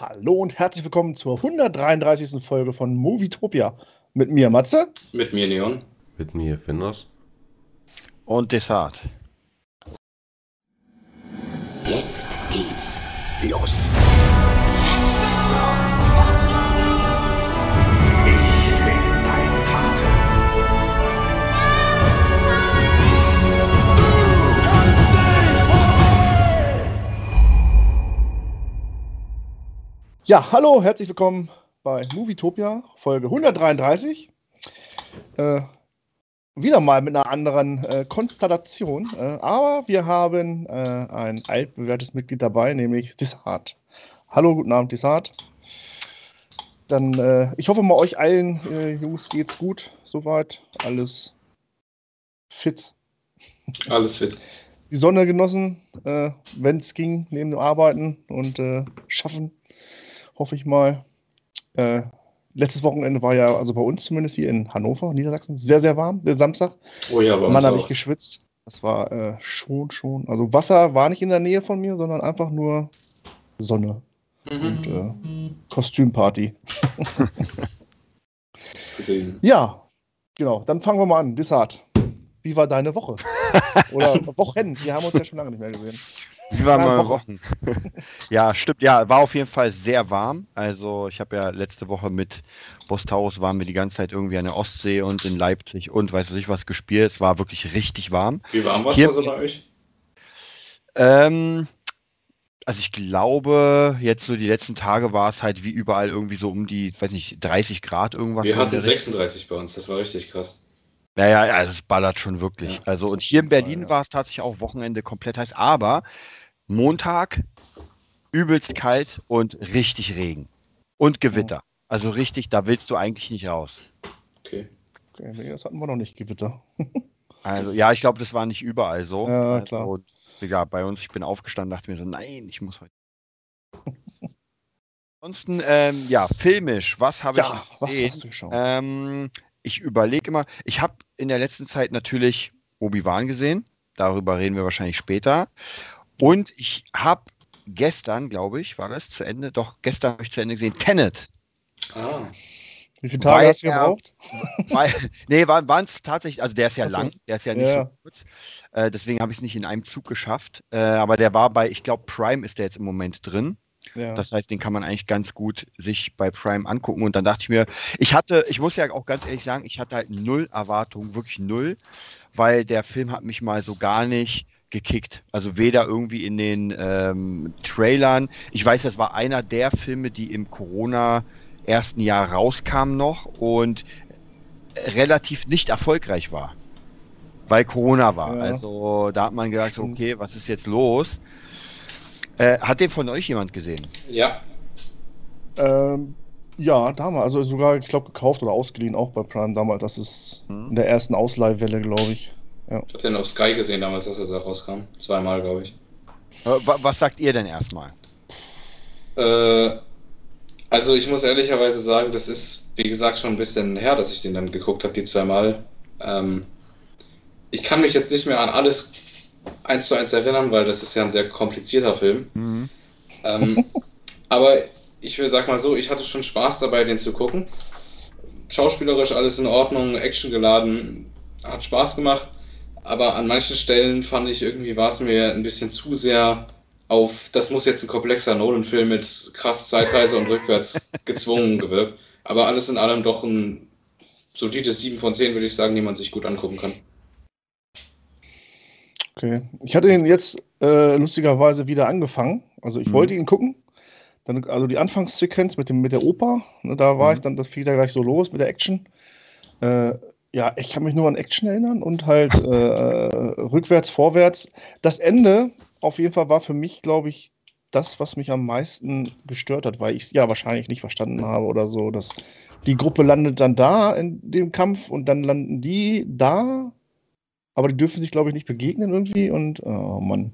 Hallo und herzlich willkommen zur 133. Folge von Movietopia. Mit mir Matze. Mit mir Neon. Mit mir Finders. Und Desart. Jetzt geht's los. Ja, hallo, herzlich willkommen bei Movietopia, Folge 133. Äh, wieder mal mit einer anderen äh, Konstellation, äh, aber wir haben äh, ein altbewährtes Mitglied dabei, nämlich Dissart. Hallo, guten Abend, Dissart. Dann, äh, ich hoffe mal, euch allen äh, Jungs geht's gut, soweit. Alles fit. Alles fit. Die Sonne genossen, wenn es ging, neben dem Arbeiten und Schaffen, hoffe ich mal. Äh, letztes Wochenende war ja, also bei uns zumindest hier in Hannover, Niedersachsen, sehr, sehr warm, der Samstag. Oh ja, bei Mann, habe ich geschwitzt. Das war äh, schon, schon. Also Wasser war nicht in der Nähe von mir, sondern einfach nur Sonne Mhm. und äh, Kostümparty. Hab's gesehen. Ja, genau. Dann fangen wir mal an. Dissart, wie war deine Woche? Oder Wochen? Wir haben uns ja schon lange nicht mehr gesehen. Wie meine Woche. Wochen? ja, stimmt. Ja, war auf jeden Fall sehr warm. Also ich habe ja letzte Woche mit Bostaurus waren wir die ganze Zeit irgendwie an der Ostsee und in Leipzig und weiß ich was gespielt. Es war wirklich richtig warm. Wie warm war es da so bei euch? Ähm, also ich glaube, jetzt so die letzten Tage war es halt wie überall irgendwie so um die, weiß nicht, 30 Grad irgendwas. Wir hatten der Richtung. 36 bei uns, das war richtig krass. Naja, ja, also es ballert schon wirklich. Ja. Also und hier in Berlin ja. war es tatsächlich auch Wochenende komplett heiß, aber Montag übelst kalt und richtig Regen und Gewitter. Also richtig, da willst du eigentlich nicht raus. Okay. Okay, das hatten wir noch nicht, Gewitter. Also ja, ich glaube, das war nicht überall so. Ja, also, klar. Und, ja, bei uns, ich bin aufgestanden, dachte mir so, nein, ich muss heute. Ansonsten, ähm, ja, filmisch, was habe Ja, ich was gesehen? hast du geschaut? Ähm, ich überlege immer, ich habe in der letzten Zeit natürlich Obi-Wan gesehen. Darüber reden wir wahrscheinlich später. Und ich habe gestern, glaube ich, war das zu Ende? Doch, gestern habe ich zu Ende gesehen, Tenet. Ah, Wie viele Tage weil hast du gebraucht? Weil, nee, waren es tatsächlich, also der ist ja Ach so. lang, der ist ja nicht Ja. so kurz. Äh, deswegen habe ich es nicht in einem Zug geschafft. Äh, aber der war bei, ich glaube, Prime ist der jetzt im Moment drin. Ja. Das heißt, den kann man eigentlich ganz gut sich bei Prime angucken. Und dann dachte ich mir, ich hatte, ich muss ja auch ganz ehrlich sagen, ich hatte halt null Erwartungen, wirklich null, weil der Film hat mich mal so gar nicht gekickt. Also weder irgendwie in den ähm, Trailern. Ich weiß, das war einer der Filme, die im Corona ersten Jahr rauskamen noch und relativ nicht erfolgreich war. Weil Corona war. Ja. Also da hat man gedacht, okay, was ist jetzt los? Äh, hat den von euch jemand gesehen? ja. Ähm, ja, damals, also sogar, ich glaube, gekauft oder ausgeliehen, auch bei Prime damals. Das ist Hm. in der ersten Ausleihwelle, glaube ich. Ich hab den auf Sky gesehen damals, als er da rauskam. Zweimal, glaube ich. Äh, wa- Was sagt ihr denn erstmal? Äh, also ich muss ehrlicherweise sagen, das ist, wie gesagt, schon ein bisschen her, dass ich den dann geguckt habe, die zweimal. Ähm, ich kann mich jetzt nicht mehr an alles eins zu eins erinnern, weil das ist ja ein sehr komplizierter Film. Ähm, aber ich will sag mal so, ich hatte schon Spaß dabei, den zu gucken. Schauspielerisch alles in Ordnung, Action geladen, hat Spaß gemacht. Aber an manchen Stellen fand ich irgendwie, war es mir ein bisschen zu sehr auf, das muss jetzt ein komplexer Nolan-Film mit krass Zeitreise und rückwärts gezwungen gewirkt. Aber alles in allem doch ein solides 7 von 10, würde ich sagen, die man sich gut angucken kann. Okay. Ich hatte ihn jetzt äh, lustigerweise wieder angefangen. Also ich Mhm. wollte ihn gucken. Dann, also die Anfangssequenz mit, dem, mit der Oper, ne, da war Mhm. ich dann, das fiel da gleich so los mit der Action. Äh, ja, ich kann mich nur an Action erinnern und halt äh, äh, rückwärts, vorwärts. Das Ende auf jeden Fall war für mich, glaube ich, das, was mich am meisten gestört hat, weil ich es ja wahrscheinlich nicht verstanden habe oder so, dass die Gruppe landet dann da in dem Kampf und dann landen die da, aber die dürfen sich, glaube ich, nicht begegnen irgendwie und oh Mann.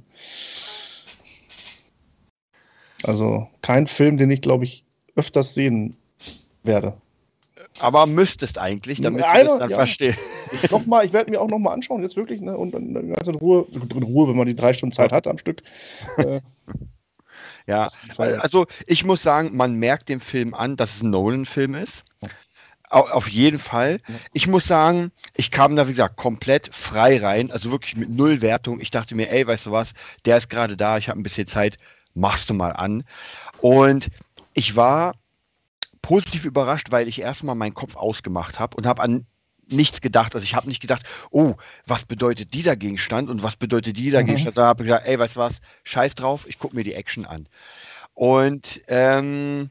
Also kein Film, den ich, glaube ich, öfters sehen werde. Aber müsstest eigentlich, damit Einer, das dann ja. verstehst. Ich, noch mal, ich werde mir auch noch mal anschauen, jetzt wirklich, ne? Und dann, ganz in Ruhe, in Ruhe, wenn man die drei Stunden Zeit hat am Stück. Äh, Ja, also ich muss sagen, man merkt dem Film an, dass es ein Nolan-Film ist. Au- Auf jeden Fall. Ich muss sagen, ich kam da, wie gesagt, komplett frei rein, also wirklich mit null Wertung. Ich dachte mir, ey, weißt du was, der ist gerade da, ich habe ein bisschen Zeit, machst du mal an. Und ich war positiv überrascht, weil ich erstmal meinen Kopf ausgemacht habe und habe an nichts gedacht. Also ich habe nicht gedacht, oh, was bedeutet dieser Gegenstand und was bedeutet dieser Mhm. Gegenstand. Da habe ich gesagt, ey, weißt du was, scheiß drauf, ich gucke mir die Action an. Und ähm,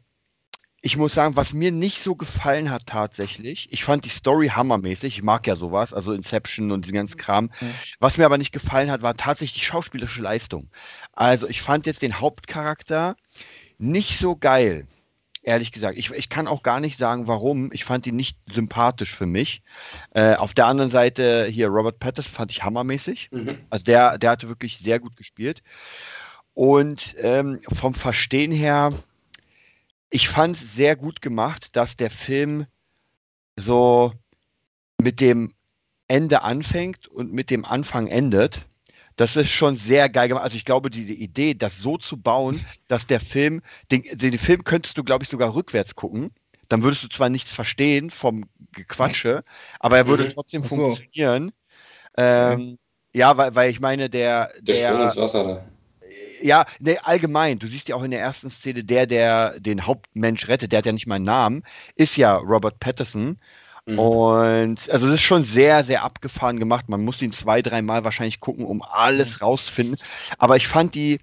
ich muss sagen, was mir nicht so gefallen hat tatsächlich, ich fand die Story hammermäßig, ich mag ja sowas, also Inception und diesen ganzen Kram. Mhm. Was mir aber nicht gefallen hat, war tatsächlich die schauspielerische Leistung. Also ich fand jetzt den Hauptcharakter nicht so geil, ehrlich gesagt. Ich, ich kann auch gar nicht sagen, warum. Ich fand ihn nicht sympathisch für mich. Äh, auf der anderen Seite hier Robert Pattinson fand ich hammermäßig. Mhm. Also der, der hatte wirklich sehr gut gespielt. Und ähm, vom Verstehen her, ich fand es sehr gut gemacht, dass der Film so mit dem Ende anfängt und mit dem Anfang endet. Das ist schon sehr geil gemacht. Also ich glaube, diese Idee, das so zu bauen, dass der Film, den, den Film könntest du, glaube ich, sogar rückwärts gucken. Dann würdest du zwar nichts verstehen vom Gequatsche, aber er würde Mhm. trotzdem so. funktionieren. Ähm, ja, weil, weil ich meine, der, Der der ins Wasser da. Ja, nee, allgemein, du siehst ja auch in der ersten Szene, der, der den Hauptmensch rettet, der hat ja nicht mal einen Namen, ist ja Robert Pattinson. Mhm. Und also es ist schon sehr, sehr abgefahren gemacht. Man muss ihn zwei, dreimal wahrscheinlich gucken, um alles rauszufinden. Aber ich fand die,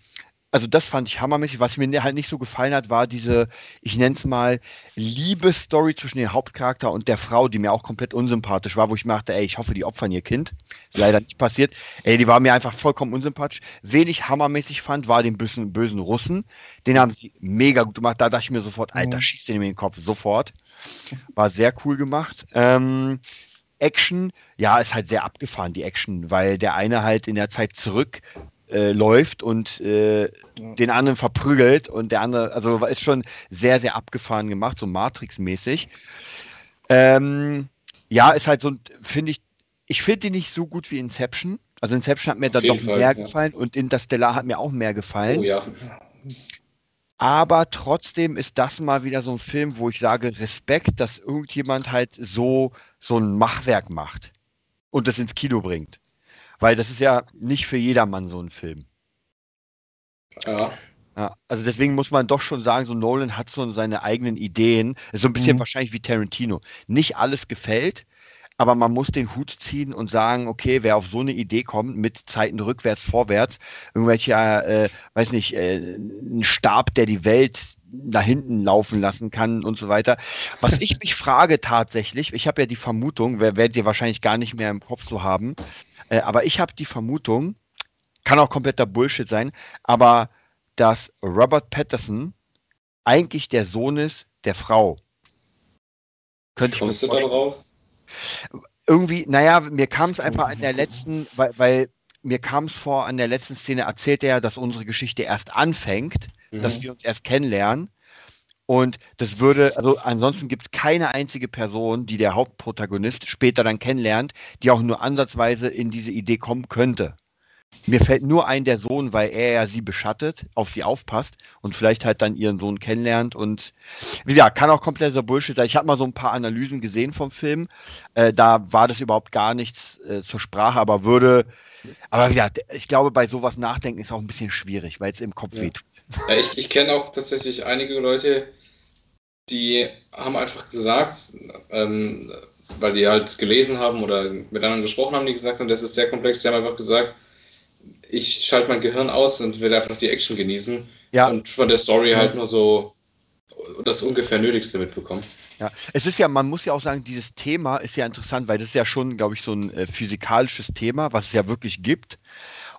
also das fand ich hammermäßig. Was mir halt nicht so gefallen hat, war diese, ich nenne es mal, Liebesstory zwischen dem Hauptcharakter und der Frau, die mir auch komplett unsympathisch war, wo ich mir dachte, ey, ich hoffe, die opfern ihr Kind. Leider nicht passiert. Ey, die war mir einfach vollkommen unsympathisch. Wen ich hammermäßig fand, war den bösen, bösen Russen. Den haben sie mega gut gemacht. Da dachte ich mir sofort, Alter, Mhm. schießt den mir in den Kopf. Sofort. War sehr cool gemacht. Ähm, Action, ja, ist halt sehr abgefahren, die Action, weil der eine halt in der Zeit zurück äh, läuft und äh, Ja. den anderen verprügelt und der andere, also ist schon sehr, sehr abgefahren gemacht, so Matrix-mäßig. Ähm, ja, ist halt so, ein- finde ich, ich finde die nicht so gut wie Inception. Also Inception hat mir Auf dann doch Fall, mehr ja. gefallen und Interstellar hat mir auch mehr gefallen. Oh ja. Aber trotzdem ist das mal wieder so ein Film, wo ich sage, Respekt, dass irgendjemand halt so, so ein Machwerk macht und das ins Kino bringt. Weil das ist ja nicht für jedermann so ein Film. Ja. Ja, also deswegen muss man doch schon sagen, so Nolan hat so seine eigenen Ideen. So ein bisschen Mhm. wahrscheinlich wie Tarantino. Nicht alles gefällt, aber man muss den Hut ziehen und sagen, okay, wer auf so eine Idee kommt, mit Zeiten rückwärts, vorwärts, irgendwelche, äh, weiß nicht, äh, ein Stab, der die Welt nach hinten laufen lassen kann und so weiter. Was ich mich frage tatsächlich, ich habe ja die Vermutung, wer- werdet ihr wahrscheinlich gar nicht mehr im Kopf so haben, äh, aber ich habe die Vermutung, kann auch kompletter Bullshit sein, aber dass Robert Patterson eigentlich der Sohn ist der Frau. Könnte ich Kommst du da drauf? Irgendwie, naja, mir kam es einfach an der letzten, weil, weil mir kam es vor, an der letzten Szene erzählt er, dass unsere Geschichte erst anfängt, dass Mhm. wir uns erst kennenlernen. Und das würde, also ansonsten gibt es keine einzige Person, die der Hauptprotagonist später dann kennenlernt, die auch nur ansatzweise in diese Idee kommen könnte. Mir fällt nur ein der Sohn, weil er ja sie beschattet, auf sie aufpasst und vielleicht halt dann ihren Sohn kennenlernt und wie gesagt, kann auch kompletter Bullshit sein. Ich habe mal so ein paar Analysen gesehen vom Film. Äh, da war das überhaupt gar nichts äh, zur Sprache, aber würde, aber ja, ich glaube, bei sowas nachdenken ist auch ein bisschen schwierig, weil es im Kopf Ja. wehtut. Ja, ich ich kenne auch tatsächlich einige Leute, die haben einfach gesagt, ähm, weil die halt gelesen haben oder mit anderen gesprochen haben, die gesagt haben, das ist sehr komplex, die haben einfach gesagt, ich schalte mein Gehirn aus und will einfach die Action genießen Ja. und von der Story halt nur so das ungefähr Nötigste mitbekommen. Ja, es ist ja, man muss ja auch sagen, dieses Thema ist ja interessant, weil das ist ja schon, glaube ich, so ein äh, physikalisches Thema, was es ja wirklich gibt.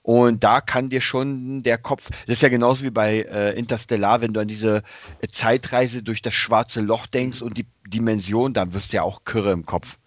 Und da kann dir schon der Kopf, das ist ja genauso wie bei äh, Interstellar, wenn du an diese äh, Zeitreise durch das schwarze Loch denkst und die Dimension, dann wirst du ja auch Kürre im Kopf.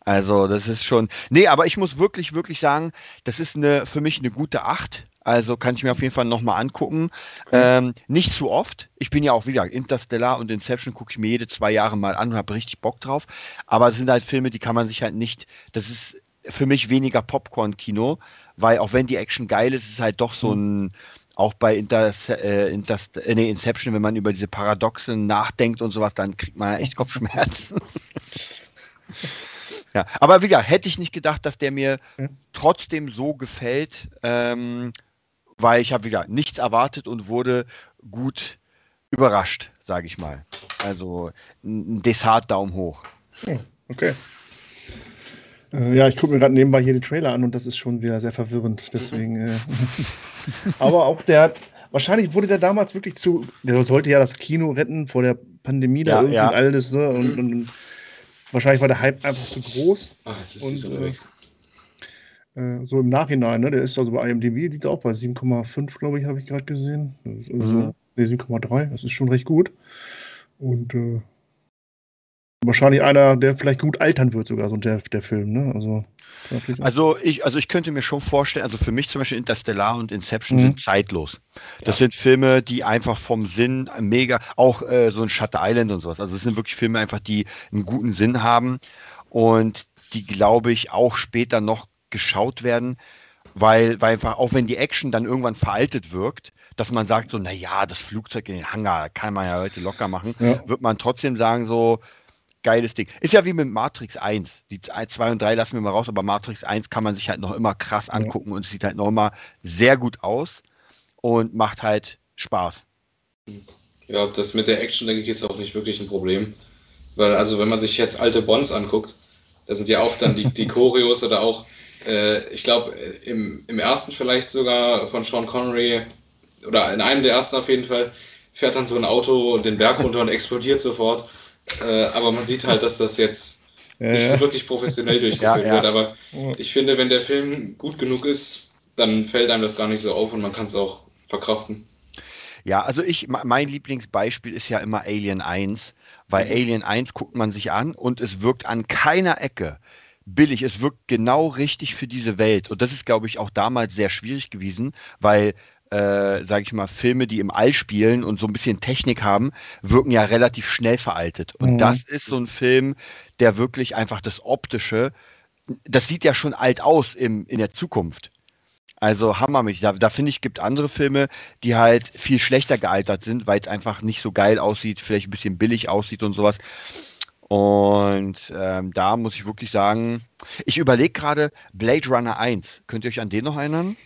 Also, das ist schon. Nee, aber ich muss wirklich, wirklich sagen, das ist eine, für mich eine gute Acht. Also kann ich mir auf jeden Fall nochmal angucken. Ähm, nicht zu oft. Ich bin ja auch, wie gesagt, Interstellar und Inception gucke ich mir jede zwei Jahre mal an und habe richtig Bock drauf. Aber es sind halt Filme, die kann man sich halt nicht. Das ist für mich weniger Popcorn-Kino, weil auch wenn die Action geil ist, ist es halt doch so ein Auch bei Inters, äh, äh, nee, Inception, wenn man über diese Paradoxen nachdenkt und sowas, dann kriegt man echt Kopfschmerzen. ja, aber wie gesagt, hätte ich nicht gedacht, dass der mir Ja. trotzdem so gefällt, ähm, weil ich habe, wie gesagt, nichts erwartet und wurde gut überrascht, sage ich mal. Also ein Desart-Daumen hoch. Okay. Äh, ja, ich gucke mir gerade nebenbei hier den Trailer an und das ist schon wieder sehr verwirrend. Deswegen. Äh, aber auch der. Wahrscheinlich wurde der damals wirklich zu. Der sollte ja das Kino retten vor der Pandemie da Ja, irgendwie ja. und alles. Ne? Und, Mhm. und, und wahrscheinlich war der Hype einfach zu groß. Ach, Ah, jetzt ist Und, äh. Äh, so im Nachhinein, ne? Der ist also bei IMDb, liegt auch bei 7,5, glaube ich, habe ich gerade gesehen. Das also, Mhm. Nee, 7,3, das ist schon recht gut. Und äh, wahrscheinlich einer, der vielleicht gut altern wird, sogar, so der, der Film, ne? Also, Also ich, also ich könnte mir schon vorstellen, also für mich zum Beispiel Interstellar und Inception Mhm. sind zeitlos. Das Ja. sind Filme, die einfach vom Sinn mega, auch äh, so ein Shutter Island und sowas. Also es sind wirklich Filme einfach, die einen guten Sinn haben und die, glaube ich, auch später noch geschaut werden, weil, weil einfach, auch wenn die Action dann irgendwann veraltet wirkt, dass man sagt so, naja, das Flugzeug in den Hangar kann man ja heute locker machen, Ja. wird man trotzdem sagen so, geiles Ding. Ist ja wie mit Matrix 1. Die 2 und 3 lassen wir mal raus, aber Matrix 1 kann man sich halt noch immer krass angucken und es sieht halt noch immer sehr gut aus und macht halt Spaß. Ja, das mit der Action, denke ich, ist auch nicht wirklich ein Problem. Weil, also, wenn man sich jetzt alte Bonds anguckt, da sind ja auch dann die, die Choreos oder auch, äh, ich glaube, im, im ersten vielleicht sogar von Sean Connery oder in einem der ersten auf jeden Fall, fährt dann so ein Auto den Berg runter und explodiert sofort. Äh, aber man sieht halt, dass das jetzt Ja, nicht so wirklich professionell durchgeführt wird. Aber ich finde, wenn der Film gut genug ist, dann fällt einem das gar nicht so auf und man kann es auch verkraften. Ja, also ich, me- mein Lieblingsbeispiel ist ja immer Alien 1, weil Mhm. Alien 1 guckt man sich an und es wirkt an keiner Ecke billig. Es wirkt genau richtig für diese Welt. Und das ist, glaube ich, auch damals sehr schwierig gewesen, weil, äh, sage ich mal, Filme, die im All spielen und so ein bisschen Technik haben, wirken ja relativ schnell veraltet. Und Mhm. das ist so ein Film, der wirklich einfach das Optische, das sieht ja schon alt aus im, in der Zukunft. Also hammermäßig. Da, da finde ich, gibt andere Filme, die halt viel schlechter gealtert sind, weil es einfach nicht so geil aussieht, vielleicht ein bisschen billig aussieht und sowas. Und ähm, da muss ich wirklich sagen, ich überlege gerade Blade Runner 1. Könnt ihr euch an den noch erinnern?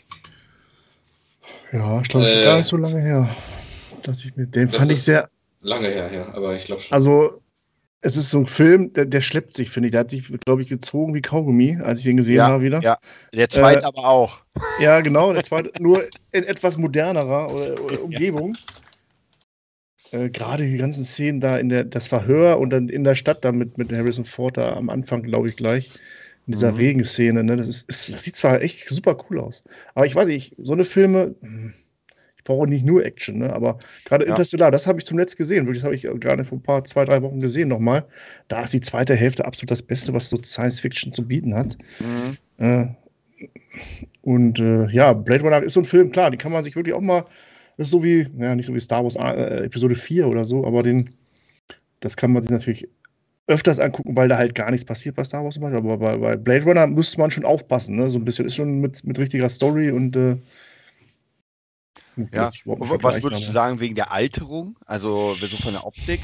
Ja, ich glaube, Äh, gar nicht so lange her. Dass ich mit dem das fand ich sehr. Lange her, ja, aber ich glaube schon. Also, es ist so ein Film, der, der schleppt sich, finde ich. Der hat sich, glaube ich, gezogen wie Kaugummi, als ich den gesehen Ja, habe wieder. ja. Der zweite Äh, aber auch. Ja, genau. Der zweite, nur in etwas modernerer oder, oder Umgebung. Äh, Gerade die ganzen Szenen da in der, das Verhör und dann in der Stadt da mit, mit Harrison Ford da am Anfang, glaube ich, gleich. In dieser Mhm. Regenszene, ne? Das, ist, ist, das sieht zwar echt super cool aus. Aber ich weiß nicht, so eine Filme, hm, ich brauche nicht nur Action, ne? Aber gerade Ja. Interstellar, das habe ich zuletzt gesehen. Wirklich, das habe ich gerade vor ein paar, zwei, drei Wochen gesehen nochmal. Da ist die zweite Hälfte absolut das Beste, was so Science Fiction zu bieten hat. Mhm. Äh, und äh, ja, Blade Runner ist so ein Film, klar, die kann man sich wirklich auch mal, das ist so wie, ja, nicht so wie Star Wars äh, Episode 4 oder so, aber den, das kann man sich natürlich öfters angucken, weil da halt gar nichts passiert bei Star Wars. Aber bei, bei Blade Runner müsste man schon aufpassen, ne? So ein bisschen ist schon mit, mit richtiger Story und äh, Ja. Was würdest du sagen wegen der Alterung? Also so von der Optik?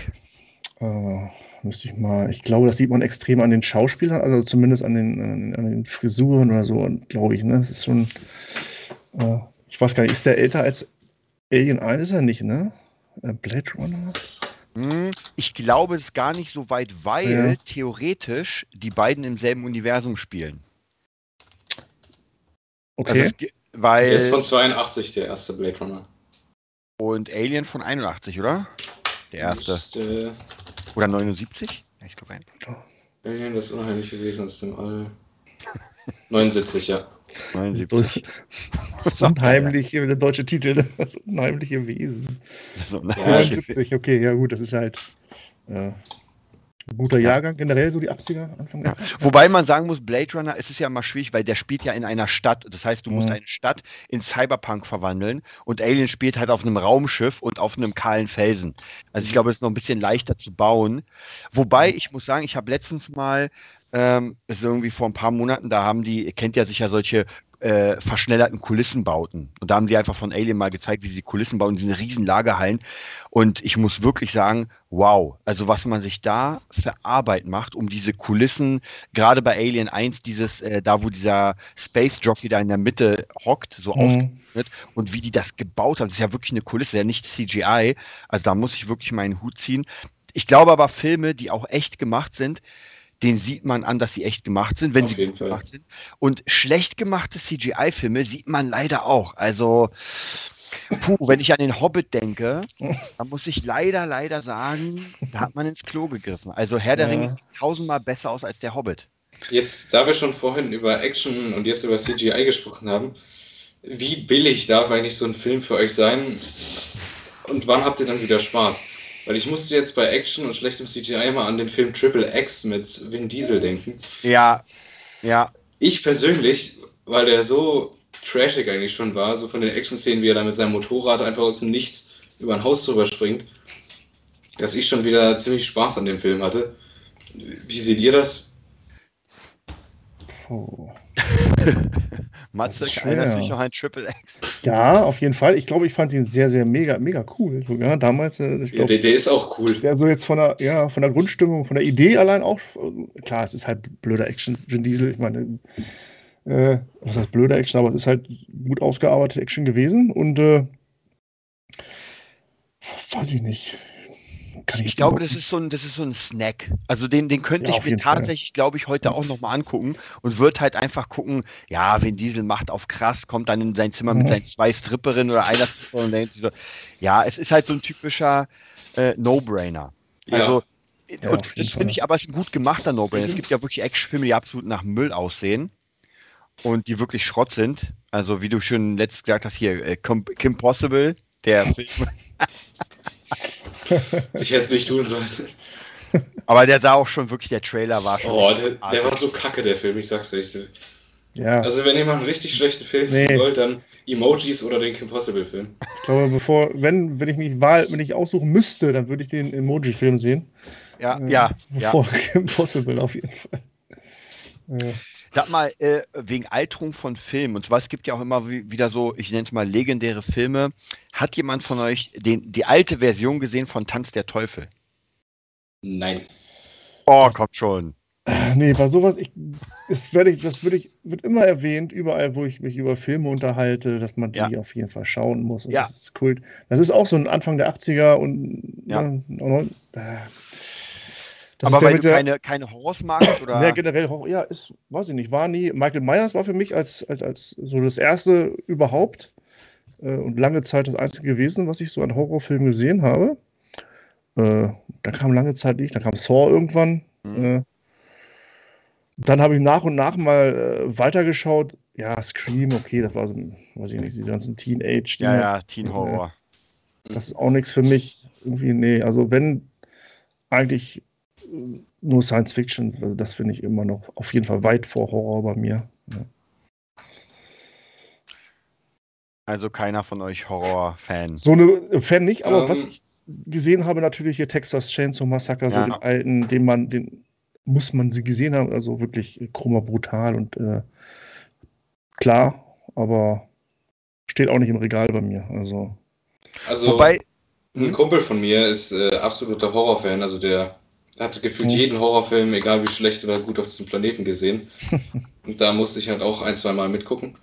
Äh, müsste ich mal, ich glaube, das sieht man extrem an den Schauspielern, also zumindest an den, an den, Frisuren oder so, glaube ich, ne? Das ist schon, äh, ich weiß gar nicht, ist der älter als Alien 1? Ist er nicht, ne? Äh, Blade Runner? Hm, Ich glaube, es ist gar nicht so weit, weil Ja. theoretisch die beiden im selben Universum spielen. Also Okay. es, ge- weil Der ist von 82, der erste Blade Runner. und Alien von 81, oder? Der erste. Ist, äh, Oder 79? Ja, ich glaube ein. Alien, das unheimliche Wesen aus dem All. 79, ja. 79. Das unheimliche, der deutsche Titel, das unheimliche Wesen. Ne? Ja, 79, okay, ja gut, das ist halt äh, ein guter Jahrgang, generell so die 80er, Anfang der Ja. Wobei man sagen muss, Blade Runner, es ist ja mal schwierig, weil der spielt ja in einer Stadt. Das heißt, du musst Mhm. eine Stadt in Cyberpunk verwandeln und Alien spielt halt auf einem Raumschiff und auf einem kahlen Felsen. Also ich glaube, es ist noch ein bisschen leichter zu bauen. Wobei, ich muss sagen, ich habe letztens mal, ähm, ist irgendwie vor ein paar Monaten, da haben die, ihr kennt ja sicher solche äh, verschnellerten Kulissenbauten. Und da haben sie einfach von Alien mal gezeigt, wie sie die Kulissen bauen, diese riesen Lagerhallen. Und ich muss wirklich sagen, wow, also was man sich da für Arbeit macht, um diese Kulissen, gerade bei Alien 1, dieses, äh, da wo dieser Space Jockey da in der Mitte hockt, so Mhm. ausgeschnitten und wie die das gebaut haben, das ist ja wirklich eine Kulisse, ja nicht CGI. Also da muss ich wirklich meinen Hut ziehen. Ich glaube aber, Filme, die auch echt gemacht sind, den sieht man an, dass sie echt gemacht sind, wenn Auf sie gut Fall. gemacht sind. Und schlecht gemachte CGI-Filme sieht man leider auch. Also, puh, wenn ich an den Hobbit denke, dann muss ich leider, leider sagen, da hat man ins Klo gegriffen. Also Herr der Ja. Ringe sieht tausendmal besser aus als der Hobbit. Jetzt, da wir schon vorhin über Action und jetzt über CGI gesprochen haben, wie billig darf eigentlich so ein Film für euch sein? Und wann habt ihr dann wieder Spaß? Weil ich musste jetzt bei Action und schlechtem CGI mal an den Film Triple X mit Vin Diesel denken. Ja, ja, Ich persönlich, weil der so trashig eigentlich schon war, so von den Action-Szenen, wie er da mit seinem Motorrad einfach aus dem Nichts über ein Haus drüber springt, dass ich schon wieder ziemlich Spaß an dem Film hatte. Wie seht ihr das? Puh. Matze, schwer. dich noch an Triple X? Ja, auf jeden Fall. Ich glaube, ich fand ihn sehr, sehr mega, mega cool. Sogar damals. äh, Ich Ja, glaube, der, der ist auch cool. der so jetzt von der, ja, von der Grundstimmung, von der Idee allein auch. Klar, es ist halt blöder Action, Vin Diesel. Ich meine, äh, was heißt blöder Action, aber es ist halt gut ausgearbeitete Action gewesen und äh, weiß ich nicht. Kann Ich glaube, das ist so ein, das ist so ein Snack. Also den, den könnte Ja, ich mir tatsächlich, glaube ich, heute auch nochmal angucken und würde halt einfach gucken, ja, wenn Diesel macht auf krass, kommt dann in sein Zimmer mit seinen zwei Stripperinnen oder einer Stripperin und denkt sich so, ja, es ist halt so ein typischer äh, No-Brainer. Ja. Also, Ja, und jeden das finde ich aber ist ein gut gemachter No-Brainer. Es Mhm. gibt ja wirklich Actionfilme, die absolut nach Müll aussehen und die wirklich Schrott sind. Also, wie du schon letztes gesagt hast, hier, äh, Kim, Kim Possible, der Film. Ich hätte es nicht tun sollen. aber der sah auch schon wirklich, der Trailer war schon. Oh, echt der, der war so kacke, der Film, ich sag's euch. Ja, Also, wenn ihr mal einen richtig schlechten Film Nee. sehen wollt, dann Emojis oder den Kim Possible-Film. ich glaube, bevor, wenn, wenn ich mich Wahl, wenn ich aussuchen müsste, dann würde ich den Emoji-Film sehen. Ja, Äh, ja, ja. Bevor Impossible auf jeden Fall. Sag mal, äh, wegen Alterung von Filmen, und zwar es gibt ja auch immer wie- wieder so, ich nenne es mal legendäre Filme. Hat jemand von euch den, die alte Version gesehen von Tanz der Teufel? Nein. Oh, kommt schon. Nee, bei sowas, ich, das werde ich, das würde ich, wird immer erwähnt, überall, wo ich mich über Filme unterhalte, dass man die Ja. auf jeden Fall schauen muss. Und Ja. Das ist Kult. Das ist auch so ein Anfang der 80er und Ja. äh, das Aber weil du der- keine, keine Horrors magst, oder? Ja, generell Horror, ja, ist, weiß ich nicht, war nie. Michael Myers war für mich als, als, als so das erste überhaupt äh, und lange Zeit das einzige gewesen, was ich so an Horrorfilmen gesehen habe. Äh, da kam lange Zeit nicht, dann kam Saw irgendwann. Mhm. Äh, dann habe ich nach und nach mal äh, weitergeschaut. Ja, Scream, okay, das war so, weiß ich nicht, diese ganzen Teenage. ja, ja, Teen Horror. Das ist auch nichts für mich. Irgendwie, nee, also wenn eigentlich äh, nur Science Fiction, also das finde ich immer noch auf jeden Fall weit vor Horror bei mir. Ja. Also keiner von euch Horror-Fan. So eine Fan nicht, aber Ähm. was ich gesehen habe, natürlich hier Texas Chainsaw Massacre, so Ja. den alten, den man, den muss man sie gesehen haben, also wirklich krummer, brutal und äh, klar, aber steht auch nicht im Regal bei mir. Also Also, Wobei, ein Hm? Kumpel von mir ist äh, absoluter Horrorfan. Also, der hat gefühlt Hm. jeden Horrorfilm, egal wie schlecht oder gut, auf diesem Planeten gesehen. Und da musste ich halt auch ein, zwei Mal mitgucken.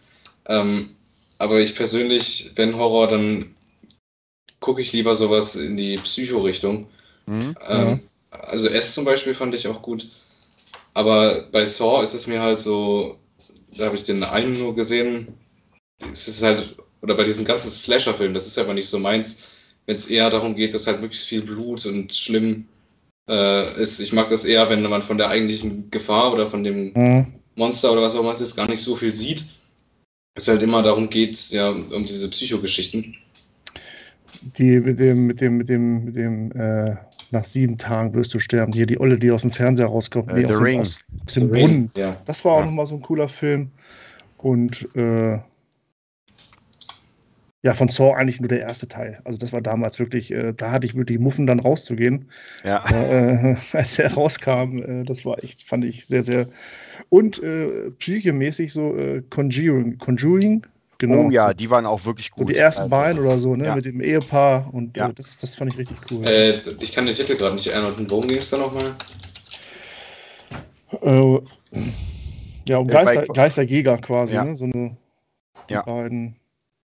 Ähm, aber ich persönlich, wenn Horror, dann gucke ich lieber sowas in die Psycho-Richtung. hm? Ähm, Also S zum Beispiel fand ich auch gut. Aber bei Saw ist es mir halt so, da habe ich den einen nur gesehen. Es ist halt, oder bei diesen ganzen Slasher-Filmen, das ist aber nicht so meins, wenn es eher darum geht, dass halt möglichst viel Blut und schlimm äh, ist. Ich mag das eher, wenn man von der eigentlichen Gefahr oder von dem hm, Monster oder was auch immer es ist, gar nicht so viel sieht. Es halt immer darum geht, ja, um diese Psychogeschichten. die mit dem, mit dem, mit dem, mit dem, äh, nach sieben Tagen wirst du sterben. Die, die Olle, die aus dem Fernseher rauskommt, Äh, die The aus, dem, Ring. aus, aus dem Brunnen. Ja. Das war auch Ja. nochmal so ein cooler Film. Und äh, Ja, von Saw eigentlich nur der erste Teil. Also das war damals wirklich, äh, da hatte ich wirklich Muffen dann rauszugehen, Ja. äh, als er rauskam. Äh, das war echt, fand ich sehr, sehr. Und äh, psychemäßig so äh, Conjuring, Conjuring, genau. Oh ja, die waren auch wirklich So gut. die ersten Also, beiden oder so, ne? ja. Mit dem Ehepaar und Ja. äh, das, das fand ich richtig cool. Äh, ich kann den Titel gerade nicht erinnern. Worum ging es da nochmal? Äh, ja, um Äh, bei- Geister, Geisterjäger quasi, Ja. ne? So eine die Ja. beiden.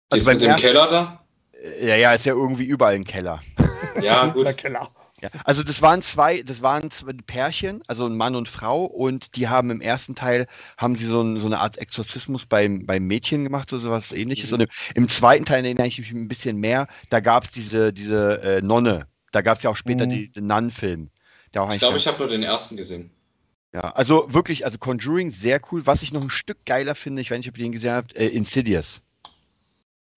Also Ist beim ersten- Keller da? Ja, ja, ist ja irgendwie überall ein Keller. Ja, gut. Keller. Ja, also das waren zwei, das waren zwei Pärchen, also ein Mann und Frau, und die haben im ersten Teil haben sie so, ein, so eine Art Exorzismus beim, beim Mädchen gemacht oder sowas ähnliches. Mhm. Und im, im zweiten Teil erinnere ich mich ein bisschen mehr, da gab es diese, diese äh, Nonne. Da gab es ja auch später Mhm. die, den auch Ich glaube, ich habe nur den ersten gesehen. ja, also wirklich, also Conjuring sehr cool. Was ich noch ein Stück geiler finde, ich weiß nicht, ob ihr den gesehen habt, äh, Insidious.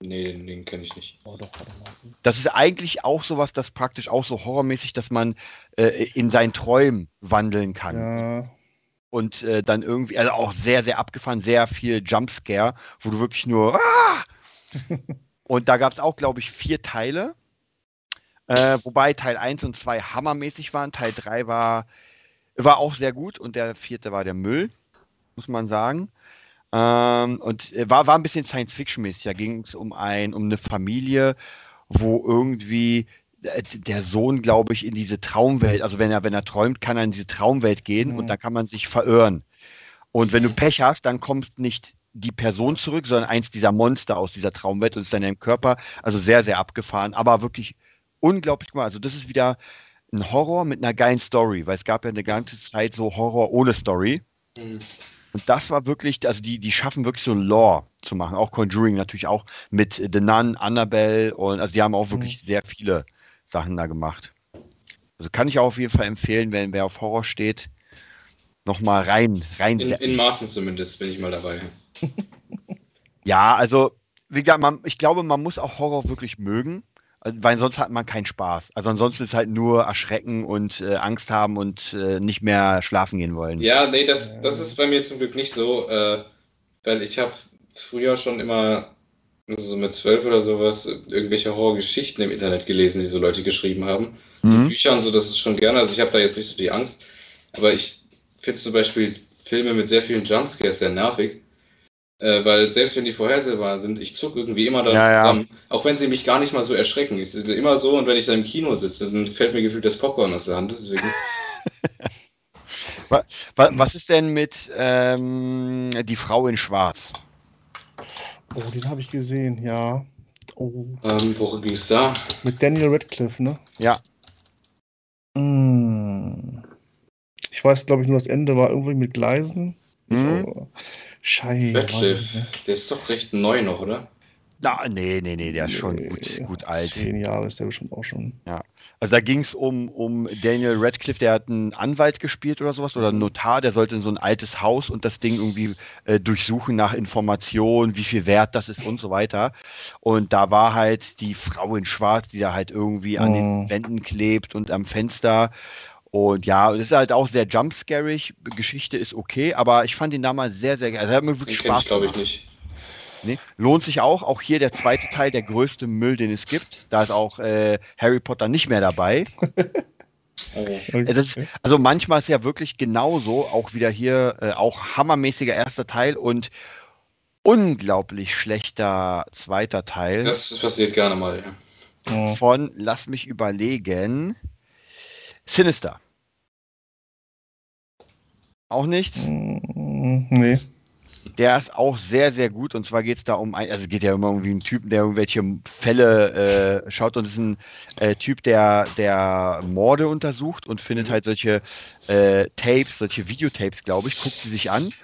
Nee, den, den kenne ich nicht. Oh, doch, warte mal. Das ist eigentlich auch sowas, das praktisch auch so horrormäßig, dass man äh, in seinen Träumen wandeln kann. Ja. und äh, dann irgendwie, also auch sehr, sehr abgefahren, sehr viel Jumpscare, wo du wirklich nur ah! und da gab es auch, glaube ich, vier Teile, äh, wobei Teil 1 und 2 hammermäßig waren, Teil 3 war, war auch sehr gut und der vierte war der Müll, muss man sagen. Ähm, und äh, war, war ein bisschen Science-Fiction-mäßig. Da ging es um, ein, um eine Familie, wo irgendwie äh, der Sohn, glaube ich, in diese Traumwelt, also wenn er, wenn er träumt, kann er in diese Traumwelt gehen Mhm. und dann kann man sich verirren. Und wenn du Mhm. Pech hast, dann kommt nicht die Person zurück, sondern eins dieser Monster aus dieser Traumwelt und ist dann deinem Körper. Also sehr, sehr abgefahren, aber wirklich unglaublich gemacht. Also das ist wieder ein Horror mit einer geilen Story, weil es gab ja eine ganze Zeit so Horror ohne Story. Hm. Und das war wirklich, also die, die schaffen wirklich so Lore zu machen. Auch Conjuring natürlich auch mit The Nun, Annabelle und also die haben auch wirklich sehr viele Sachen da gemacht. Also kann ich auch auf jeden Fall empfehlen, wenn wer auf Horror steht, nochmal rein, rein. In, in Maßen zumindest bin ich mal dabei. ja, also wie gesagt, man, ich glaube, man muss auch Horror wirklich mögen, weil sonst hat man keinen Spaß. Also ansonsten ist halt nur erschrecken und äh, Angst haben und äh, nicht mehr schlafen gehen wollen. Ja, nee, das, das ist bei mir zum Glück nicht so, äh, weil ich habe früher schon immer, also so mit zwölf oder sowas, irgendwelche Horrorgeschichten im Internet gelesen, die so Leute geschrieben haben. Mhm. Bücher und so, das ist schon gerne, also ich habe da jetzt nicht so die Angst, aber ich finde zum Beispiel Filme mit sehr vielen Jumpscares sehr nervig, äh, weil selbst wenn die vorhersehbar sind, ich zuck irgendwie immer da Ja, ja. zusammen, auch wenn sie mich gar nicht mal so erschrecken. Ich sind immer so und wenn ich dann im Kino sitze, dann fällt mir gefühlt das Popcorn aus der Hand. Was ist denn mit ähm, Die Frau in Schwarz? Oh, den habe ich gesehen, ja. Oh, ähm, worum ging es da? mit Daniel Radcliffe, ne? Ja. Mm. Ich weiß, glaube ich, nur das Ende war irgendwie mit Gleisen. Mhm. Oh, Scheiße. Radcliffe. mehr. Der ist doch recht neu noch, oder? Na, nee, nee, nee, der ist schon Nee, gut, gut alt. Zehn Jahre ist der bestimmt auch schon. Also da ging es um, um Daniel Radcliffe, der hat einen Anwalt gespielt oder sowas oder einen Notar, der sollte in so ein altes Haus und das Ding irgendwie äh, durchsuchen nach Informationen, wie viel wert das ist und so weiter. Und da war halt die Frau in Schwarz, die da halt irgendwie an den Mhm. Wänden klebt und am Fenster. Und ja, das ist halt auch sehr jumpscarig. Geschichte ist okay, aber ich fand ihn damals sehr, sehr geil. Also hat mir Den wirklich kenne Spaß ich, glaube ich, gemacht. nicht. Nee, lohnt sich auch. Auch hier der zweite Teil, der größte Müll, den es gibt. Da ist auch äh, Harry Potter nicht mehr dabei. Oh. Ist, also manchmal ist ja wirklich genauso, auch wieder hier, äh, auch hammermäßiger erster Teil und unglaublich schlechter zweiter Teil Das passiert gerne mal, ja. Ja. von, lass mich überlegen, Sinister. Auch nichts. Mm, Nee. Der ist auch sehr, sehr gut. Und zwar geht es da um ein, also es geht ja immer irgendwie um einen Typen, der irgendwelche Fälle äh, schaut und es ist ein äh, Typ, der, der Morde untersucht und findet Mhm. halt solche äh, Tapes, solche Videotapes, glaube ich, guckt sie sich an.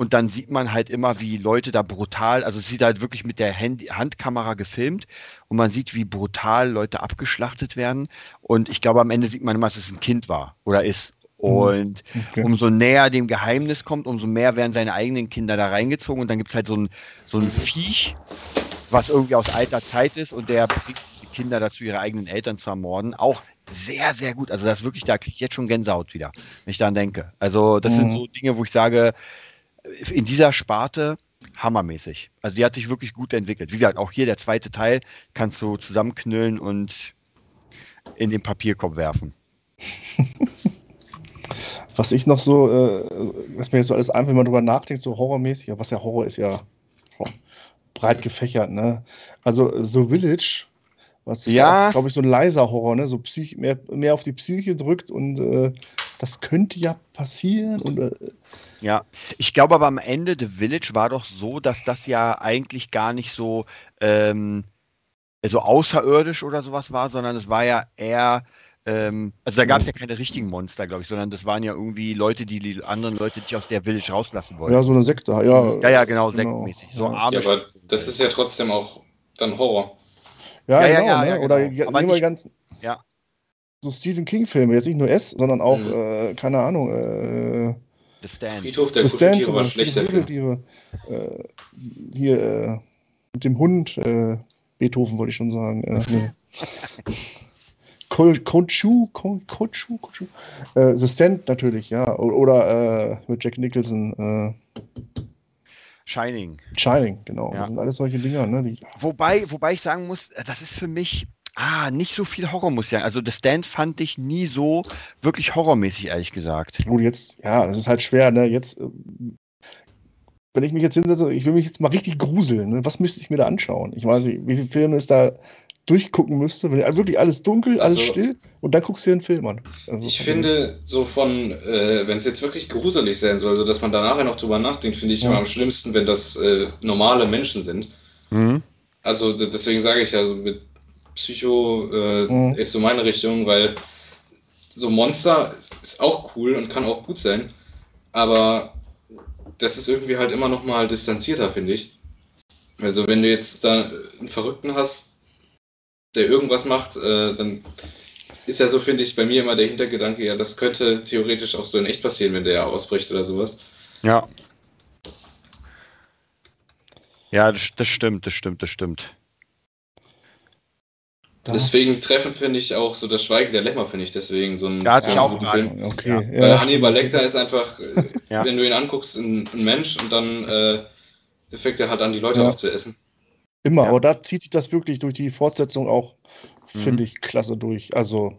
Und dann sieht man halt immer, wie Leute da brutal, also es sieht halt wirklich mit der Handy Handkamera gefilmt und man sieht, wie brutal Leute abgeschlachtet werden. Und ich glaube, am Ende sieht man immer, dass es ein Kind war oder ist. Und Okay. umso näher dem Geheimnis kommt, umso mehr werden seine eigenen Kinder da reingezogen und dann gibt es halt so ein, so ein Viech, was irgendwie aus alter Zeit ist und der bringt diese Kinder dazu, ihre eigenen Eltern zu ermorden. Auch sehr, sehr gut. Also das ist wirklich, da kriege ich jetzt schon Gänsehaut wieder, wenn ich daran denke. Also das sind Mhm. so Dinge, wo ich sage, in dieser Sparte hammermäßig. Also die hat sich wirklich gut entwickelt. Wie gesagt, auch hier der zweite Teil kannst du zusammenknüllen und in den Papierkorb werfen. Was ich noch so, äh, was mir jetzt so alles einfach, wenn man drüber nachdenkt, so horrormäßig, was ja Horror ist ja breit gefächert, ne? Also The Village, was Ja. glaube ich, so ein leiser Horror, ne? So Psych mehr, mehr auf die Psyche drückt und äh, das könnte ja passieren und äh, Ja, ich glaube aber am Ende The Village war doch so, dass das ja eigentlich gar nicht so, ähm, so außerirdisch oder sowas war, sondern es war ja eher, ähm, also da gab es ja keine richtigen Monster, glaube ich, sondern das waren ja irgendwie Leute, die die anderen Leute nicht aus der Village rauslassen wollten. ja, so eine Sekte, ja. ja, ja, genau, genau. sektmäßig. So Ja. arme Ja, aber das ist ja trotzdem auch dann Horror. Ja, Ja, ja, genau, ja, ne? ja, Oder genau. ge- Aber nehmen wir ganzen Ja. so Stephen King-Filme, jetzt nicht nur S, sondern auch, Mhm. äh, keine Ahnung, äh, The Stand. Friedhof der The Stand war schlechter Film. Äh, hier äh, mit dem Hund, äh, Beethoven wollte ich schon sagen. Äh, nee. Ko- Kochu, Ko- Kochu, Kochu. Äh, The Stand natürlich, ja. Oder äh, mit Jack Nicholson, äh, Shining. Shining, genau. Ja. Das sind alles solche Dinger, ne? Die, Wobei, wobei ich sagen muss, das ist für mich ah, nicht so viel Horror, muss ich sagen. Also The Stand fand ich nie so wirklich horrormäßig, ehrlich gesagt. Gut, jetzt, ja, das ist halt schwer, ne? Jetzt, äh, wenn ich mich jetzt hinsetze, ich will mich jetzt mal richtig gruseln, ne? Was müsste ich mir da anschauen? Ich weiß nicht, wie viele Filme es da durchgucken müsste, wenn wirklich alles dunkel, alles Also- still und dann guckst du dir einen Film an. Also, Ich finde, so von, äh, wenn es jetzt wirklich gruselig sein soll, so dass man da nachher noch drüber nachdenkt, finde ich Ja. immer am schlimmsten, wenn das äh, normale Menschen sind. Mhm. Also deswegen sage ich ja, so mit Psycho äh, Mhm. ist so meine Richtung, weil so Monster ist auch cool und kann auch gut sein, aber das ist irgendwie halt immer noch mal distanzierter, finde ich. Also wenn du jetzt da einen Verrückten hast, der irgendwas macht, äh, dann ist ja so, finde ich, bei mir immer der Hintergedanke, ja, das könnte theoretisch auch so in echt passieren, wenn der ja ausbricht oder sowas. Ja. Ja, das, das stimmt, das stimmt, das stimmt. Da, Deswegen treffen finde ich auch so das Schweigen der Lämmer, finde ich deswegen so ein Da hatte ich einen auch gerade- Film. okay. Ja. Ja, Weil stimmt. Hannibal Lecter ist einfach, Ja. wenn du ihn anguckst, ein, ein Mensch und dann äh, fängt er halt an, die Leute Ja. aufzuessen. Immer, Ja. aber da zieht sich das wirklich durch die Fortsetzung auch, Mhm. finde ich, klasse durch. Also,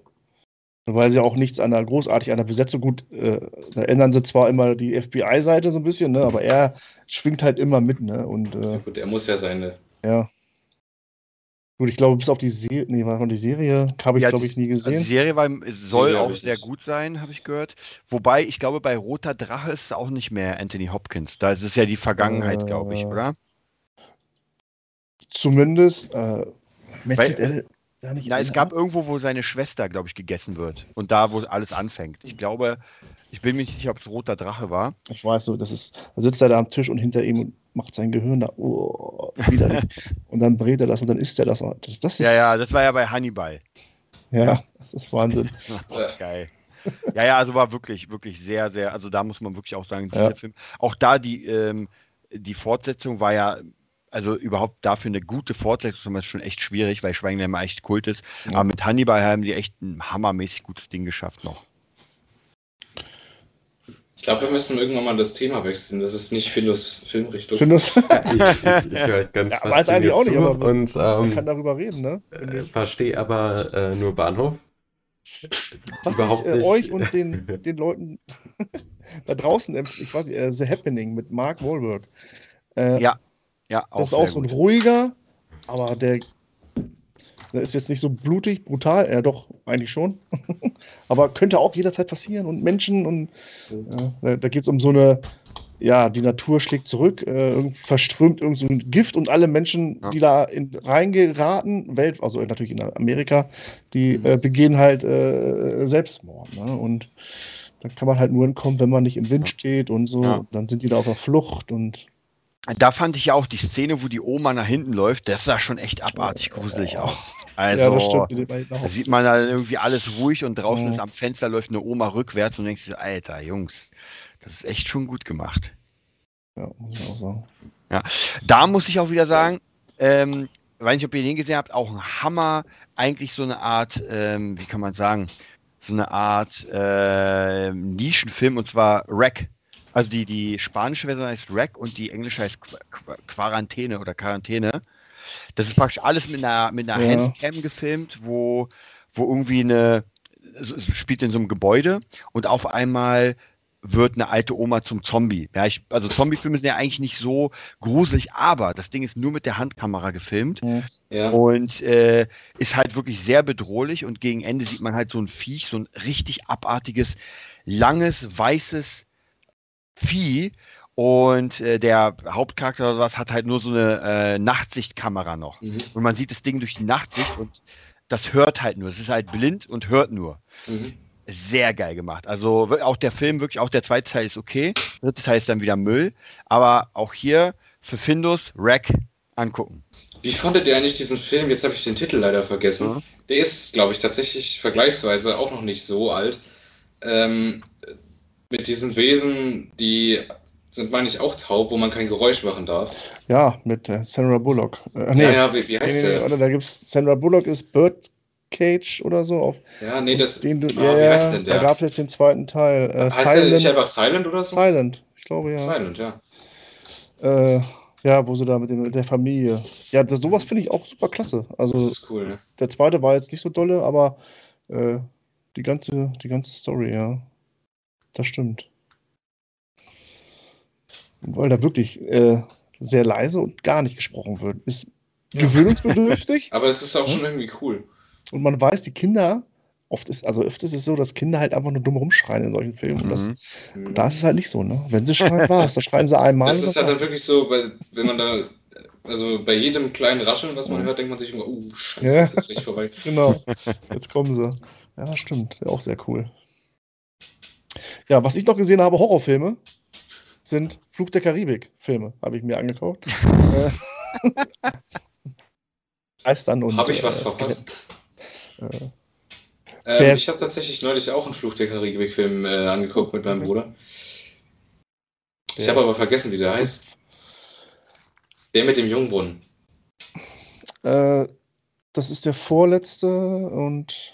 weil sie auch nichts an der großartig an der Besetzung gut, äh, da ändern sie zwar immer die FBI-Seite so ein bisschen, ne, aber er schwingt halt immer mit, ne? Und Ja, äh, gut, er muss ja seine. ja. Gut, ich glaube, bis auf die Serie, nee, war noch die Serie, habe ich, Ja, glaube ich, nie Also die gesehen. Serie war, soll Serie auch sehr gut sein, habe ich gehört. Wobei, ich glaube, bei Roter Drache ist es auch nicht mehr Anthony Hopkins. Da ist es ja die Vergangenheit, glaube ich, Äh, oder? Zumindest, äh, Weil, äh, da nicht Na, es gab irgendwo, wo seine Schwester, glaube ich, gegessen wird. Und da, wo alles anfängt. Ich glaube, ich bin mir nicht sicher, ob es Roter Drache war. Ich weiß so, das ist, da sitzt er da am Tisch und hinter ihm macht sein Gehirn da, oh, widerlich. und dann brät er das und dann isst er das. Das, das ist, Ja, ja, das war ja bei Hannibal. ja, das ist Wahnsinn. Geil. Ja, ja, also war wirklich, wirklich sehr, sehr, also da muss man wirklich auch sagen, dieser Ja. Film, auch da die, ähm, die Fortsetzung war ja, also überhaupt dafür eine gute Fortsetzung ist schon echt schwierig, weil Schweigen der immer echt Kult ist. Ja. Aber mit Hannibal haben die echt ein hammermäßig gutes Ding geschafft noch. Ich glaube, wir müssen irgendwann mal das Thema wechseln. Das ist nicht Philus Filmrichtung. Das, Ja, ich, ich, ich höre euch ganz Ja, weiß eigentlich auch nicht, aber und man ähm, kann darüber reden, ne? äh, verstehe aber äh, nur Bahnhof. Was überhaupt ich äh, nicht. euch und den, den Leuten da draußen, ich weiß nicht, äh, The Happening mit Mark Wahlberg. Äh, Ja, Ja, das ist auch so ein gut. ruhiger, aber der ist jetzt nicht so blutig, brutal, ja doch, eigentlich schon. aber könnte auch jederzeit passieren und Menschen und ja, da, da geht es um so eine, ja, die Natur schlägt zurück, äh, verströmt irgend so ein Gift und alle Menschen, Ja. die da in, reingeraten, Welt, also natürlich in Amerika, die Mhm. äh, begehen halt äh, Selbstmord. Ne? Und da kann man halt nur entkommen, wenn man nicht im Wind steht und so. Ja. Dann sind die da auf der Flucht und Da fand ich ja auch die Szene, wo die Oma nach hinten läuft, das sah schon echt abartig gruselig aus. Also, ja, sieht man da irgendwie alles ruhig und draußen Mhm. ist am Fenster läuft eine Oma rückwärts und denkst du, Alter, Jungs, das ist echt schon gut gemacht. Ja, muss ich auch sagen. Da muss ich auch wieder sagen, ähm, weiß nicht, ob ihr den gesehen habt, auch ein Hammer, eigentlich so eine Art, ähm, wie kann man sagen, so eine Art äh, Nischenfilm und zwar Wreck Also die, die spanische Version heißt Rack und die englische heißt Qu Qu Quarantäne oder Quarantäne. Das ist praktisch alles mit einer, mit einer Ja. Handcam gefilmt, wo, wo irgendwie eine, es spielt in so einem Gebäude und auf einmal wird eine alte Oma zum Zombie. Ja, ich, also Zombie-Filme sind ja eigentlich nicht so gruselig, aber das Ding ist nur mit der Handkamera gefilmt Ja. und äh, ist halt wirklich sehr bedrohlich und gegen Ende sieht man halt so ein Viech, so ein richtig abartiges, langes, weißes Vieh und äh, der Hauptcharakter oder was hat halt nur so eine äh, Nachtsichtkamera noch Mhm. und man sieht das Ding durch die Nachtsicht und das hört halt nur, es ist halt blind und hört nur. Mhm. Sehr geil gemacht. Also auch der Film, wirklich auch der zweite Teil ist okay, der dritte Teil ist dann wieder Müll, aber auch hier für Findus, Rack angucken. Wie fandet ihr eigentlich diesen Film? Jetzt habe ich den Titel leider vergessen. Ja. Der ist, glaube ich, tatsächlich vergleichsweise auch noch nicht so alt. Ähm, mit diesen Wesen, die sind, meine ich, auch taub, wo man kein Geräusch machen darf. Ja, mit äh, Sandra Bullock. Äh, nee, Ja, ja, wie, wie heißt nee, nee, der? oder da gibt's Sandra Bullock ist Birdcage oder so. Auf Ja, nee, das. den du, ah, ja, wie heißt denn da der? gab es jetzt den zweiten Teil. Äh, heißt der nicht Silent, einfach Silent oder so? Silent, ich glaube ja. Silent, ja. Äh, ja, wo sie da mit, dem, mit der Familie. Ja, das, sowas finde ich auch super klasse. Das Also ist cool, ne? der zweite war jetzt nicht so dolle, aber äh, die ganze, die ganze Story, ja. Das stimmt. Weil da wirklich äh, sehr leise und gar nicht gesprochen wird. Ist Ja. gewöhnungsbedürftig Aber es ist auch schon irgendwie cool. und man weiß, die Kinder, oft ist, also oft ist es so, dass Kinder halt einfach nur dumm rumschreien in solchen Filmen. Und das, Mhm. Mhm. da ist es halt nicht so, ne? Wenn sie schreien, war es. Da schreien sie einmal. Das ist halt dann wirklich so, bei, wenn man da, also bei jedem kleinen Rascheln, was man Mhm. hört, denkt man sich immer, oh, scheiße, Ja. jetzt ist gleich vorbei. Genau. Jetzt kommen sie. Ja, stimmt. Auch sehr cool. Ja, was ich noch gesehen habe, Horrorfilme, sind Flug der Karibik-Filme, habe ich mir angeguckt. Äh, Geistern und. Habe ich was äh, verpasst? Skelett. Äh, Ähm, ich habe tatsächlich neulich auch einen Fluch der Karibik-Film äh, angeguckt mit meinem Mhm. Bruder. Ich habe aber vergessen, wie der heißt. Der mit dem Jungbrunnen. Äh, das ist der vorletzte und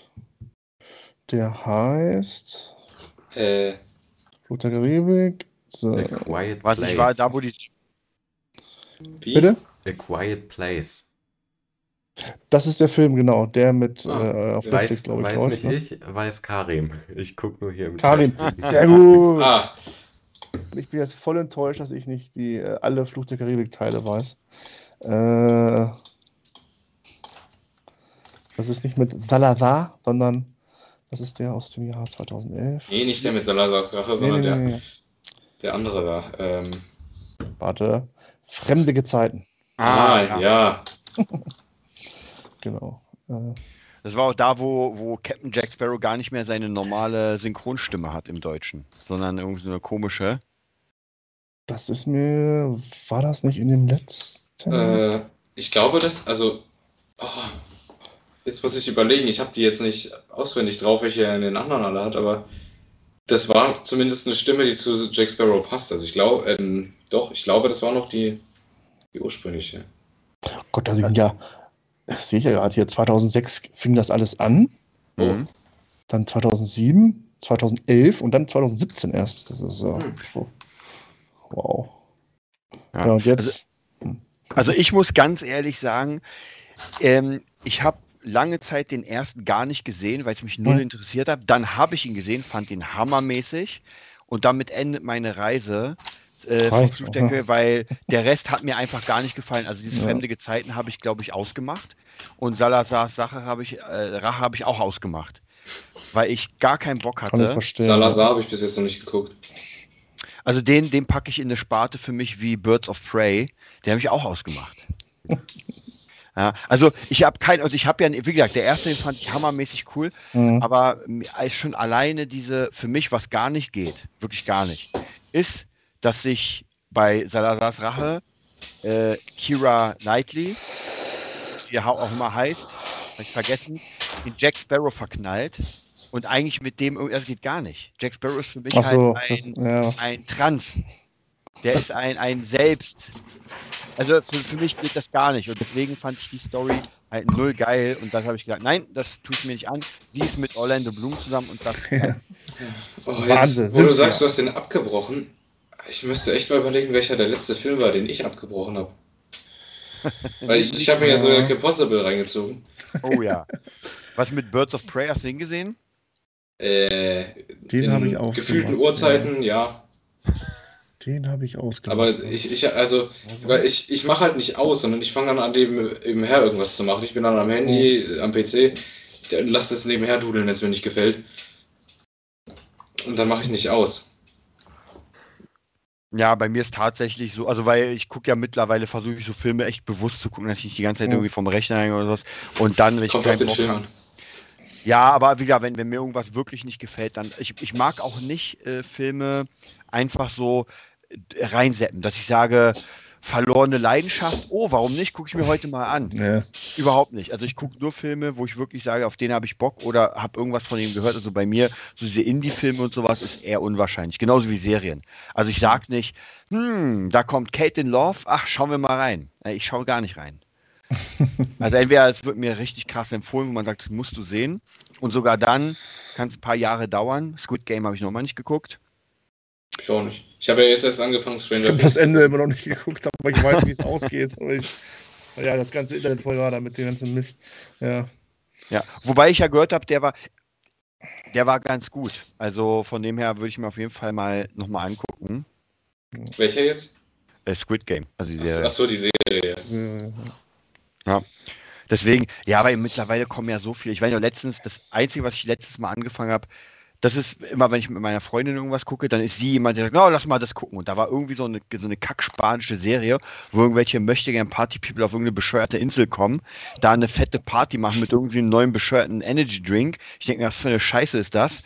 der heißt Äh, Flug der Karibik. So, A Quiet Was Place. ich war, da wo die. wie? bitte? A Quiet Place. Das ist der Film, genau. Der mit Ah, äh, auf weiß- Netflix, glaube ich. weiß nicht ne? ich, weiß Karim. Ich gucke nur hier im Karim, Chat. sehr gut. Ah, Ich bin jetzt voll enttäuscht, dass ich nicht die äh, alle Fluch der Karibik-Teile weiß. Äh, das ist nicht mit Salazar, sondern das ist der aus dem Jahr 2011. nee, nicht der mit Salazars Rache, Nee, sondern nee, der, nee, nee. Der andere da. Ähm, Warte. Fremde Gezeiten. ah, ja. Genau. Äh, Das war auch da, wo, wo Captain Jack Sparrow gar nicht mehr seine normale Synchronstimme hat im Deutschen, sondern irgendwie so eine komische. das ist mir. War das nicht in dem letzten? Äh, ich glaube, das, also, oh, jetzt muss ich überlegen, ich habe die jetzt nicht auswendig drauf, welche er in den anderen alle hat, aber das war zumindest eine Stimme, die zu Jack Sparrow passt. Also ich glaube, ähm, doch, ich glaube, das war noch die, die ursprüngliche. Gott, da sind ja. Das sehe ich ja gerade hier. 2006 fing das alles an. Oh. Mhm. Dann 2007, 2011 und dann 2017 erst. Das ist so. Hm. Wow. Ja. Ja, und jetzt. Also ich muss ganz ehrlich sagen, ähm, ich habe lange Zeit den ersten gar nicht gesehen, weil es mich null interessiert hat. Dann habe ich ihn gesehen, fand ihn hammermäßig und damit endet meine Reise. Äh. Karibik, weil der Rest hat mir einfach gar nicht gefallen. Also diese Ja. fremde Gezeiten habe ich, glaube ich, ausgemacht. Und Salazars Sache habe ich, äh, Rache habe ich auch ausgemacht. Weil ich gar keinen Bock hatte. Salazar habe ich bis jetzt noch nicht geguckt. Also den, den packe ich in eine Sparte für mich wie Birds of Prey. Den habe ich auch ausgemacht. ja, also ich habe kein, also ich habe ja, wie gesagt, der erste, den fand ich hammermäßig cool, Mhm. aber schon alleine diese, für mich, was gar nicht geht, wirklich gar nicht, ist, dass sich bei Salazars Rache äh, Kira Knightley, wie er auch immer heißt, hab ich vergessen, in Jack Sparrow verknallt und eigentlich mit dem, das geht gar nicht. Jack Sparrow ist für mich Ach so, halt das, ein, ja. ein Trans. Der ist ein, ein Selbst. Also für, für mich geht das gar nicht. Und deswegen fand ich die Story halt null geil. Und das habe ich gedacht, nein, das tue ich mir nicht an. Sie ist mit Orlando Bloom zusammen und das. Ja. Oh, Wahnsinn, jetzt, wo du sagst, ja. du hast den abgebrochen. Ich müsste echt mal überlegen, welcher der letzte Film war, den ich abgebrochen habe. Weil ich, ich habe mir ja so Kim Possible reingezogen. Oh ja. Was mit Birds of Prey hast du ihn gesehen? Äh, Den habe ich auch Gefühlten gemacht, Uhrzeiten, ja. Den habe ich ausgemacht. Aber ich, ich also, weil ich, ich mache halt nicht aus, sondern ich fange dann an, neben, nebenher irgendwas zu machen. Ich bin dann am Handy, am PC, dann lass das nebenher dudeln, wenn es mir nicht gefällt. Und dann mache ich nicht aus. Ja, bei mir ist tatsächlich so, also weil ich gucke ja mittlerweile, versuche ich so Filme echt bewusst zu gucken, dass ich nicht die ganze Zeit Ja. irgendwie vom Rechner hänge oder was. Und dann, wenn ich Kommt auf keinen den Bock Film hab- an. Ja, aber wie gesagt, wenn, wenn mir irgendwas wirklich nicht gefällt, dann. Ich, ich mag auch nicht äh, Filme einfach so äh, reinseppen, dass ich sage, verlorene Leidenschaft, oh, warum nicht? Gucke ich mir heute mal an. Ja. Überhaupt nicht. Also ich gucke nur Filme, wo ich wirklich sage, auf den habe ich Bock oder habe irgendwas von ihm gehört. Also bei mir, so diese Indie-Filme und sowas ist eher unwahrscheinlich. Genauso wie Serien. Also ich sage nicht, hm, da kommt Kate in Love, ach, schauen wir mal rein. Äh, Ich schaue gar nicht rein. Also entweder es wird mir richtig krass empfohlen, wo man sagt, das musst du sehen. Und sogar dann kann es ein paar Jahre dauern. Squid Game habe ich noch mal nicht geguckt. Ich auch nicht. Ich habe ja jetzt erst angefangen, Ich Stranger habe das. Ende immer noch nicht geguckt, aber ich weiß, wie es ausgeht. Aber ich, ja, das ganze Internet voll war da mit dem ganzen Mist. Ja. Ja, wobei ich ja gehört habe, der war, der war ganz gut. Also von dem her würde ich mir auf jeden Fall mal nochmal angucken. Welcher jetzt? Äh, Squid Game. Also die Serie. Achso, die Serie. Äh, Deswegen, ja, aber mittlerweile kommen ja so viele. Ich weiß ja letztens, das Einzige, was ich letztes Mal angefangen habe, das ist immer, wenn ich mit meiner Freundin irgendwas gucke, dann ist sie jemand, der sagt, no, lass mal das gucken. Und da war irgendwie so eine, so eine kackspanische Serie, wo irgendwelche möchtegern Party-People auf irgendeine bescheuerte Insel kommen, da eine fette Party machen mit irgendwie einem neuen bescheuerten Energy-Drink. Ich denke mir, was für eine Scheiße ist das?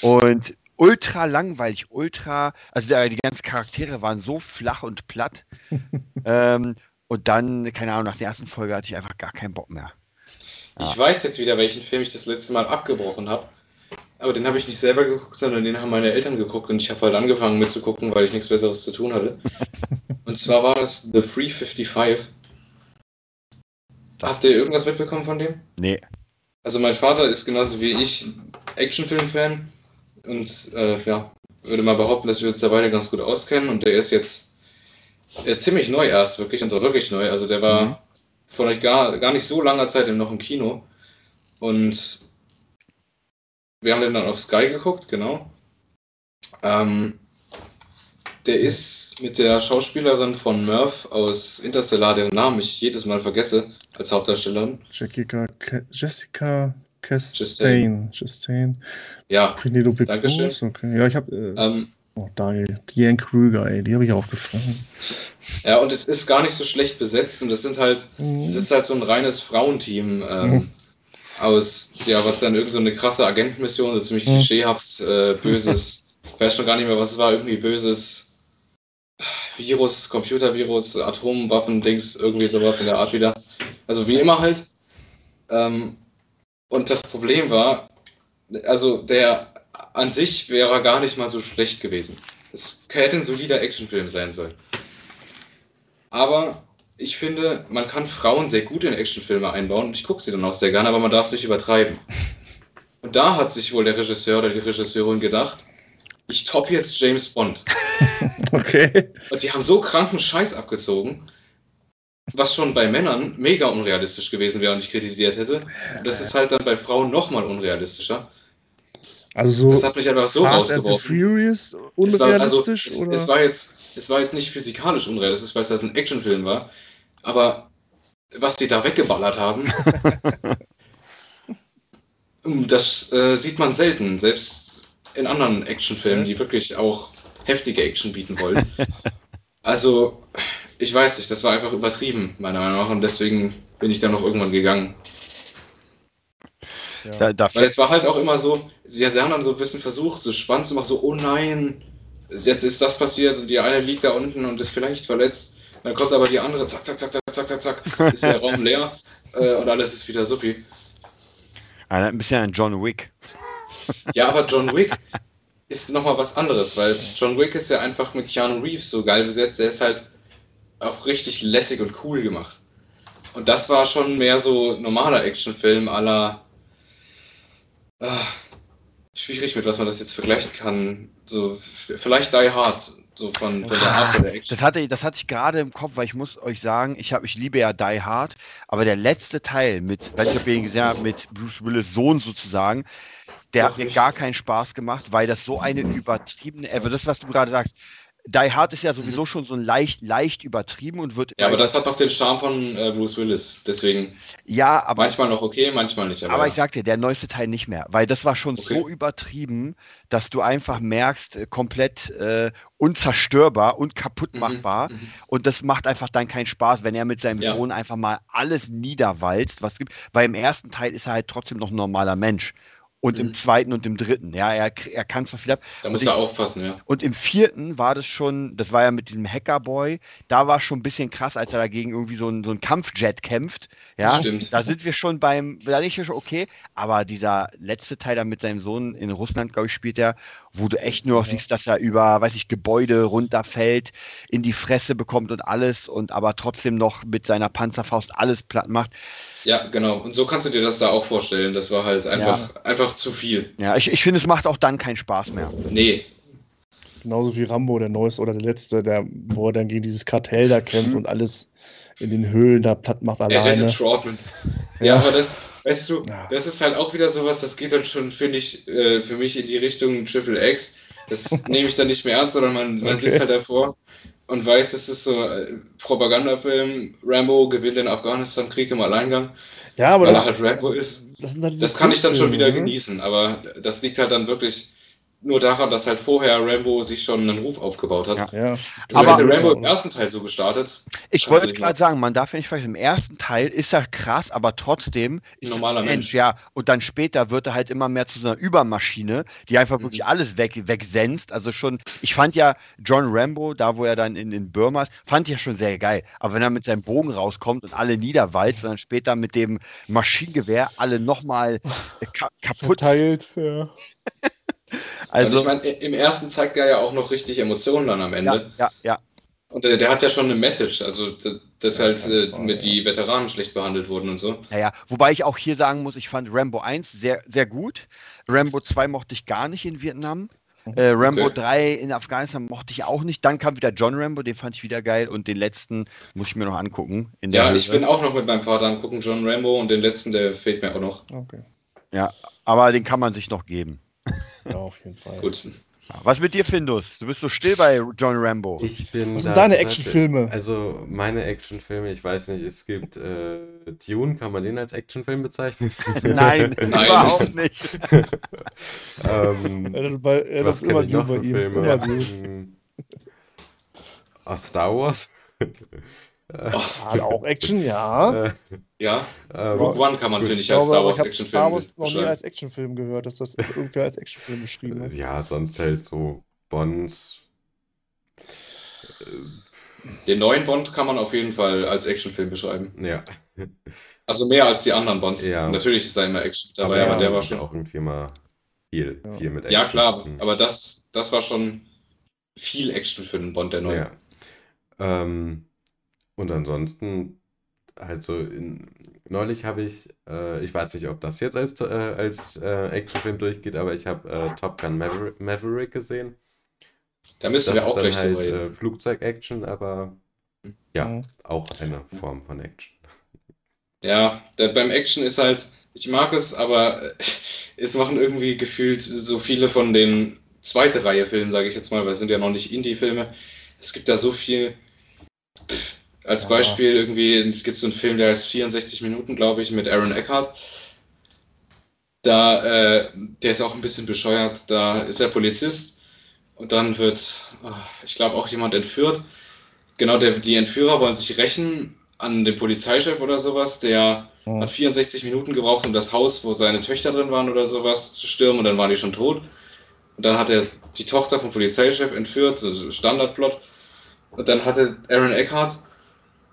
Und ultra langweilig, ultra, also die ganzen Charaktere waren so flach und platt. ähm, und dann, keine Ahnung, nach der ersten Folge hatte ich einfach gar keinen Bock mehr. Ich weiß jetzt wieder, welchen Film ich das letzte Mal abgebrochen habe. Aber den habe ich nicht selber geguckt, sondern den haben meine Eltern geguckt und ich habe halt angefangen mitzugucken, weil ich nichts Besseres zu tun hatte. und zwar war das The Free 55. Das- Habt ihr irgendwas mitbekommen von dem? Nee. Also mein Vater ist genauso wie ich Actionfilm-Fan und äh, ja, würde mal behaupten, dass wir uns da beide ganz gut auskennen und der ist jetzt äh, ziemlich neu erst, wirklich, und zwar wirklich neu. Also der war Mhm. vor euch gar, gar nicht so langer Zeit noch im Kino und wir haben den dann auf Sky geguckt, genau. Ähm, der ist mit der Schauspielerin von Murph aus Interstellar, deren Namen ich jedes Mal vergesse, als Hauptdarstellerin. Jessica, Ca- Jessica Chastain. Chastain. Ja, Penelope Dankeschön. Cruz. Okay. Ja, ich habe. Äh, ähm, oh, geil. Diane Krüger, ey. Die habe ich auch gefallen. Ja, und es ist gar nicht so schlecht besetzt und das sind halt, es ist halt so ein reines Frauenteam ähm, Mhm. Aus, ja, was dann irgend so eine krasse Agentenmission, so ziemlich Mhm. klischeehaft, äh, böses, ich weiß schon gar nicht mehr, was es war, irgendwie böses Virus, Computervirus, Atomwaffen, Dings, irgendwie sowas in der Art wieder. Also wie immer halt. Ähm, und das Problem war, also der an sich wäre er gar nicht mal so schlecht gewesen. Es hätte ein solider Actionfilm sein sollen. Aber ich finde, man kann Frauen sehr gut in Actionfilme einbauen und ich gucke sie dann auch sehr gerne, aber man darf es nicht übertreiben. Und da hat sich wohl der Regisseur oder die Regisseurin gedacht, ich top jetzt James Bond. Okay. Und die haben so kranken Scheiß abgezogen, was schon bei Männern mega unrealistisch gewesen wäre und ich kritisiert hätte. Und das ist halt dann bei Frauen nochmal unrealistischer. Also Das hat mich einfach so Fast rausgeworfen. Furious Es war, also, unrealistisch? es, oder? es, war jetzt, es war jetzt nicht physikalisch unrealistisch, weil es das ein Actionfilm war. Aber was die da weggeballert haben, das äh, sieht man selten. Selbst in anderen Actionfilmen, die wirklich auch heftige Action bieten wollen. Also, ich weiß nicht, das war einfach übertrieben, meiner Meinung nach. Und deswegen bin ich dann noch irgendwann gegangen. ja. Da, da Weil es war halt auch immer so, sie sie haben dann so ein bisschen versucht, so spannend zu machen, so, oh nein, jetzt ist das passiert und die eine liegt da unten und ist vielleicht verletzt. Dann kommt aber die andere, zack, zack, zack, zack, zack, zack, zack, ist der Raum leer äh, und alles ist wieder suppi. Erinnert ein bisschen an John Wick. Ja, aber John Wick ist nochmal was anderes, weil John Wick ist ja einfach mit Keanu Reeves so geil besetzt, der ist halt auch richtig lässig und cool gemacht. Und das war schon mehr so normaler Actionfilm aller. Schwierig, mit was man das jetzt vergleichen kann. So, vielleicht Die Hard, so von, von der Art der Action. Das hatte, das hatte ich gerade im Kopf, weil ich muss euch sagen, ich, hab, ich liebe ja Die Hard, aber der letzte Teil mit, weiß nicht, ob ihr ihn gesehen habt, mit Bruce Willis Sohn sozusagen, der Doch hat mir nicht. gar keinen Spaß gemacht, weil das so eine übertriebene, also das, was du gerade sagst, Die Hard ist ja sowieso schon so ein leicht, leicht übertrieben und wird. Mhm. Ja, aber das hat noch den Charme von äh, Bruce Willis. Deswegen Ja, aber, manchmal noch okay, manchmal nicht. Aber, aber ich sag dir, der neueste Teil nicht mehr, weil das war schon Okay. so übertrieben, dass du einfach merkst, äh, komplett äh, unzerstörbar und kaputt Mhm, machbar. mhm. Und das macht einfach dann keinen Spaß, wenn er mit seinem Ja. Sohn einfach mal alles niederwalzt, was es gibt. Weil im ersten Teil ist er halt trotzdem noch ein normaler Mensch. Und im Mhm. zweiten und im dritten, ja, er, er kann zwar viel ab. Da muss ich- er aufpassen, ja. Und im vierten war das schon, das war ja mit diesem Hackerboy, da war schon ein bisschen krass, als er dagegen irgendwie so ein, so ein Kampfjet kämpft. Ja, Stimmt. da sind wir schon beim, da denke ich schon, okay, aber dieser letzte Teil da mit seinem Sohn in Russland, glaube ich, spielt er, wo du echt nur noch siehst, dass er über, weiß ich, Gebäude runterfällt, in die Fresse bekommt und alles und aber trotzdem noch mit seiner Panzerfaust alles platt macht. Ja, genau. Und so kannst du dir das da auch vorstellen. Das war halt einfach, einfach zu viel. Ja, ich, ich finde, es macht auch dann keinen Spaß mehr. Nee. Genauso wie Rambo, der neueste oder der letzte, der, wo er dann gegen dieses Kartell da kämpft und alles in den Höhlen da platt macht Er alleine. rettet Trotman. Ja, Ja. aber das, weißt du, Ja. das ist halt auch wieder sowas, das geht dann schon, finde ich, äh, für mich in die Richtung Triple X. Das nehme ich dann nicht mehr ernst, sondern man, man Okay. sitzt halt davor und weiß, das ist so äh, Propagandafilm. Rambo gewinnt den Afghanistan-Krieg im Alleingang, Ja, aber weil das, er halt Rambo ist. das halt Das kann ich dann schon wieder ne? genießen, aber das liegt halt dann wirklich nur daran, dass halt vorher Rambo sich schon einen Ruf aufgebaut hat. Ja. Ja. Also Aber- hätte Rambo im ersten Teil so gestartet, Ich wollte gerade sagen, man darf ja nicht vergessen, im ersten Teil ist er krass, aber trotzdem ist er Normaler ein Mensch. Ja, und dann später wird er halt immer mehr zu so einer Übermaschine, die einfach Mhm. wirklich alles weg, wegsenzt. Also schon, ich fand ja John Rambo, da wo er dann in, in Burma ist, fand ich ja schon sehr geil. Aber wenn er mit seinem Bogen rauskommt und alle niederwalzt und dann später mit dem Maschinengewehr alle nochmal ka kaputt. Verteilt, ja. Also, ich meine, im ersten zeigt er ja auch noch richtig Emotionen dann am ja, Ende. ja, ja. Und der, der hat ja schon eine Message, also dass Ja, halt äh, mit die Veteranen schlecht behandelt wurden und so. Ja, ja. Wobei ich auch hier sagen muss, ich fand Rambo 1 sehr, sehr gut. Rambo 2 mochte ich gar nicht in Vietnam. Äh, Rambo Okay. 3 in Afghanistan mochte ich auch nicht. Dann kam wieder John Rambo, den fand ich wieder geil. Und den letzten muss ich mir noch angucken. In der Ja, ich Höhe. bin auch noch mit meinem Vater am gucken, John Rambo, und den letzten, der fehlt mir auch noch. Okay. Aber den kann man sich noch geben. Ja, auf jeden Fall. Gut. Was mit dir, Findus? Du bist so still bei John Rambo. Ich bin Was sind deine Actionfilme? Also meine Actionfilme, ich weiß nicht, es gibt äh, Dune, kann man den als Actionfilm bezeichnen? Nein, Nein. überhaupt nicht. ähm, bei, was kenne ich noch für. Filme? Hm. Aus Star Wars? Hat auch Action, ja. Äh, Ja, ähm, Rogue One kann man Ich ich als Star aber Wars ich habe Actionfilm Star Wars noch nie als Actionfilm gehört, dass das irgendwer als Actionfilm beschrieben hat. ja, sonst halt so Bond. Den neuen Bond kann man auf jeden Fall als Actionfilm beschreiben. Ja, Also mehr als die anderen Bonds. Ja. Natürlich ist da immer Action dabei, aber aber, ja, der war ist schon. auch irgendwie mal viel, Ja. viel mit Ja, Action. klar, Hm. aber das, das war schon viel Action für den Bond, der neue. Ja. Ähm, und ansonsten, also in, neulich habe ich, äh, ich weiß nicht, ob das jetzt als, äh, als äh, Actionfilm durchgeht, aber ich habe äh, Top Gun Maverick, Maverick gesehen. Da müssen Das wir auch gleich halt reden. äh, Flugzeug-Action, aber ja, Mhm. auch eine Form von Action. Ja, der, beim Action ist halt, ich mag es, aber es machen irgendwie gefühlt so viele von den zweite Reihe Filmen, sage ich jetzt mal, weil es sind ja noch nicht Indie-Filme. Es gibt da so viel. Pff, als Ja. Beispiel irgendwie, es gibt so einen Film, der heißt 64 Minuten, glaube ich, mit Aaron Eckhart. Da, äh, der ist auch ein bisschen bescheuert. Da ist er Polizist und dann wird, ah, ich glaube, auch jemand entführt. Genau, der, die Entführer wollen sich rächen an den Polizeichef oder sowas, der Mhm. hat 64 Minuten gebraucht, um das Haus, wo seine Töchter drin waren oder sowas, zu stürmen und dann waren die schon tot. Und dann hat er die Tochter vom Polizeichef entführt, so so Standardplot. Und dann hatte Aaron Eckhart,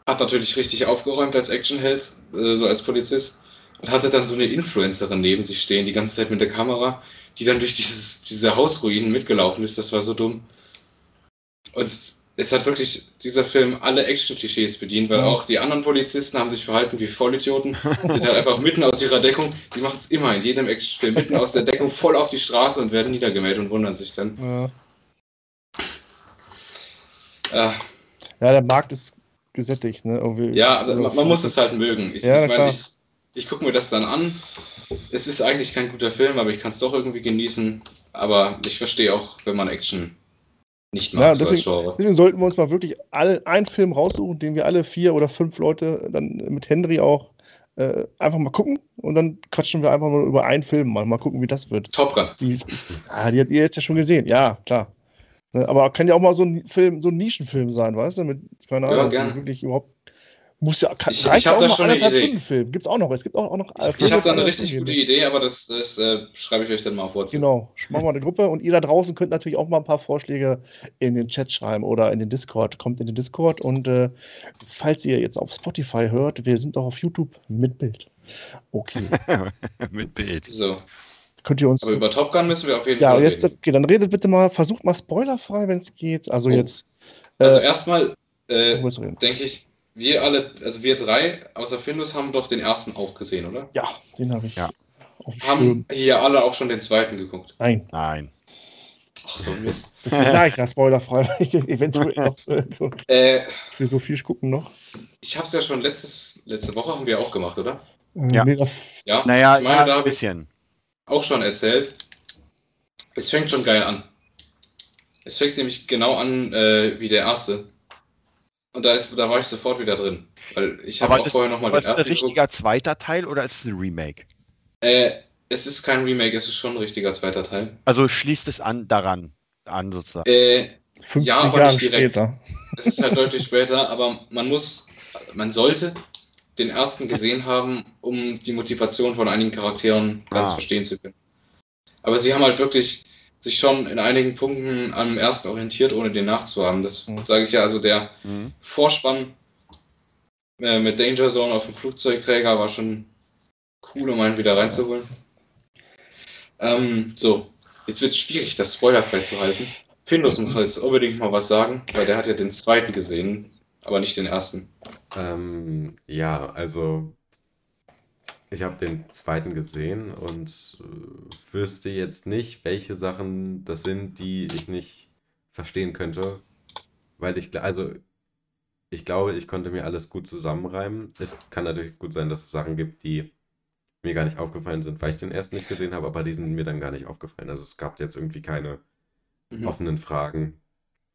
hat natürlich richtig aufgeräumt als Actionheld, äh, so als Polizist, und hatte dann so eine Influencerin neben sich stehen, die ganze Zeit mit der Kamera, die dann durch dieses, diese Hausruinen mitgelaufen ist. Das war so dumm. Und es hat wirklich dieser Film alle Action-Klischees bedient, weil Ja. auch die anderen Polizisten haben sich verhalten wie Vollidioten, sind halt einfach mitten aus ihrer Deckung, die machen es immer in jedem Actionfilm, mitten aus der Deckung voll auf die Straße und werden niedergemäht und wundern sich dann. Ja. Äh, ja, der Markt ist gesättigt, ne? Irgendwie. ja, also man, man muss es halt mögen. Ich, Ja, ich ich, ich gucke mir das dann an. Es ist eigentlich kein guter Film, aber ich kann es doch irgendwie genießen. Aber ich verstehe auch, wenn man Action nicht mag, Ja, deswegen-. Deswegen sollten wir uns mal wirklich alle, einen Film raussuchen, den wir alle vier oder fünf Leute dann mit Henry auch äh, einfach mal gucken und dann quatschen wir einfach mal über einen Film mal, mal gucken, wie das wird. Top Gun. Die, ah, die hat ihr jetzt ja schon gesehen, ja, klar. Ne, Aber kann ja auch mal so ein Film, so ein Nischenfilm sein, weißt du? Mit, keine Ja, Ahnung, gerne. wirklich überhaupt. Muss ja, kann, Ich- ich hab auch da schon eine Idee. Film. Gibt's auch noch. Es gibt auch, auch noch. Ich, ich habe da eine richtig gute Idee, aber das, das äh, schreibe ich euch dann mal auf WhatsApp. Genau, machen wir eine Gruppe und ihr da draußen könnt natürlich auch mal ein paar Vorschläge in den Chat schreiben oder in den Discord. Kommt in den Discord und äh, falls ihr jetzt auf Spotify hört, wir sind auch auf YouTube mit Bild. Okay, Mit Bild. So, könnt ihr uns. aber über Top Gun müssen wir auf jeden Ja, Fall jetzt, reden. okay, dann redet bitte mal, versucht mal spoilerfrei, wenn es geht. Also Oh. jetzt. Also äh, erstmal äh, denke ich, wir alle, also wir drei außer Findus haben doch den ersten auch gesehen, oder? ja, den habe ich. Ja. Haben hier alle auch schon den zweiten geguckt. Nein, Nein. Ach so, Mist. das ist gleich ja, spoilerfrei, weil ich den eventuell noch äh, äh, für so viel gucken noch. ich habe es ja schon letztes, letzte Woche haben wir auch gemacht, oder? Äh, Ja. nee, das- Ja, Naja, ich meine, ja, da ein ich bisschen. Auch schon erzählt. Es fängt schon geil an. Es fängt nämlich genau an äh, wie der erste. Und da, ist, da war ich sofort wieder drin. Weil ich habe Aber auch das, vorher nochmal den ist das ein ersten geguckt. richtiger zweiter Teil oder ist es ein Remake? Äh, es ist kein Remake, es ist schon ein richtiger zweiter Teil. Also schließt es an daran an sozusagen. Äh, 50 Ja, aber Jahre nicht direkt. später. es ist halt deutlich später, aber man muss, man sollte den ersten gesehen haben, um die Motivation von einigen Charakteren ganz Ah. verstehen zu können. Aber sie haben halt wirklich sich schon in einigen Punkten am ersten orientiert, ohne den nachzuhaben. Das Mhm. sage ich ja, also der Mhm. Vorspann äh, mit Danger Zone auf dem Flugzeugträger war schon cool, um einen wieder reinzuholen. Ähm, so, jetzt wird es schwierig, das spoilerfrei zu halten. Findus muss jetzt unbedingt mal was sagen, weil der hat ja den zweiten gesehen, aber nicht den ersten. Ähm, ja, also ich habe den zweiten gesehen und äh, wüsste jetzt nicht, welche Sachen das sind, die ich nicht verstehen könnte. Weil ich, also ich glaube, ich konnte mir alles gut zusammenreimen. Es kann natürlich gut sein, dass es Sachen gibt, die mir gar nicht aufgefallen sind, weil ich den ersten nicht gesehen habe, aber die sind mir dann gar nicht aufgefallen. Also es gab jetzt irgendwie keine Mhm. offenen Fragen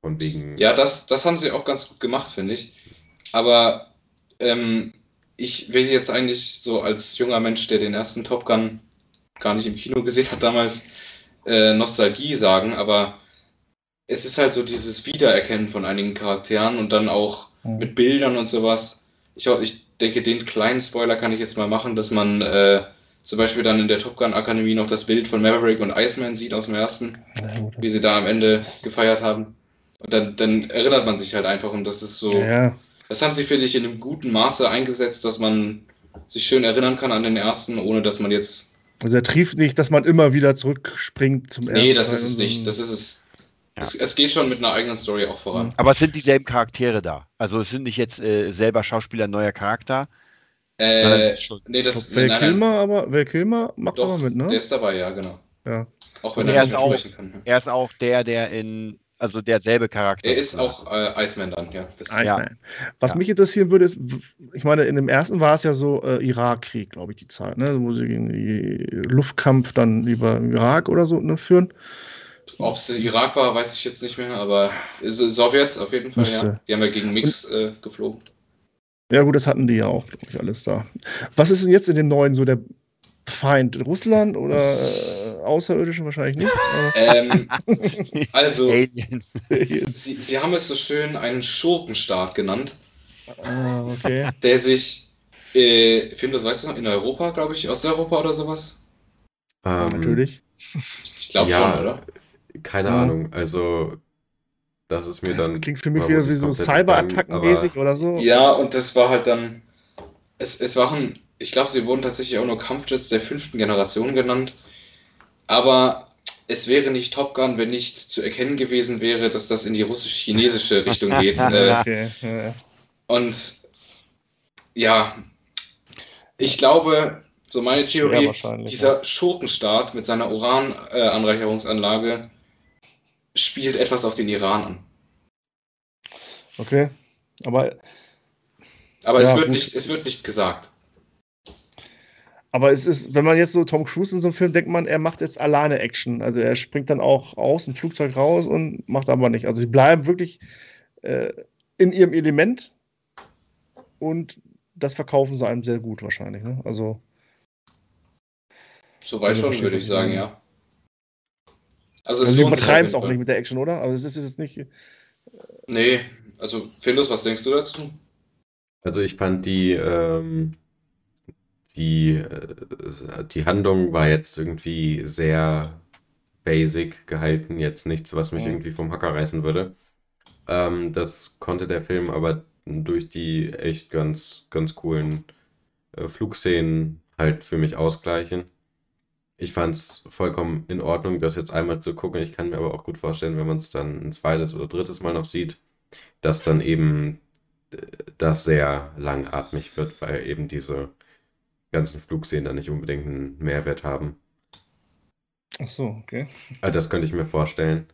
von wegen. Ja, das, das haben sie auch ganz gut gemacht, finde ich. Aber ähm, ich will jetzt eigentlich so als junger Mensch, der den ersten Top Gun gar nicht im Kino gesehen hat damals, äh, Nostalgie sagen, aber es ist halt so dieses Wiedererkennen von einigen Charakteren und dann auch Mhm. mit Bildern und sowas. Ich, ich denke, den kleinen Spoiler kann ich jetzt mal machen, dass man äh, zum Beispiel dann in der Top Gun Akademie noch das Bild von Maverick und Iceman sieht aus dem ersten wie sie da am Ende gefeiert haben. Und dann, dann erinnert man sich halt einfach und das ist so. Ja, Das haben sie, finde ich, in einem guten Maße eingesetzt, dass man sich schön erinnern kann an den ersten, ohne dass man jetzt. also er trieft nicht, dass man immer wieder zurückspringt zum Nee, das ist es nicht. Das ist es. Ja. Es, es geht schon mit einer eigenen Story auch voran. Aber es sind dieselben Charaktere da. Also es sind nicht jetzt äh, selber Schauspieler neuer Charakter. Äh, ist schon- nee, das. Val Kilmer, aber Val Kilmer macht doch, aber mit, ne? der ist dabei, ja, genau. Ja. Auch wenn er er nicht auch- sprechen kann. Er ist auch der, der in, also derselbe Charakter. Er ist auch äh, Iceman dann, ja. Iceman. Was Ja. mich interessieren würde, ist, ich meine, in dem ersten war es ja so äh, Irakkrieg, glaube ich, die Zeit, ne? Wo sie gegen die Luftkampf dann über Irak oder so ne, führen. Ob es Irak war, weiß ich jetzt nicht mehr, aber so- Sowjets auf jeden Fall, ja. Müsste. Die haben ja gegen Mix äh, geflogen. Ja, gut, das hatten die ja auch, glaube ich, alles da. Was ist denn jetzt in dem neuen so der Feind? Russland oder äh, Außerirdische wahrscheinlich nicht? Ähm, also, Sie, Sie haben es so schön einen Schurkenstaat genannt, ah, okay. der sich, äh, Film, das weißt du noch, in Europa, glaube ich, Osteuropa oder sowas? Ähm, natürlich. Ich glaube ja, schon, oder? Keine Ja. Ahnung. Also, das ist mir Das dann. klingt für mich wieder wie so Cyber-Attacken-mäßig oder so. Ja, und das war halt dann, es, es waren, ich glaube, sie wurden tatsächlich auch nur Kampfjets der fünften Generation genannt, aber es wäre nicht Top Gun, wenn nicht zu erkennen gewesen wäre, dass das in die russisch-chinesische Richtung geht. äh, Okay. Ja. und ja, ich glaube, so meine Theorie, dieser Schurkenstaat mit seiner Uran-Anreicherungsanlage spielt etwas auf den Iran an. Okay. Aber, Aber Ja, es, wird gut. nicht, es wird nicht gesagt. Aber es ist, wenn man jetzt so Tom Cruise in so einem Film denkt man, er macht jetzt alleine Action. Also er springt dann auch aus dem Flugzeug raus und macht aber nicht. Also sie bleiben wirklich äh, in ihrem Element und das verkaufen sie einem sehr gut wahrscheinlich. Ne? Also Soweit Also, schon, würde ich sagen, ja. Also, Also es sie lohnt sich übertreiben es auch nicht mit der Action, oder? Aber es ist jetzt nicht. Fall. Nee, also Findus, was denkst du dazu? Also ich fand die, ähm, die, äh, die Handlung war jetzt irgendwie sehr basic gehalten, jetzt nichts, was mich irgendwie vom Hocker reißen würde. Ähm, das konnte der Film aber durch die echt ganz, ganz coolen äh, Flugszenen halt für mich ausgleichen. Ich fand es vollkommen in Ordnung, das jetzt einmal zu gucken. Ich kann mir aber auch gut vorstellen, wenn man es dann ein zweites oder drittes Mal noch sieht, dass dann eben äh, das sehr langatmig wird, weil eben diese ganzen Flugszenen dann nicht unbedingt einen Mehrwert haben. Ach so, okay. Also das könnte ich mir vorstellen.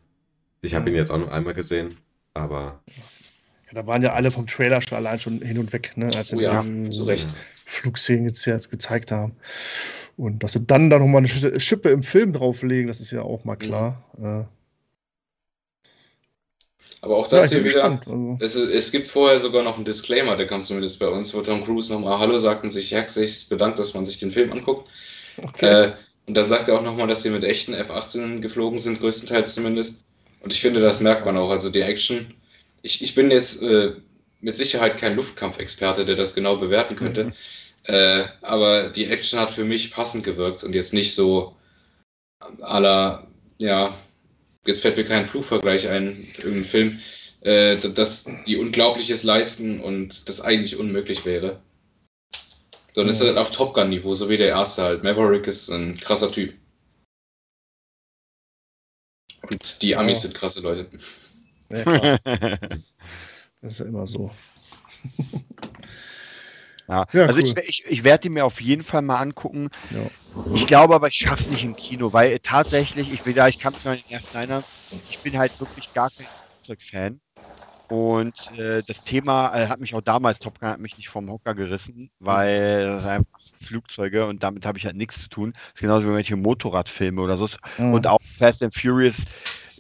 Ich habe Mhm. ihn jetzt auch noch einmal gesehen, aber Ja, da waren ja alle vom Trailer schon allein schon hin und weg, ne? als sie Oh ja, zu Recht. Flugszenen jetzt, gezeigt haben. Und dass sie dann da nochmal eine Sch- Schippe im Film drauflegen, das ist ja auch mal klar. Äh, Aber auch ja, das bin hier wieder. Also, Es, es gibt vorher sogar noch einen Disclaimer, der kam zumindest bei uns, wo Tom Cruise nochmal Hallo sagt und sich herzlich bedankt, dass man sich den Film anguckt. okay. Äh, und da sagt er auch nochmal, dass sie mit echten F-18 geflogen sind, größtenteils zumindest. Und ich finde, das merkt man auch. Also die Action. Ich, ich bin jetzt äh, mit Sicherheit kein Luftkampfexperte, der das genau bewerten könnte. äh, aber die Action hat für mich passend gewirkt und jetzt nicht so la, ja, jetzt fällt mir kein Flugvergleich ein, für irgendeinen Film, äh, dass die Unglaubliches leisten und das eigentlich unmöglich wäre. Sondern es ist Ja. halt auf Top Gun-Niveau, so wie der erste halt. Maverick ist ein krasser Typ. Und die Amis Ja. sind krasse Leute. ja, das ist ja immer so. Ja, Ja, also cool. ich, ich, ich werde die mir auf jeden Fall mal angucken. Ja. Ich glaube aber, ich schaffe es nicht im Kino, weil tatsächlich, ich will da, ich kann mich noch den ersten erinnern, ich bin halt wirklich gar kein Flugzeugfan. Und äh, das Thema äh, hat mich auch damals, Top Gun hat mich nicht vom Hocker gerissen, weil das sind einfach Flugzeuge und damit habe ich halt nichts zu tun. Das ist genauso wie irgendwelche Motorradfilme oder so. Mhm. Und auch Fast and Furious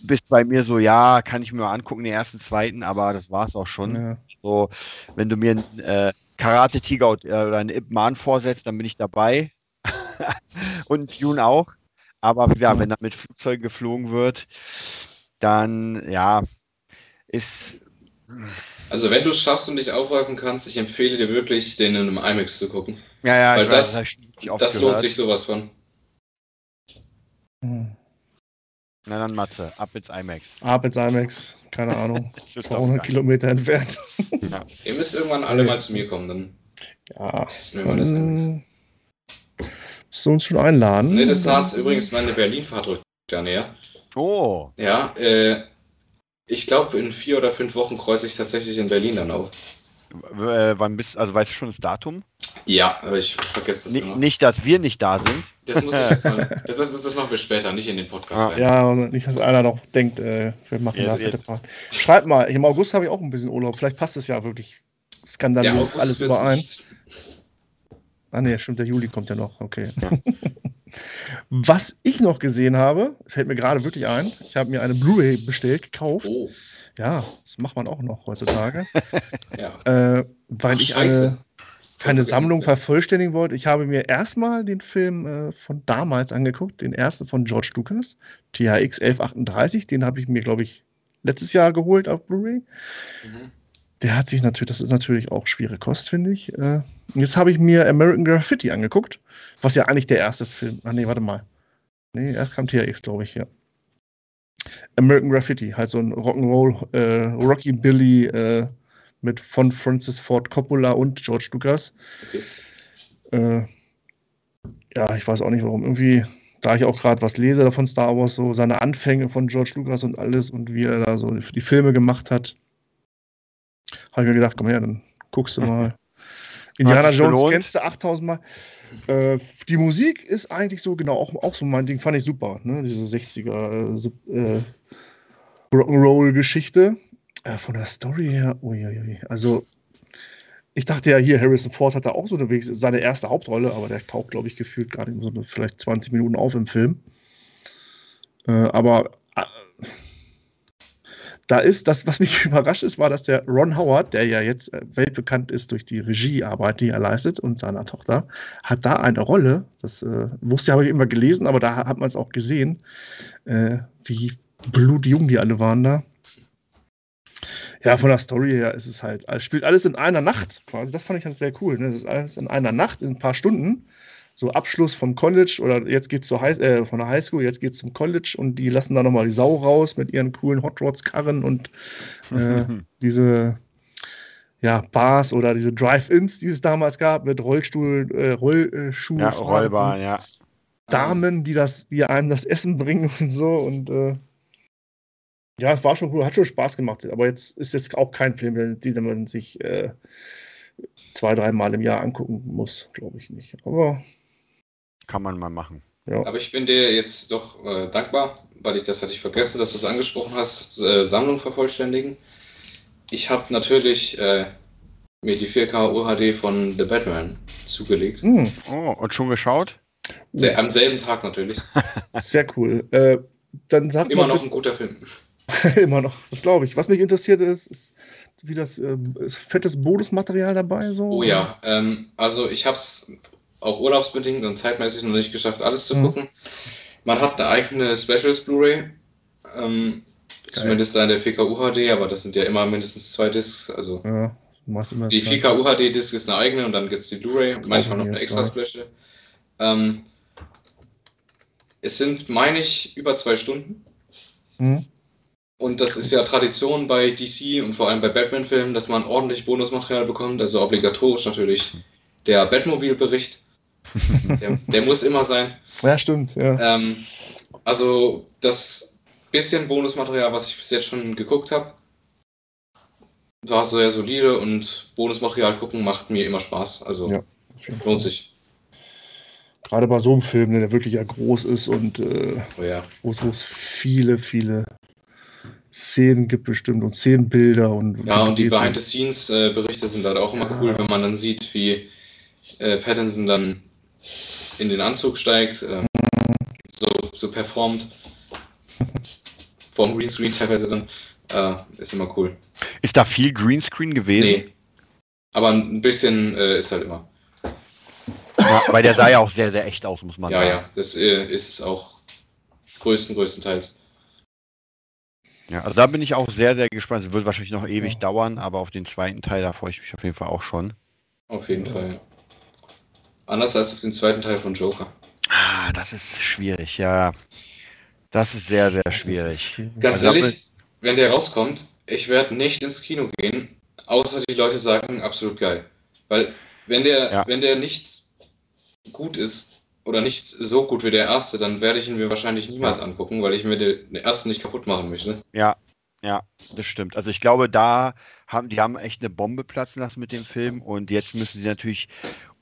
bist bei mir so, ja, kann ich mir mal angucken, den ersten, zweiten, aber das war es auch schon. Ja. So, wenn du mir äh, Karate-Tiger und- äh, oder einen Ip Man vorsetzt, dann bin ich dabei. und Dune auch. Aber wie gesagt, Ja. wenn da mit Flugzeugen geflogen wird, dann ja, ist. Also wenn du es schaffst und dich aufräumen kannst, ich empfehle dir wirklich, den in einem IMAX zu gucken. Ja, ja, Weil ich weiß, das- Das lohnt sich sowas von. Mhm. Na dann, Matze, ab ins IMAX. Ab ins IMAX, keine Ahnung, Das wird 200 doch Kilometer entfernt. Ihr müsst irgendwann alle mal zu mir kommen, dann Ja, testen wir mal das IMAX. musst du uns schon einladen. Ne, das hat übrigens meine Berlin-Fahrt rückt ja näher. Oh, Ja, äh, ich glaube, in vier oder fünf Wochen kreuze ich tatsächlich in Berlin dann auf. Äh, wann bist also weißt du schon das Datum? Ja, aber ich vergesse das Ni immer. nicht, dass wir nicht da sind. Das muss ich jetzt mal. Das, das, das machen wir später, nicht in den Podcast. Ah. Ja, und nicht, dass einer noch denkt, äh, wir machen Ja, das ja. separat. Schreibt mal, im August habe ich auch ein bisschen Urlaub. Vielleicht passt es ja wirklich skandalös August alles überein. nicht. Ah ne, stimmt, der Juli kommt ja noch, okay. Was ich noch gesehen habe, fällt mir gerade wirklich ein, ich habe mir eine Blu-ray bestellt, gekauft. Oh, Ja, das macht man auch noch heutzutage. ja. äh, weil Ach, ich eine, keine. Sammlung vervollständigen wollte. Ich habe mir erstmal den Film äh, von damals angeguckt, den ersten von George Lucas, THX 1138. Den habe ich mir, glaube ich, letztes Jahr geholt auf Blu-ray. Mhm. Der hat sich natürlich, das ist natürlich auch schwere Kost, finde ich. Äh, jetzt habe ich mir American Graffiti angeguckt, was ja eigentlich der erste Film. Ah, nee, warte mal. Nee, erst kam THX, glaube ich, ja. American Graffiti, halt so ein Rock'n'Roll, äh, Rocky Billy äh, mit von Francis Ford Coppola und George Lucas. Okay. Äh, ja, ich weiß auch nicht warum. Irgendwie da ich auch gerade was lese von Star Wars, so seine Anfänge von George Lucas und alles und wie er da so die Filme gemacht hat, habe ich mir gedacht, komm her, dann guckst du mal. Indiana Jones gelohnt? kennst du 8000 Mal. Äh, die Musik ist eigentlich so, genau, auch, auch so mein Ding, fand ich super. Ne? Diese 60er äh, äh, Rock'n'Roll-Geschichte. Äh, von der Story her, uiuiui. Also, ich dachte ja hier, Harrison Ford hatte auch so eine, seine erste Hauptrolle, aber der taucht, glaube ich, gefühlt gerade so eine, vielleicht 20 Minuten auf im Film. Äh, aber da ist, das, was mich überrascht ist, war, dass der Ron Howard, der ja jetzt äh, weltbekannt ist durch die Regiearbeit, die er leistet und seiner Tochter, hat da eine Rolle. Das äh, wusste habe ich immer gelesen, aber da hat man es auch gesehen, äh, wie blutjung die alle waren da. Ja, von der Story her ist es halt, es spielt alles in einer Nacht quasi. Das fand ich halt sehr cool. Ne? Ist alles in einer Nacht, in ein paar Stunden. So Abschluss vom College oder jetzt geht's zur High, äh, von der Highschool, jetzt geht's zum College und die lassen da nochmal die Sau raus mit ihren coolen Hot Rods Karren und äh, diese ja, Bars oder diese Drive-Ins, die es damals gab, mit Rollstuhl, äh, Rollschuh, ja, Rollbahn, ja. Damen, die das, die einem das Essen bringen und so. Und äh, ja, es war schon cool, hat schon Spaß gemacht. Aber jetzt ist jetzt auch kein Film, den, den man sich äh, zwei, dreimal im Jahr angucken muss, glaube ich nicht. Aber Kann man mal machen. ja. Aber ich bin dir jetzt doch äh, dankbar, weil ich das hatte ich vergessen, dass du es angesprochen hast, äh, Sammlung vervollständigen. Ich habe natürlich äh, mir die 4K UHD von The Batman zugelegt. Hm, Oh, und schon geschaut? Se am selben Tag natürlich. sehr cool. Äh, dann sag Immer mal noch ein guter Film. immer noch, das glaube ich. Was mich interessiert ist, ist wie das äh, fettes Bonusmaterial dabei so. Oh ja, ähm, also ich habe es auch urlaubsbedingt und zeitmäßig noch nicht geschafft, alles zu Mhm. gucken. Man hat eine eigene Specials Blu-ray, ähm, zumindest in der 4K UHD, aber das sind ja immer mindestens zwei Discs. Also Ja, die das 4K UHD Disc ist eine eigene und dann gibt es die Blu-ray, manchmal noch eine extra. Special. Ähm, es sind, meine ich, über zwei Stunden. Hm? Und das ist ja Tradition bei DC und vor allem bei Batman-Filmen, dass man ordentlich Bonusmaterial bekommt. Also obligatorisch natürlich der Batmobile-Bericht. Der, der muss immer sein. Ja, stimmt. Ja. Ähm, also das bisschen Bonusmaterial, was ich bis jetzt schon geguckt habe, war sehr solide und Bonusmaterial gucken macht mir immer Spaß. Also Ja. Lohnt sich. Gerade bei so einem Film, ne, der wirklich ja groß ist und äh, Oh ja. wo es viele, viele Szenen gibt bestimmt und Szenenbilder und Ja, und die und- Behind-the-Scenes-Berichte sind halt auch immer Ja. cool, wenn man dann sieht, wie äh, Pattinson dann in den Anzug steigt, ähm, so, so performt. Vorm Greenscreen teilweise dann. Äh, ist immer cool. Ist da viel Greenscreen gewesen? Nee. Aber ein bisschen äh, ist halt immer. Ja, weil der sah ja auch sehr, sehr echt aus, muss man Ja, sagen. ja, das äh, ist es auch größten, größtenteils. Ja, also da bin ich auch sehr, sehr gespannt. Es wird wahrscheinlich noch ewig Ja. dauern, aber auf den zweiten Teil, da freue ich mich auf jeden Fall auch schon. Auf jeden Fall. Anders als auf den zweiten Teil von Joker. Ah, das ist schwierig, ja. Das ist sehr, sehr schwierig. Ganz Also, ehrlich, wenn der rauskommt, ich werde nicht ins Kino gehen, außer die Leute sagen, absolut geil. Weil wenn der, Ja. wenn der nicht gut ist oder nicht so gut wie der erste, dann werde ich ihn mir wahrscheinlich niemals angucken, weil ich mir den ersten nicht kaputt machen möchte. Ja, ja, das stimmt. Also ich glaube, da haben die haben echt eine Bombe platzen lassen mit dem Film und jetzt müssen sie natürlich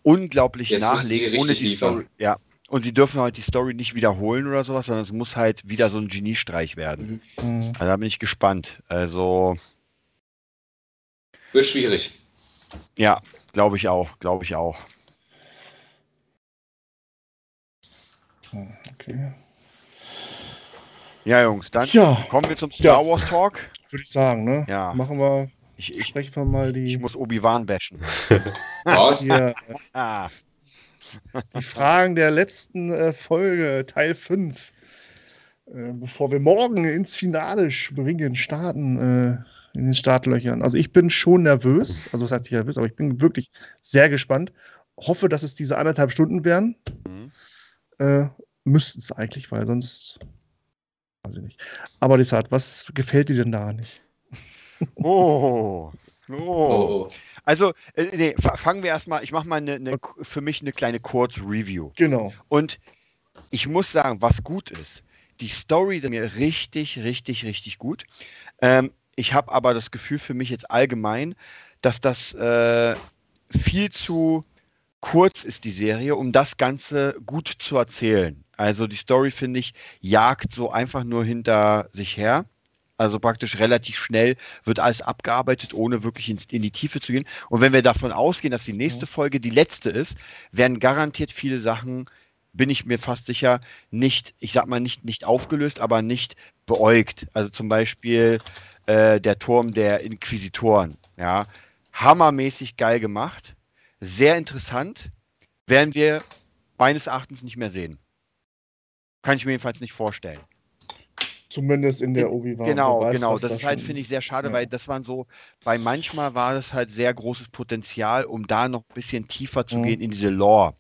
unglaublich Jetzt nachlegen, ohne die liefern. Story. Ja. Und sie dürfen halt die Story nicht wiederholen oder sowas, sondern es muss halt wieder so ein Geniestreich werden. Mhm. Mhm. Also da bin ich gespannt. Also, Wird schwierig. ja, glaube ich auch, glaube ich auch. Okay. Ja, Jungs, dann Ja, kommen wir zum Star Wars Talk. würde ich sagen, ne? Ja. Machen wir, Ich, ich, sprechen wir mal die, ich muss Obi-Wan bashen. Was? hier, Ah, die Fragen der letzten äh, Folge, Teil 5. Äh, bevor wir morgen ins Finale springen, starten, äh, in den Startlöchern. Also ich bin schon nervös, also was heißt ich nervös, aber ich bin wirklich sehr gespannt. Hoffe, dass es diese anderthalb Stunden werden. Mhm. Äh, Müssten es eigentlich, weil sonst weiß ich nicht. Aber Desart, was gefällt dir denn da nicht? Oh. Oh, Oh. oh. Also, äh, nee, fa- fangen wir erstmal, ich mache mal eine, eine, für mich eine kleine Kurz-Review. Genau. Und ich muss sagen, was gut ist, die Story ist mir richtig, richtig, richtig gut. Ähm, ich habe aber das Gefühl für mich jetzt allgemein, dass das äh, viel zu kurz ist, die Serie, um das Ganze gut zu erzählen. Also die Story, finde ich, jagt so einfach nur hinter sich her. Also praktisch relativ schnell wird alles abgearbeitet, ohne wirklich in, in, die Tiefe zu gehen. Und wenn wir davon ausgehen, dass die nächste Folge die letzte ist, werden garantiert viele Sachen, bin ich mir fast sicher, nicht, ich sag mal nicht, nicht aufgelöst, aber nicht beäugt. Also zum Beispiel äh, der Turm der Inquisitoren. Ja, hammermäßig geil gemacht, sehr interessant, werden wir meines Erachtens nicht mehr sehen. Kann ich mir jedenfalls nicht vorstellen. Zumindest in der Obi-Wan. Genau, weiß, genau. Das ist halt, finde ich, sehr schade, ja. weil das waren so, bei manchmal war das halt sehr großes Potenzial, um da noch ein bisschen tiefer zu mhm. gehen in diese Lore.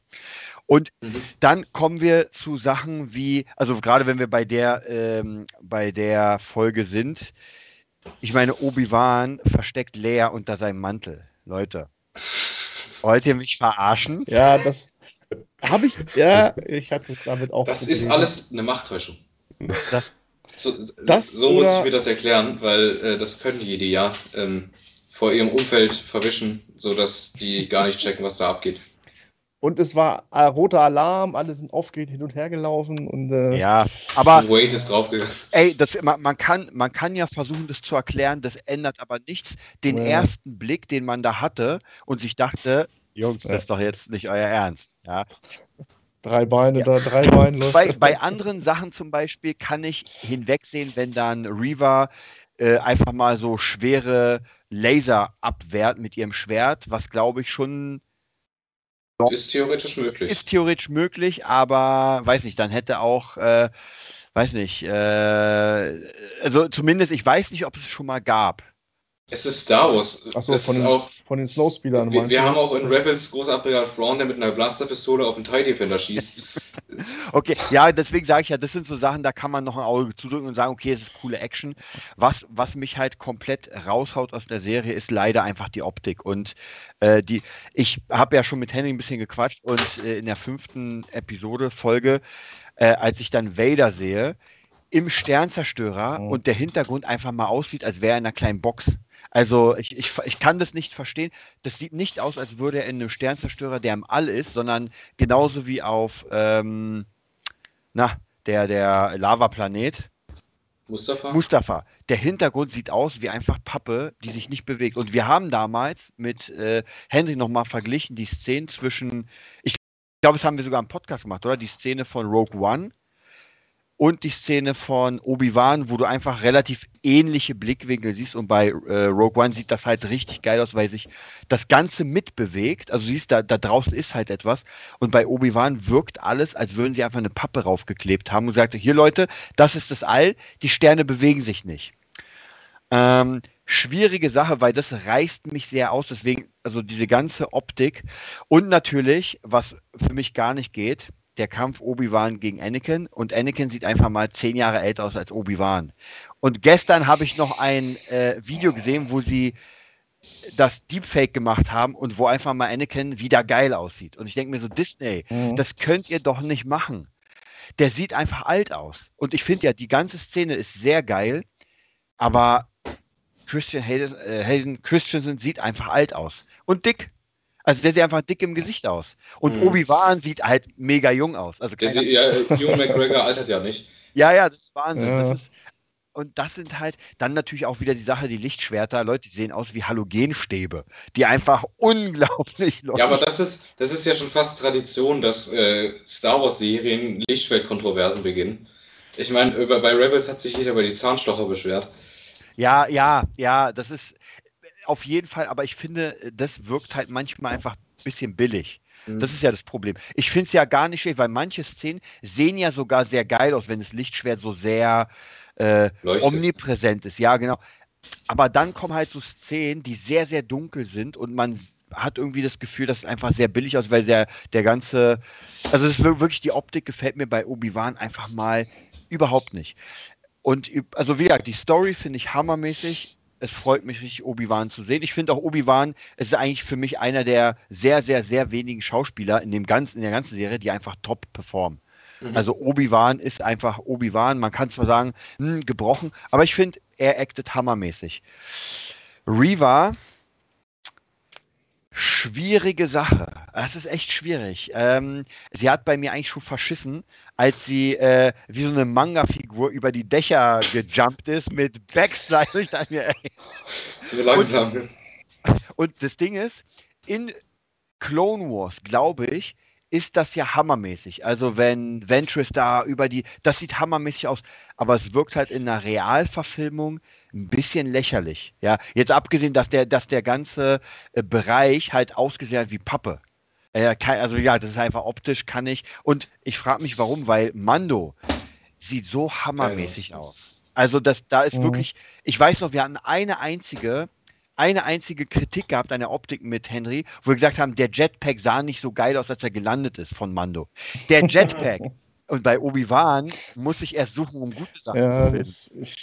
Und mhm. dann kommen wir zu Sachen wie, also gerade wenn wir bei der, ähm, bei der Folge sind, ich meine, Obi-Wan versteckt Leia unter seinem Mantel. Leute, wollt ihr mich verarschen? Ja, das habe ich, ja, ich hatte damit auch. Das ist alles eine Machttäuschung. Das so, das so muss ich mir das erklären, weil äh, das können die, die ja ähm, vor ihrem Umfeld verwischen, sodass die gar nicht checken, was da abgeht. Und es war äh, roter Alarm, alle sind aufgeregt hin und her gelaufen und äh, ja, aber Wade ist draufgegangen. Ey, das, man, man, kann, man kann ja versuchen, das zu erklären, das ändert aber nichts. Den ja. ersten Blick, den man da hatte und sich dachte, Jungs, das ist doch jetzt nicht euer Ernst. Ja. Drei Beine ja. da, drei Beine. Bei, bei anderen Sachen zum Beispiel kann ich hinwegsehen, wenn dann Reaver äh, einfach mal so schwere Laser abwehrt mit ihrem Schwert, was glaube ich schon. Ist theoretisch möglich. Ist theoretisch möglich, aber weiß nicht, dann hätte auch, äh, weiß nicht, äh, also zumindest, ich weiß nicht, ob es schon mal gab. Es ist Star Wars. Achso, von, den, auch, von den Snowspeedern. Wir, wir haben auch in Rebels großartiger Thrawn, der mit einer Blasterpistole auf einen TIE Defender schießt. okay, ja, deswegen sage ich ja, das sind so Sachen, da kann man noch ein Auge zudrücken und sagen, okay, es ist coole Action. Was, was mich halt komplett raushaut aus der Serie, ist leider einfach die Optik. Und äh, die, ich habe ja schon mit Henry ein bisschen gequatscht und äh, in der fünften Episode, Folge, äh, als ich dann Vader sehe, im Sternzerstörer oh. und der Hintergrund einfach mal aussieht, als wäre er in einer kleinen Box. Also ich, ich, ich kann das nicht verstehen. Das sieht nicht aus, als würde er in einem Sternzerstörer, der im All ist, sondern genauso wie auf ähm, na, der, der Lavaplanet. Mustafa? Mustafa. Der Hintergrund sieht aus wie einfach Pappe, die sich nicht bewegt. Und wir haben damals mit äh, Henry nochmal verglichen, die Szene zwischen, ich glaube, das haben wir sogar im Podcast gemacht, oder? Die Szene von Rogue One und die Szene von Obi-Wan, wo du einfach relativ ähnliche Blickwinkel siehst und bei äh, Rogue One sieht das halt richtig geil aus, weil sich das Ganze mitbewegt. Also siehst, da, da draußen ist halt etwas und bei Obi-Wan wirkt alles, als würden sie einfach eine Pappe raufgeklebt haben und sagte, hier Leute, das ist das All, die Sterne bewegen sich nicht. Ähm, schwierige Sache, weil das reißt mich sehr aus, deswegen, also diese ganze Optik und natürlich, was für mich gar nicht geht, der Kampf Obi-Wan gegen Anakin und Anakin sieht einfach mal zehn Jahre älter aus als Obi-Wan. Und gestern habe ich noch ein äh, Video gesehen, wo sie das Deepfake gemacht haben und wo einfach mal Anakin wieder geil aussieht. Und ich denke mir so, Disney, mhm. das könnt ihr doch nicht machen. Der sieht einfach alt aus. Und ich finde ja, die ganze Szene ist sehr geil, aber Christian Hayden, äh, Hayden Christensen sieht einfach alt aus. Und dick. Also der sieht einfach dick im Gesicht aus. Und mhm. Obi-Wan sieht halt mega jung aus. Also sieht, ja, Ewan McGregor altert ja nicht. Ja, ja, das ist Wahnsinn. Ja. Das ist, und das sind halt dann natürlich auch wieder die Sache, die Lichtschwerter, Leute, die sehen aus wie Halogenstäbe, die einfach unglaublich leuchten. Ja, aber das ist, das ist ja schon fast Tradition, dass äh, Star Wars-Serien Lichtschwertkontroversen beginnen. Ich meine, bei Rebels hat sich jeder über die Zahnstocher beschwert. Ja, ja, ja, das ist, auf jeden Fall, aber ich finde, das wirkt halt manchmal einfach ein bisschen billig. Mhm. Das ist ja das Problem. Ich finde es ja gar nicht schlecht, weil manche Szenen sehen ja sogar sehr geil aus, wenn das Lichtschwert so sehr äh, omnipräsent ist. Ja, genau. Aber dann kommen halt so Szenen, die sehr, sehr dunkel sind und man hat irgendwie das Gefühl, dass es einfach sehr billig aus, weil der, der ganze, also es ist wirklich, die Optik gefällt mir bei Obi-Wan einfach mal überhaupt nicht. Und also wie gesagt, die Story finde ich hammermäßig es freut mich richtig, Obi-Wan zu sehen. Ich finde auch Obi-Wan, es ist eigentlich für mich einer der sehr, sehr, sehr wenigen Schauspieler in, dem ganzen, in der ganzen Serie, die einfach top performen. Mhm. Also Obi-Wan ist einfach Obi-Wan. Man kann zwar sagen, hm, gebrochen, aber ich finde, er actet hammermäßig. Reva, schwierige Sache. Das ist echt schwierig. Ähm, sie hat bei mir eigentlich schon verschissen, als sie äh, wie so eine Manga-Figur über die Dächer gejumpt ist mit Backslide. Ich dachte mir, ey, So langsam. und das Ding ist, in Clone Wars, glaube ich, ist das ja hammermäßig. Also wenn Ventress da über die, das sieht hammermäßig aus, aber es wirkt halt in einer Realverfilmung ein bisschen lächerlich. Ja, jetzt abgesehen, dass der, dass der ganze äh, Bereich halt ausgesehen hat wie Pappe. Äh, also ja, das ist einfach optisch kann ich. Und ich frage mich warum, weil Mando sieht so hammermäßig aus. Also das, da ist Mhm. wirklich, ich weiß noch, wir hatten eine einzige, eine einzige Kritik gehabt an der Optik mit Henry, wo wir gesagt haben, der Jetpack sah nicht so geil aus, als er gelandet ist von Mando. Der Jetpack. Und bei Obi-Wan muss ich erst suchen, um gute Sachen zu Ja, finden. das, ich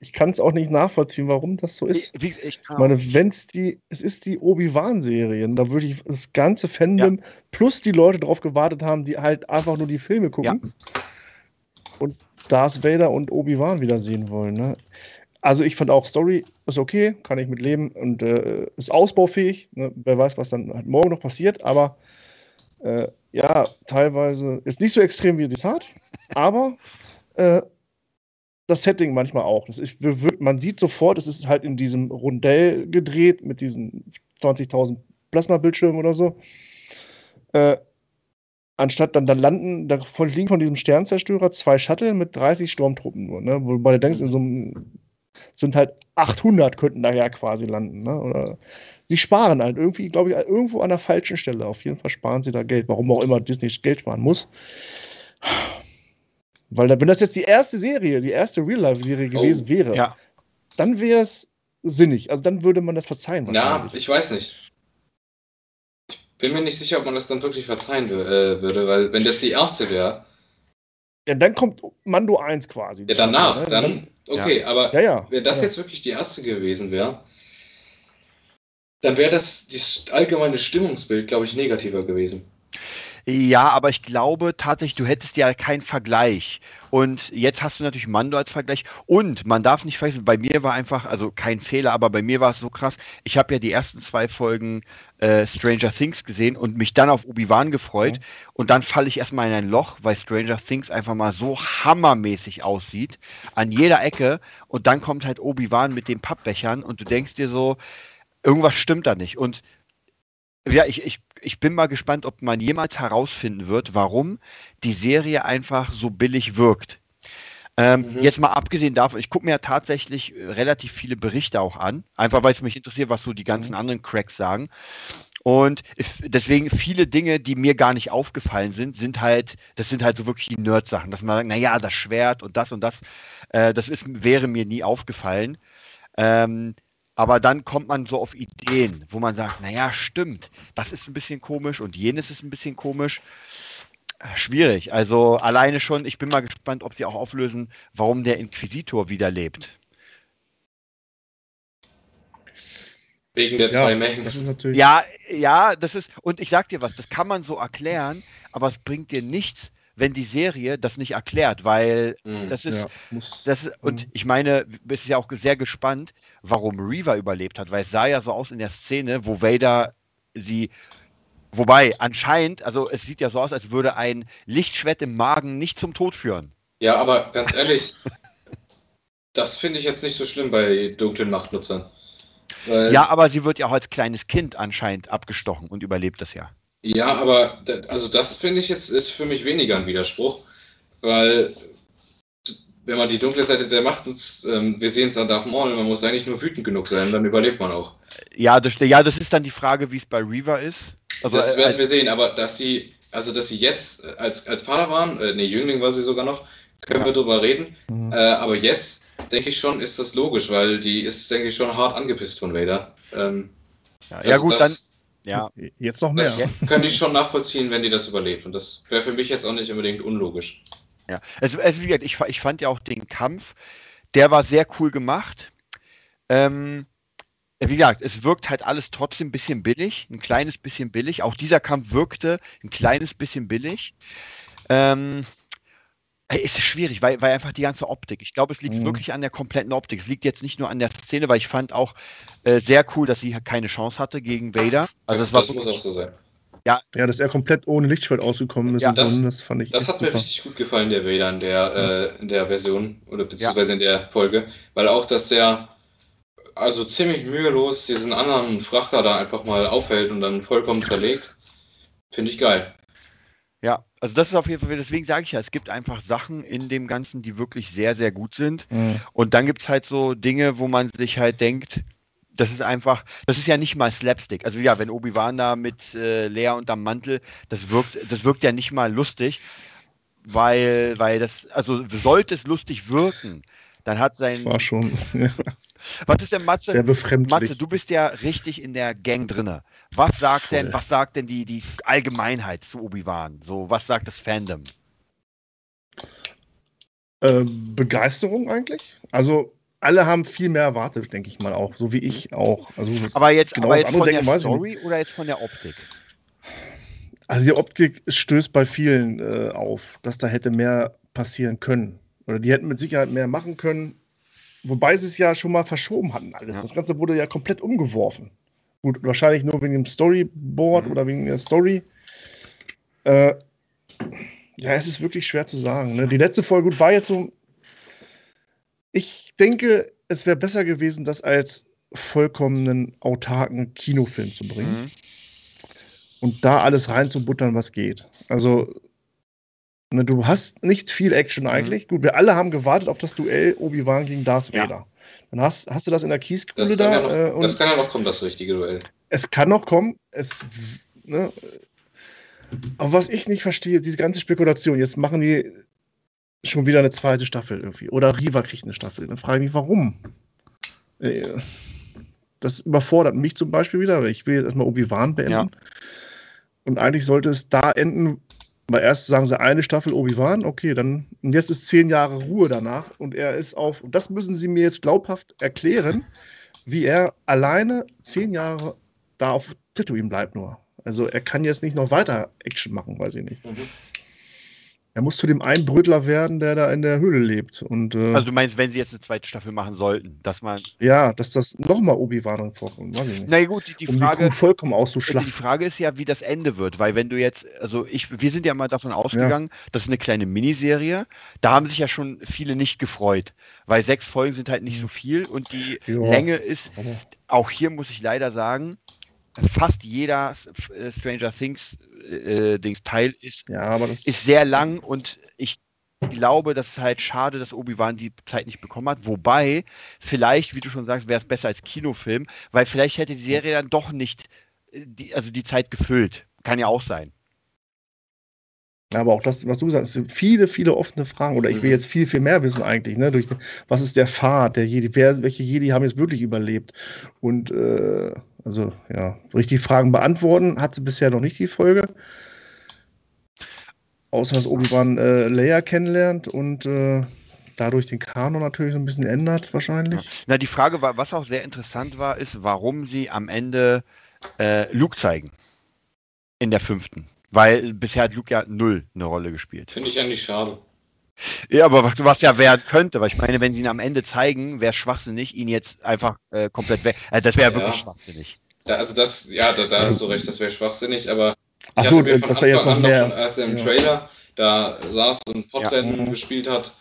ich kann es auch nicht nachvollziehen, warum das so ist. Ich, wie, ich Ich meine, wenn es die, es ist die Obi-Wan-Serien, da würde ich das ganze Fandom plus die Leute drauf gewartet haben, die halt einfach nur die Filme gucken und Darth Vader und Obi-Wan wiedersehen wollen. Ne? Also ich fand auch Story ist okay, kann ich mit leben und äh, ist ausbaufähig. Ne? Wer weiß, was dann halt morgen noch passiert, aber äh, ja, teilweise ist nicht so extrem wie Desart, aber äh, das Setting manchmal auch. Ist, man sieht sofort, es ist halt in diesem Rondell gedreht mit diesen 20.000 Plasmabildschirmen oder so. Äh, anstatt dann, dann landen, da liegen von diesem Sternzerstörer zwei Shuttle mit 30 Sturmtruppen nur. Ne? Wobei du denkst, in so einem sind halt 800 könnten daher quasi landen. Ne? Oder sie sparen halt irgendwie, glaube ich, irgendwo an der falschen Stelle. Auf jeden Fall sparen sie da Geld. Warum auch immer Disney Geld sparen muss. Weil wenn das jetzt die erste Serie, die erste Real-Life-Serie Oh, gewesen wäre, ja. dann wäre es sinnig. Also dann würde man das verzeihen. Ja, ich weiß nicht. Ich bin mir nicht sicher, ob man das dann wirklich verzeihen äh, würde, weil wenn das die erste wäre, ja, dann kommt Mando 1 quasi. ja danach, Ne? dann, okay, aber Ja, ja. wenn das ja. jetzt wirklich die erste gewesen wäre, dann wäre das das allgemeine Stimmungsbild, glaube ich, negativer gewesen. Ja, aber ich glaube tatsächlich, du hättest ja keinen Vergleich. Und jetzt hast du natürlich Mando als Vergleich. Und man darf nicht vergessen, bei mir war einfach, also kein Fehler, aber bei mir war es so krass. Ich habe ja die ersten zwei Folgen äh, Stranger Things gesehen und mich dann auf Obi-Wan gefreut. Mhm. Und dann falle ich erstmal in ein Loch, weil Stranger Things einfach mal so hammermäßig aussieht. An jeder Ecke. Und dann kommt halt Obi-Wan mit den Pappbechern und du denkst dir so, irgendwas stimmt da nicht. Und ja, ich, ich, ich bin mal gespannt, ob man jemals herausfinden wird, warum die Serie einfach so billig wirkt. Ähm, Mhm. Jetzt mal abgesehen davon, ich gucke mir ja tatsächlich äh, relativ viele Berichte auch an, einfach weil es mich interessiert, was so die ganzen anderen Cracks sagen. Und deswegen viele Dinge, die mir gar nicht aufgefallen sind, sind halt, das sind halt so wirklich die Nerd-Sachen, dass man sagt, naja, das Schwert und das und das, äh, das ist, wäre mir nie aufgefallen. Ähm, aber dann kommt man so auf Ideen, wo man sagt, naja, stimmt, das ist ein bisschen komisch und jenes ist ein bisschen komisch. Schwierig. Also alleine schon, ich bin mal gespannt, ob sie auch auflösen, warum der Inquisitor wieder lebt. Wegen der Ja, zwei Mengen. Das ist natürlich. Ja, ja, das ist, und ich sag dir was, das kann man so erklären, aber es bringt dir nichts, wenn die Serie das nicht erklärt, weil Mhm. das ist, ja, es muss, Das ist, und Mhm. ich meine, bist ja auch sehr gespannt, warum Reaver überlebt hat, weil es sah ja so aus in der Szene, wo Vader sie. Wobei, anscheinend, also es sieht ja so aus, als würde ein Lichtschwert im Magen nicht zum Tod führen. Ja, aber ganz ehrlich, das finde ich jetzt nicht so schlimm bei dunklen Machtnutzern. Weil, Ja, aber sie wird ja auch als kleines Kind anscheinend abgestochen und überlebt das ja. Ja, aber also das finde ich jetzt ist für mich weniger ein Widerspruch, weil wenn man die dunkle Seite der Macht nutzt, ähm, wir sehen es an Darth Maul, man muss eigentlich nur wütend genug sein, dann überlebt man auch. Ja, das, ja, das ist dann die Frage, wie es bei Reaver ist. Also, das äh, werden wir sehen, aber dass sie, also dass sie jetzt äh, als, als Padawan, äh, nee, Jüngling war sie sogar noch, können wir drüber reden, Mhm. äh, aber jetzt denke ich schon, ist das logisch, weil die ist, denke ich, schon hart angepisst von Vader. Ähm, ja, ja also gut, dann, das, ja. Jetzt noch mehr. Das könnte ich schon nachvollziehen, wenn die das überlebt. Und das wäre für mich jetzt auch nicht unbedingt unlogisch. Ja, also, also wie gesagt, ich, ich fand ja auch den Kampf, der war sehr cool gemacht. Ähm, wie gesagt, es wirkt halt alles trotzdem ein bisschen billig, ein kleines bisschen billig. Auch dieser Kampf wirkte ein kleines bisschen billig. Ähm, Ey, Ist schwierig, weil, weil einfach die ganze Optik. Ich glaube, es liegt Mhm. wirklich an der kompletten Optik. Es liegt jetzt nicht nur an der Szene, weil ich fand auch äh, sehr cool, dass sie keine Chance hatte gegen Vader. Also es war das muss wirklich, auch so sein. Ja, dass er komplett ohne Lichtschwert ausgekommen ist Ja, und das- das fand ich Das hat mir super. richtig gut gefallen, der Vader in der, äh, in der Version oder beziehungsweise in der Folge, weil auch, dass der also ziemlich mühelos diesen anderen Frachter da einfach mal aufhält und dann vollkommen zerlegt. Finde ich geil. Ja, also das ist auf jeden Fall, deswegen sage ich ja, es gibt einfach Sachen in dem Ganzen, die wirklich sehr, sehr gut sind. Mhm. Und dann gibt es halt so Dinge, wo man sich halt denkt, das ist einfach, das ist ja nicht mal Slapstick. Also ja, wenn Obi-Wan da mit äh, Lea unterm Mantel, das wirkt, das wirkt ja nicht mal lustig, weil, weil das, also sollte es lustig wirken, dann hat Das sein, war schon was ist denn Matze? sehr befremdlich. Matze, du bist ja richtig in der Gang drinne. Was sagt denn, Voll. was sagt denn die, die Allgemeinheit zu Obi-Wan? So, was sagt das Fandom? Äh, Begeisterung eigentlich. Also alle haben viel mehr erwartet, denke ich mal auch, so wie ich auch. Also, Aber jetzt, genau aber jetzt von der denken, nicht. Story oder jetzt von der Optik? also die Optik stößt bei vielen äh, auf, dass da hätte mehr passieren können. Oder die hätten mit Sicherheit mehr machen können. Wobei sie es ja schon mal verschoben hatten alles. Ja. Das Ganze wurde ja komplett umgeworfen. Gut, wahrscheinlich nur wegen dem Storyboard Mhm. oder wegen der Story. Äh, ja, es ist wirklich schwer zu sagen. Ne? Die letzte Folge gut, war jetzt so. Ich denke, es wäre besser gewesen, das als vollkommenen autarken Kinofilm zu bringen Mhm. und da alles reinzubuttern, was geht. Also, du hast nicht viel Action eigentlich. Gut, wir alle haben gewartet auf das Duell Obi-Wan gegen Darth Ja. Vader. Dann hast, hast du das in der Kieskuhle da. ja noch, äh, das kann ja noch kommen, das richtige Duell. es kann noch kommen. Es, ne, aber was ich nicht verstehe, diese ganze Spekulation, jetzt machen die schon wieder eine zweite Staffel irgendwie. Oder Riva kriegt eine Staffel. Dann frage ich mich, warum? Äh, Das überfordert mich zum Beispiel wieder, ich will jetzt erstmal Obi-Wan beenden. Ja. Und eigentlich sollte es da enden, weil erst sagen sie eine Staffel Obi-Wan, okay, dann, und jetzt ist zehn Jahre Ruhe danach und er ist auf, und das müssen sie mir jetzt glaubhaft erklären, wie er alleine zehn Jahre da auf Tatooine bleibt nur. Also er kann jetzt nicht noch weiter Action machen, weiß ich nicht. Mhm. Er muss zu dem einen Brötler werden, der da in der Höhle lebt. Und äh, Also du meinst, wenn sie jetzt eine zweite Staffel machen sollten, dass man. ja, dass das nochmal Obi-Wan vorkommt, weiß ich nicht. Na gut, die, die um Frage. die Kuh vollkommen Die auszuschlachten. Frage ist ja, wie das Ende wird, weil wenn du jetzt, also ich, wir sind ja mal davon ausgegangen, das ist eine kleine Miniserie. Da haben sich ja schon viele nicht gefreut, weil sechs Folgen sind halt nicht so viel und die Ja. Länge ist, auch hier muss ich leider sagen, fast jeder äh, Stranger Things äh, Dings Teil ist, Ja, ist sehr lang und ich glaube, das ist halt schade, dass Obi-Wan die Zeit nicht bekommen hat. Wobei, vielleicht, wie du schon sagst, wäre es besser als Kinofilm, weil vielleicht hätte die Serie dann doch nicht äh, die, also die Zeit gefüllt. Kann ja auch sein. Ja, aber auch das, was du gesagt hast, es sind viele, viele offene Fragen. Oder ich will Mhm. jetzt viel, viel mehr wissen eigentlich. Ne? Durch, was ist der Pfad der Jedi? Wer, welche Jedi haben jetzt wirklich überlebt? Und äh, also, ja, richtig Fragen beantworten hat sie bisher noch nicht die Folge. Außer dass Obi-Wan äh, Leia kennenlernt und äh, dadurch den Kanon natürlich so ein bisschen ändert, wahrscheinlich. Na, die Frage war, was auch sehr interessant war, ist, warum sie am Ende äh, Luke zeigen. In der fünften. Weil bisher hat Luke ja null eine Rolle gespielt. Finde ich eigentlich schade. Ja, aber was, was ja werden könnte, weil ich meine, wenn sie ihn am Ende zeigen, wäre es schwachsinnig, ihn jetzt einfach äh, komplett weg. Äh, das wäre Ja. wirklich schwachsinnig. Da, also das, ja, da, da hast du recht, das wäre schwachsinnig, aber Ach ich so, hatte mir von dass jetzt Anfang noch an noch schon, als er im ja. Trailer da saß und Podrennen Ja. gespielt hat,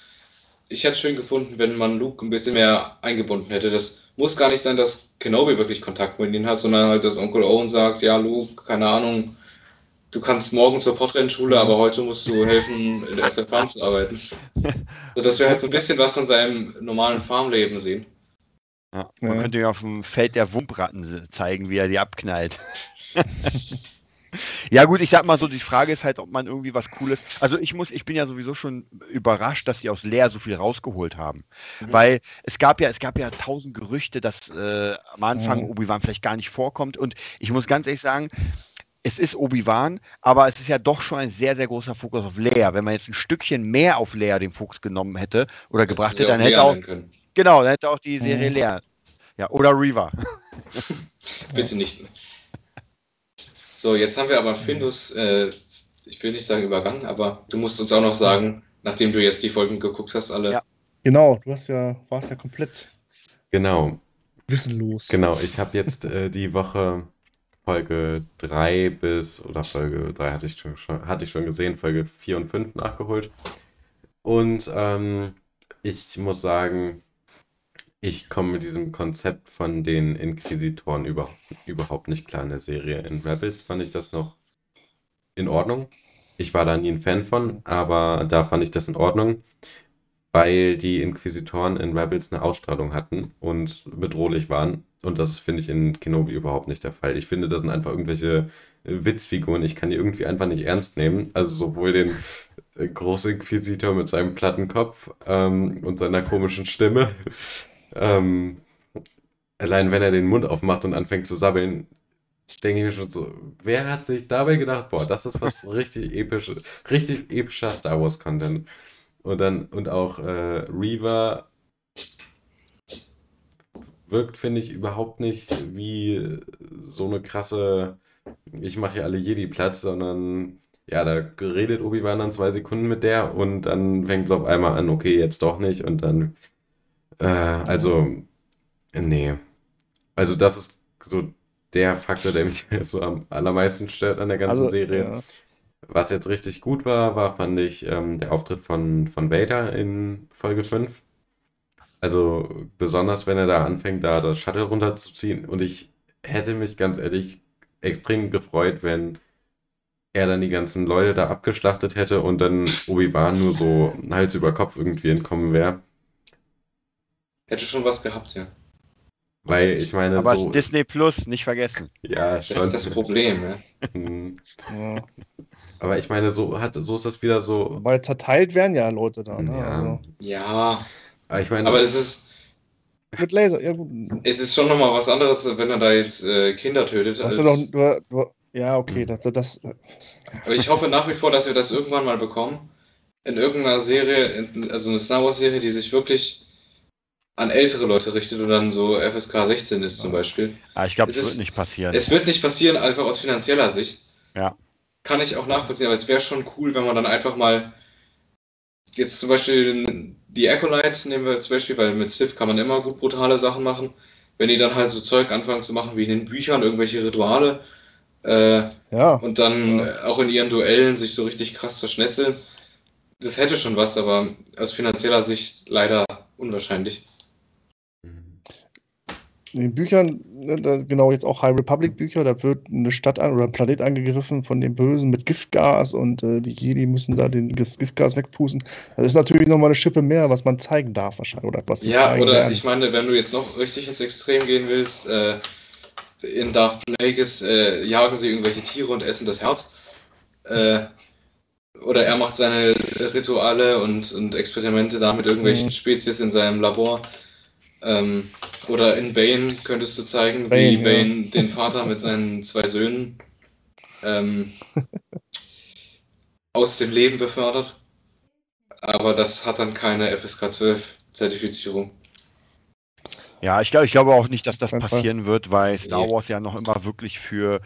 ich hätte es schön gefunden, wenn man Luke ein bisschen mehr eingebunden hätte. Das muss gar nicht sein, dass Kenobi wirklich Kontakt mit ihm hat, sondern halt, dass Onkel Owen sagt, ja, Luke, keine Ahnung, du kannst morgen zur Podrennschule, aber heute musst du helfen, in der- auf der Farm zu arbeiten. So, dass wir halt so ein bisschen was von seinem normalen Farmleben sehen. Ja. Man Ja. könnte ihm auf dem Feld der Wumpratten zeigen, wie er die abknallt. ja gut, ich sag mal so, die Frage ist halt, ob man irgendwie was Cooles. Also ich muss, ich bin ja sowieso schon überrascht, dass sie aus Leer so viel rausgeholt haben, Mhm. weil es gab ja, es gab ja tausend Gerüchte, dass äh, am Anfang Mhm. Obi-Wan vielleicht gar nicht vorkommt. Und ich muss ganz ehrlich sagen, es ist Obi-Wan, aber es ist ja doch schon ein sehr, sehr großer Fokus auf Leia. Wenn man jetzt ein Stückchen mehr auf Leia den Fokus genommen hätte oder gebracht Hättest du hätte, dann hätte auch, genau, dann hätte auch die Serie Mhm. Leia. Ja, oder Reaver. Bitte nicht. So, jetzt haben wir aber Findus, äh, ich will nicht sagen übergangen, aber du musst uns auch noch sagen, Nachdem du jetzt die Folgen geguckt hast, alle. Ja. Genau, du hast ja, warst ja komplett Genau, wissenlos. genau. Ich habe jetzt äh, die Woche Folge 3 bis, oder Folge 3 hatte ich schon, schon, hatte ich schon gesehen, Folge 4 und 5 nachgeholt. Und ähm, ich muss sagen, ich komme mit diesem Konzept von den Inquisitoren über, überhaupt nicht klar in der Serie. In Rebels fand ich das noch in Ordnung. Ich war da nie ein Fan von, aber da fand ich das in Ordnung, weil die Inquisitoren in Rebels eine Ausstrahlung hatten und bedrohlich waren. Und das finde ich, in Kenobi überhaupt nicht der Fall. Ich finde, das sind einfach irgendwelche äh, Witzfiguren. Ich kann die irgendwie einfach nicht ernst nehmen. Also sowohl den äh, Großinquisitor mit seinem platten Kopf ähm, und seiner komischen Stimme. Ähm, allein wenn er den Mund aufmacht und anfängt zu sabbeln, denke ich mir schon so, wer hat sich dabei gedacht, boah, das ist was richtig episches, richtig epischer Star Wars Content. Und dann, und auch äh, Reaver wirkt, finde ich, überhaupt nicht wie so eine krasse, ich mache hier alle Jedi Platz, sondern ja, da redet Obi-Wan dann zwei Sekunden mit der und dann fängt es auf einmal an, okay, jetzt doch nicht und dann, äh, also, nee. Also das ist so der Faktor, der mich so am allermeisten stört an der ganzen Also, Serie. ja. Was jetzt richtig gut war, war, fand ich, ähm, der Auftritt von, von Vader in Folge 5. Also besonders, wenn er da anfängt, da das Shuttle runterzuziehen. Und ich hätte mich ganz ehrlich extrem gefreut, wenn er dann die ganzen Leute da abgeschlachtet hätte und dann Obi-Wan nur so Hals über Kopf irgendwie entkommen wäre. Hätte schon was gehabt, ja. Weil ich meine, Aber so, Disney Plus, nicht vergessen. ja, Das schon. ist das Problem, ne? Hm. Ja. Aber ich meine, so hat, so ist das wieder so. Weil zerteilt werden ja Leute da. Ne? Ja. Also, Ja, Aber ich meine, aber es ist, mit Laser, ja gut. es ist schon nochmal was anderes, wenn er da jetzt äh, Kinder tötet. Hast Als, du noch, du, du, ja, okay, das, das, aber ich hoffe nach wie vor, dass wir das irgendwann mal bekommen. In irgendeiner Serie, in- also eine Star Wars-Serie, die sich wirklich an ältere Leute richtet und dann so FSK 16 ist zum Beispiel. Ah, ich glaube, Es das ist- wird nicht passieren. Es wird nicht passieren, einfach aus finanzieller Sicht. Ja. Kann ich auch nachvollziehen, aber es wäre schon cool, wenn man dann einfach mal jetzt zum Beispiel die Acolyte nehmen wir zum Beispiel, weil mit Sith kann man immer gut brutale Sachen machen. Wenn die dann halt so Zeug anfangen zu machen wie in den Büchern, irgendwelche Rituale äh, ja. und dann Ja. auch in ihren Duellen sich so richtig krass zerschnetzeln, das hätte schon was, aber aus finanzieller Sicht leider unwahrscheinlich. In den Büchern, ne, genau jetzt auch High Republic Bücher, da wird eine Stadt an oder ein Planet angegriffen von den Bösen mit Giftgas und äh, die Jedi müssen da den, das Giftgas wegpusten. Das ist natürlich nochmal eine Schippe mehr, was man zeigen darf wahrscheinlich. Oder was Ja, oder werden. ich meine, wenn du jetzt noch richtig ins Extrem gehen willst, äh, in Darth Plagueis äh, jagen sie irgendwelche Tiere und essen das Herz. Äh, oder er macht seine Rituale und, und Experimente da mit irgendwelchen Mhm. Spezies in seinem Labor. Ähm, oder in Bane könntest du zeigen, Bane, wie ja. Bane den Vater mit seinen zwei Söhnen ähm, aus dem Leben befördert. Aber das hat dann keine FSK 12 Zertifizierung. Ja, ich glaube ich glaube auch nicht, dass das passieren wird, weil Star. Wars ja noch immer wirklich für,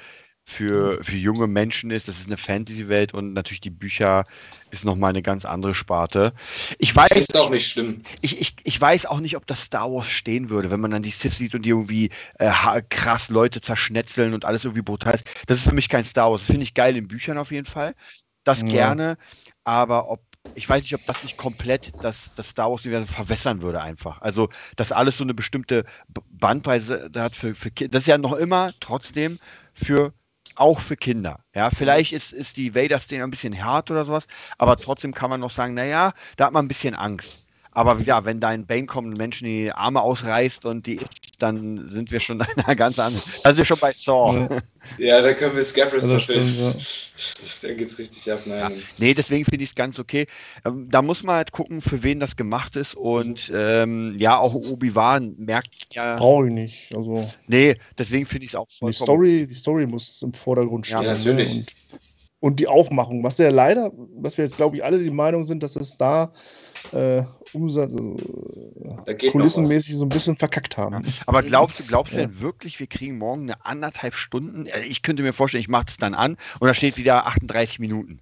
für, für junge Menschen ist. Das ist eine Fantasy-Welt und natürlich die Bücher ist nochmal eine ganz andere Sparte. Ich weiß, Ist auch nicht schlimm. ich, ich, ich weiß auch nicht, ob das Star Wars stehen würde, wenn man dann die Sith sieht und die irgendwie äh, krass Leute zerschnetzeln und alles irgendwie brutal ist. Das ist für mich kein Star Wars. Das finde ich geil in Büchern auf jeden Fall. Das Ja. gerne. Aber ob, ich weiß nicht, ob das nicht komplett das, das Star Wars-Universum verwässern würde einfach. Also, dass alles so eine bestimmte Bandbreite hat für, für Kinder. Das ist ja noch immer trotzdem für auch für Kinder. Ja, vielleicht ist, ist die Vader-Szene ein bisschen hart oder sowas, aber trotzdem kann man noch sagen, naja, da hat man ein bisschen Angst. Aber ja, wenn da ein Bane kommt und Menschen die Arme ausreißt und die isst, dann sind wir schon in einer ganz anderen. Da sind wir schon bei Saw. Ja. Ja, da können wir Scabrous Also verfilmen. stimmt, Da geht's richtig ab. Nein. Nee, deswegen finde ich es ganz okay. Ähm, da muss man halt gucken, für wen das gemacht ist. Und ähm, ja, auch Obi-Wan merkt ja. Brauche ich nicht. Also Nee, deswegen finde ich es auch die vollkommen Story, die Story muss im Vordergrund Ja, stehen. natürlich. Ne? Und, und die Aufmachung, was ja leider, was wir jetzt glaube ich alle die Meinung sind, dass es da äh, Umsatz, äh, kulissenmäßig so ein bisschen verkackt haben. Aber glaubst du, glaubst du Ja. denn wirklich, wir kriegen morgen eine anderthalb Stunden? Äh, Ich könnte mir vorstellen, ich mache das dann an und da steht wieder 38 Minuten.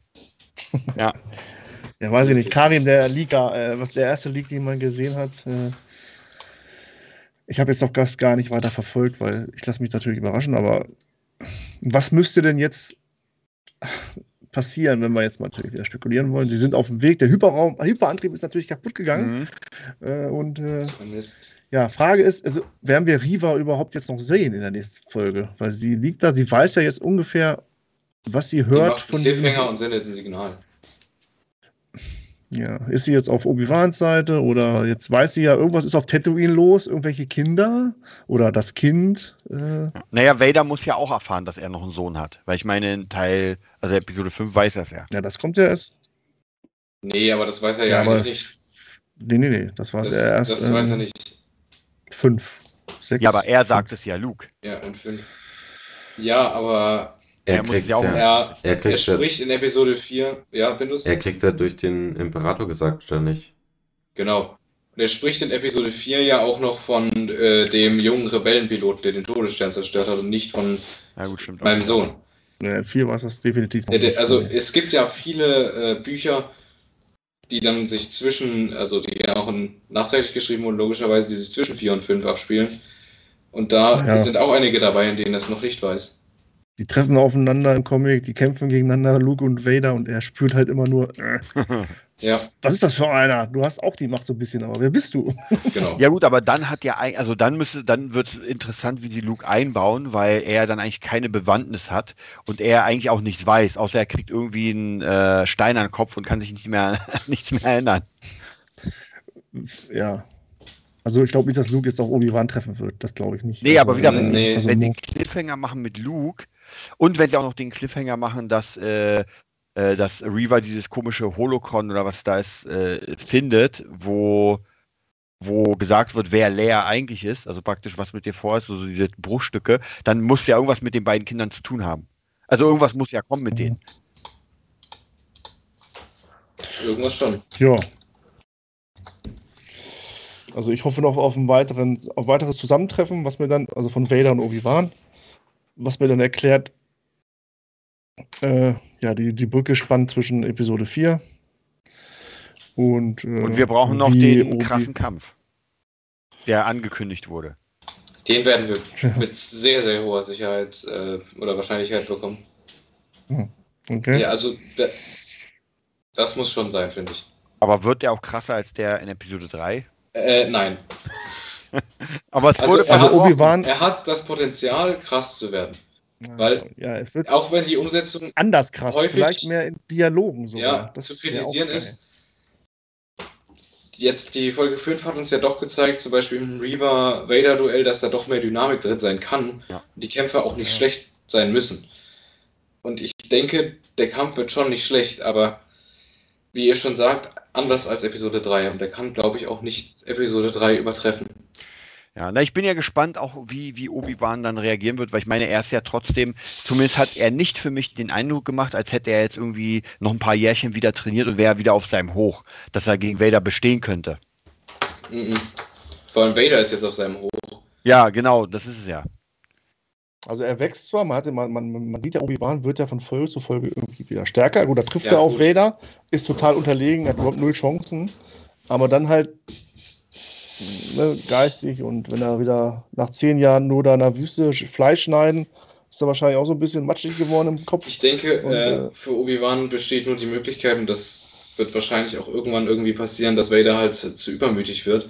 ja. Ja, weiß ich nicht. Karim, der Liga, äh, was der erste League, den man gesehen hat. Äh, ich habe jetzt noch Gast gar nicht weiter verfolgt, weil ich lasse mich natürlich überraschen, aber was müsste denn jetzt passieren, wenn wir jetzt mal natürlich wieder spekulieren wollen? Sie sind auf dem Weg, der Hyperraum, Hyperantrieb ist natürlich kaputt gegangen. Mhm. Äh, und äh, ja, Frage ist, also werden wir Riva überhaupt jetzt noch sehen in der nächsten Folge? Weil sie liegt da, sie weiß ja jetzt ungefähr, was sie Die hört macht von Cliffhanger und sendet ein Signal. Ja, ist sie jetzt auf Obi-Wans Seite oder jetzt weiß sie ja, irgendwas ist auf Tatooine los, irgendwelche Kinder oder das Kind. Äh, Naja, Vader muss ja auch erfahren, dass er noch einen Sohn hat. Weil ich meine, in Teil, also Episode 5 weiß er es ja. ja, das kommt ja erst. Nee, aber das weiß er Ja, ja, aber eigentlich nicht. Nee, nee, nee, das war Das, ja erst. das weiß er ähm, nicht. Fünf. Sechs. Ja, aber er sagt es ja, Luke. Ja, und fünf. Ja, aber Er, Er muss kriegt's ja auch- ja, er, er er kriegt's ja, spricht in Episode 4. Ja, Windows? er kriegt's ja durch den Imperator gesagt, oder nicht? Genau. Und er spricht in Episode 4 ja auch noch von äh, dem jungen Rebellenpiloten, der den Todesstern zerstört hat und nicht von Ja, gut, stimmt. meinem Sohn. Nee, vier war es das definitiv Ja, nicht. also es gibt ja viele äh, Bücher, die dann sich zwischen, also die ja auch in, nachträglich geschrieben wurden, logischerweise, die sich zwischen 4 und 5 abspielen. Und da Ja. sind auch einige dabei, in denen das noch nicht weiß. Die treffen aufeinander im Comic, die kämpfen gegeneinander, Luke und Vader, und er spürt halt immer nur, äh, Ja, was ist das für einer? Du hast auch die Macht so ein bisschen, aber wer bist du? genau. Ja gut, aber dann hat ja also dann müsste, dann wird es interessant, wie sie Luke einbauen, weil er dann eigentlich keine Bewandtnis hat und er eigentlich auch nichts weiß, außer er kriegt irgendwie einen äh, Stein an den Kopf und kann sich nicht mehr nichts mehr erinnern. ja. Also ich glaube nicht, dass Luke jetzt auf Obi-Wan treffen wird. Das glaube ich nicht. Nee, aber also, wieder, wenn, Nee. sie, also wenn sie einen Cliffhanger machen mit Luke und wenn sie auch noch den Cliffhanger machen, dass, äh, äh, dass Reaver dieses komische Holocron oder was da ist, äh, findet, wo, wo gesagt wird, wer Leia eigentlich ist, also praktisch was mit dir vor ist, also diese Bruchstücke, dann muss ja irgendwas mit den beiden Kindern zu tun haben. Also irgendwas muss ja kommen mit denen. Irgendwas schon. Ja. Also ich hoffe noch auf ein weiteren, auf weiteres Zusammentreffen, was mir dann, also von Vader und Obi-Wan, was mir dann erklärt, äh, ja, die, die Brücke spannt zwischen Episode 4 und äh, Und wir brauchen noch den Obi- krassen Kampf, der angekündigt wurde. Den werden wir Ja. mit sehr, sehr hoher Sicherheit äh, oder Wahrscheinlichkeit bekommen. Okay. Ja, also da, das muss schon sein, finde ich. Aber wird der auch krasser als der in Episode 3? Äh, nein. Aber es Also wurde er Also hat- versprochen. Obi-Wan, Er hat das Potenzial, krass zu werden. weil- ja, es wird Auch wenn die Umsetzung anders krass, häufig- vielleicht mehr in Dialogen sogar. ja, Das zu kritisieren ist. Jetzt die Folge 5 hat uns ja doch gezeigt, zum Beispiel im Reaver-Vader-Duell, dass da doch mehr Dynamik drin sein kann. Ja. Und die Kämpfe auch nicht Ja. schlecht sein müssen. Und ich denke, der Kampf wird schon nicht schlecht, aber wie ihr schon sagt, anders als Episode 3. Und der kann, glaube ich, auch nicht Episode 3 übertreffen. Ja, na, ich bin ja gespannt, auch wie, wie Obi-Wan dann reagieren wird, weil ich meine, er ist ja trotzdem, zumindest hat er nicht für mich den Eindruck gemacht, als hätte er jetzt irgendwie noch ein paar Jährchen wieder trainiert und wäre wieder auf seinem Hoch, dass er gegen Vader bestehen könnte. Mhm. Vor allem Vader ist jetzt auf seinem Hoch. Ja, genau, das ist es ja. Also er wächst zwar, man, hatte, man, man, man sieht ja, Obi-Wan wird ja von Folge zu Folge irgendwie wieder stärker. Gut, da trifft Ja, er auf. Vader, ist total unterlegen, hat überhaupt null Chancen. Aber dann halt ne, geistig und wenn er wieder nach zehn Jahren nur da in der Wüste Sch- Fleisch schneiden, ist er wahrscheinlich auch so ein bisschen matschig geworden im Kopf. Ich denke, Und, äh, äh, für Obi-Wan besteht nur die Möglichkeit, und das wird wahrscheinlich auch irgendwann irgendwie passieren, dass Vader halt zu, zu übermütig wird.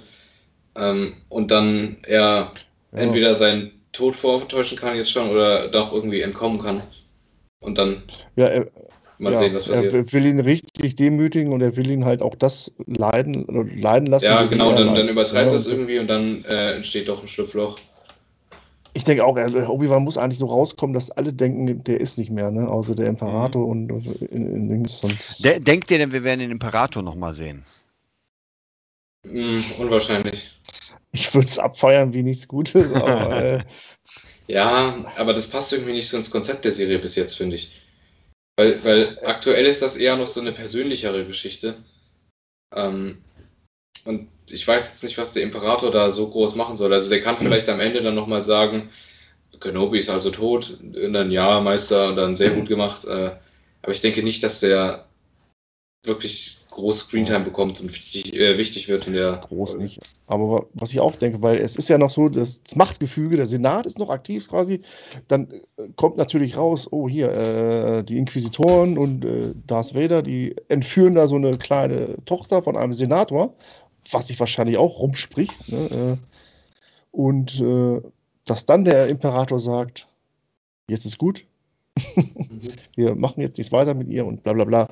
Ähm, und dann er Ja. entweder seinen Tod vortäuschen kann jetzt schon oder doch irgendwie entkommen kann. Und dann Ja, er, mal ja, sehen, was er passiert. will ihn richtig demütigen und er will ihn halt auch das leiden, leiden lassen. Ja, genau, er dann, dann übertreibt ne? das irgendwie und dann äh, entsteht doch ein Schlupfloch. Ich denke auch, er- Obi-Wan muss eigentlich so rauskommen, dass alle denken, der ist nicht mehr, ne? Außer der Imperator und, und in, in Dings. Sonst De denkt ihr denn, wir werden den Imperator nochmal sehen? Hm, unwahrscheinlich. ich würde es abfeiern wie nichts Gutes, aber äh, Ja, aber das passt irgendwie nicht so ins Konzept der Serie bis jetzt, finde ich. Weil, weil aktuell ist das eher noch so eine persönlichere Geschichte. Ähm, und ich weiß jetzt nicht, was der Imperator da so groß machen soll. Also der kann vielleicht am Ende dann nochmal sagen, Kenobi ist also tot, und dann ja, Meister, und dann sehr gut gemacht. Äh, aber ich denke nicht, dass der wirklich groß Screentime bekommt und wichtig, äh, wichtig wird in der. Groß nicht. Aber was ich auch denke, weil es ist ja noch so, das Machtgefüge, der Senat ist noch aktiv quasi. Dann äh, kommt natürlich raus, oh hier, äh, die Inquisitoren und äh, Darth Vader, die entführen da so eine kleine Tochter von einem Senator, was sich wahrscheinlich auch rumspricht. Ne? Äh, und äh, dass dann der Imperator sagt, jetzt ist gut, wir machen jetzt nichts weiter mit ihr und bla bla bla.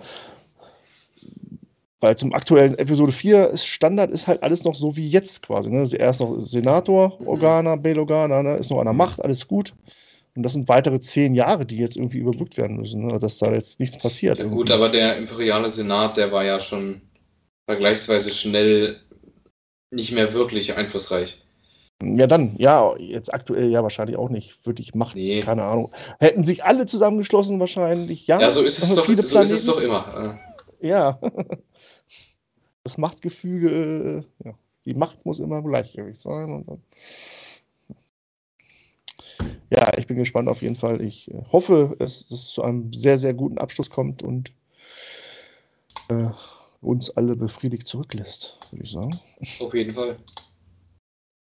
Weil zum aktuellen Episode 4 ist Standard ist halt alles noch so wie jetzt quasi. Ne? Er ist noch Senator, Organa, Bail Organa, ne? ist noch an der Macht, alles gut. Und das sind weitere zehn Jahre, die jetzt irgendwie überbrückt werden müssen, ne? dass da jetzt nichts passiert. Ja, gut, aber der imperiale Senat, der war ja schon vergleichsweise schnell nicht mehr wirklich einflussreich. Ja, dann, ja, jetzt aktuell ja wahrscheinlich auch nicht. Wirklich Macht, Nee. keine Ahnung. Hätten sich alle zusammengeschlossen wahrscheinlich, ja. Ja, so ist es, doch, so ist es doch immer. Ja. Das Machtgefüge, äh, ja. Die Macht muss immer im Gleichgewicht sein. Und dann. Ja, ich bin gespannt auf jeden Fall. Ich äh, hoffe, es, dass es zu einem sehr, sehr guten Abschluss kommt und äh, uns alle befriedigt zurücklässt, würde ich sagen. Auf jeden Fall.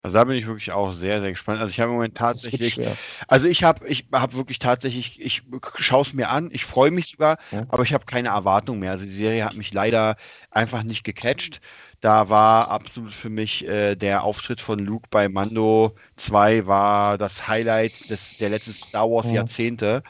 Also da bin ich wirklich auch sehr, sehr gespannt. Also ich habe im Moment tatsächlich, also ich habe ich hab wirklich tatsächlich, ich schaue es mir an, ich freue mich sogar, Ja. aber ich habe keine Erwartung mehr. Also die Serie hat mich leider einfach nicht gecatcht. Da war absolut für mich äh, der Auftritt von Luke bei Mando 2 war das Highlight des, der letzten Star Wars Ja. Jahrzehnte.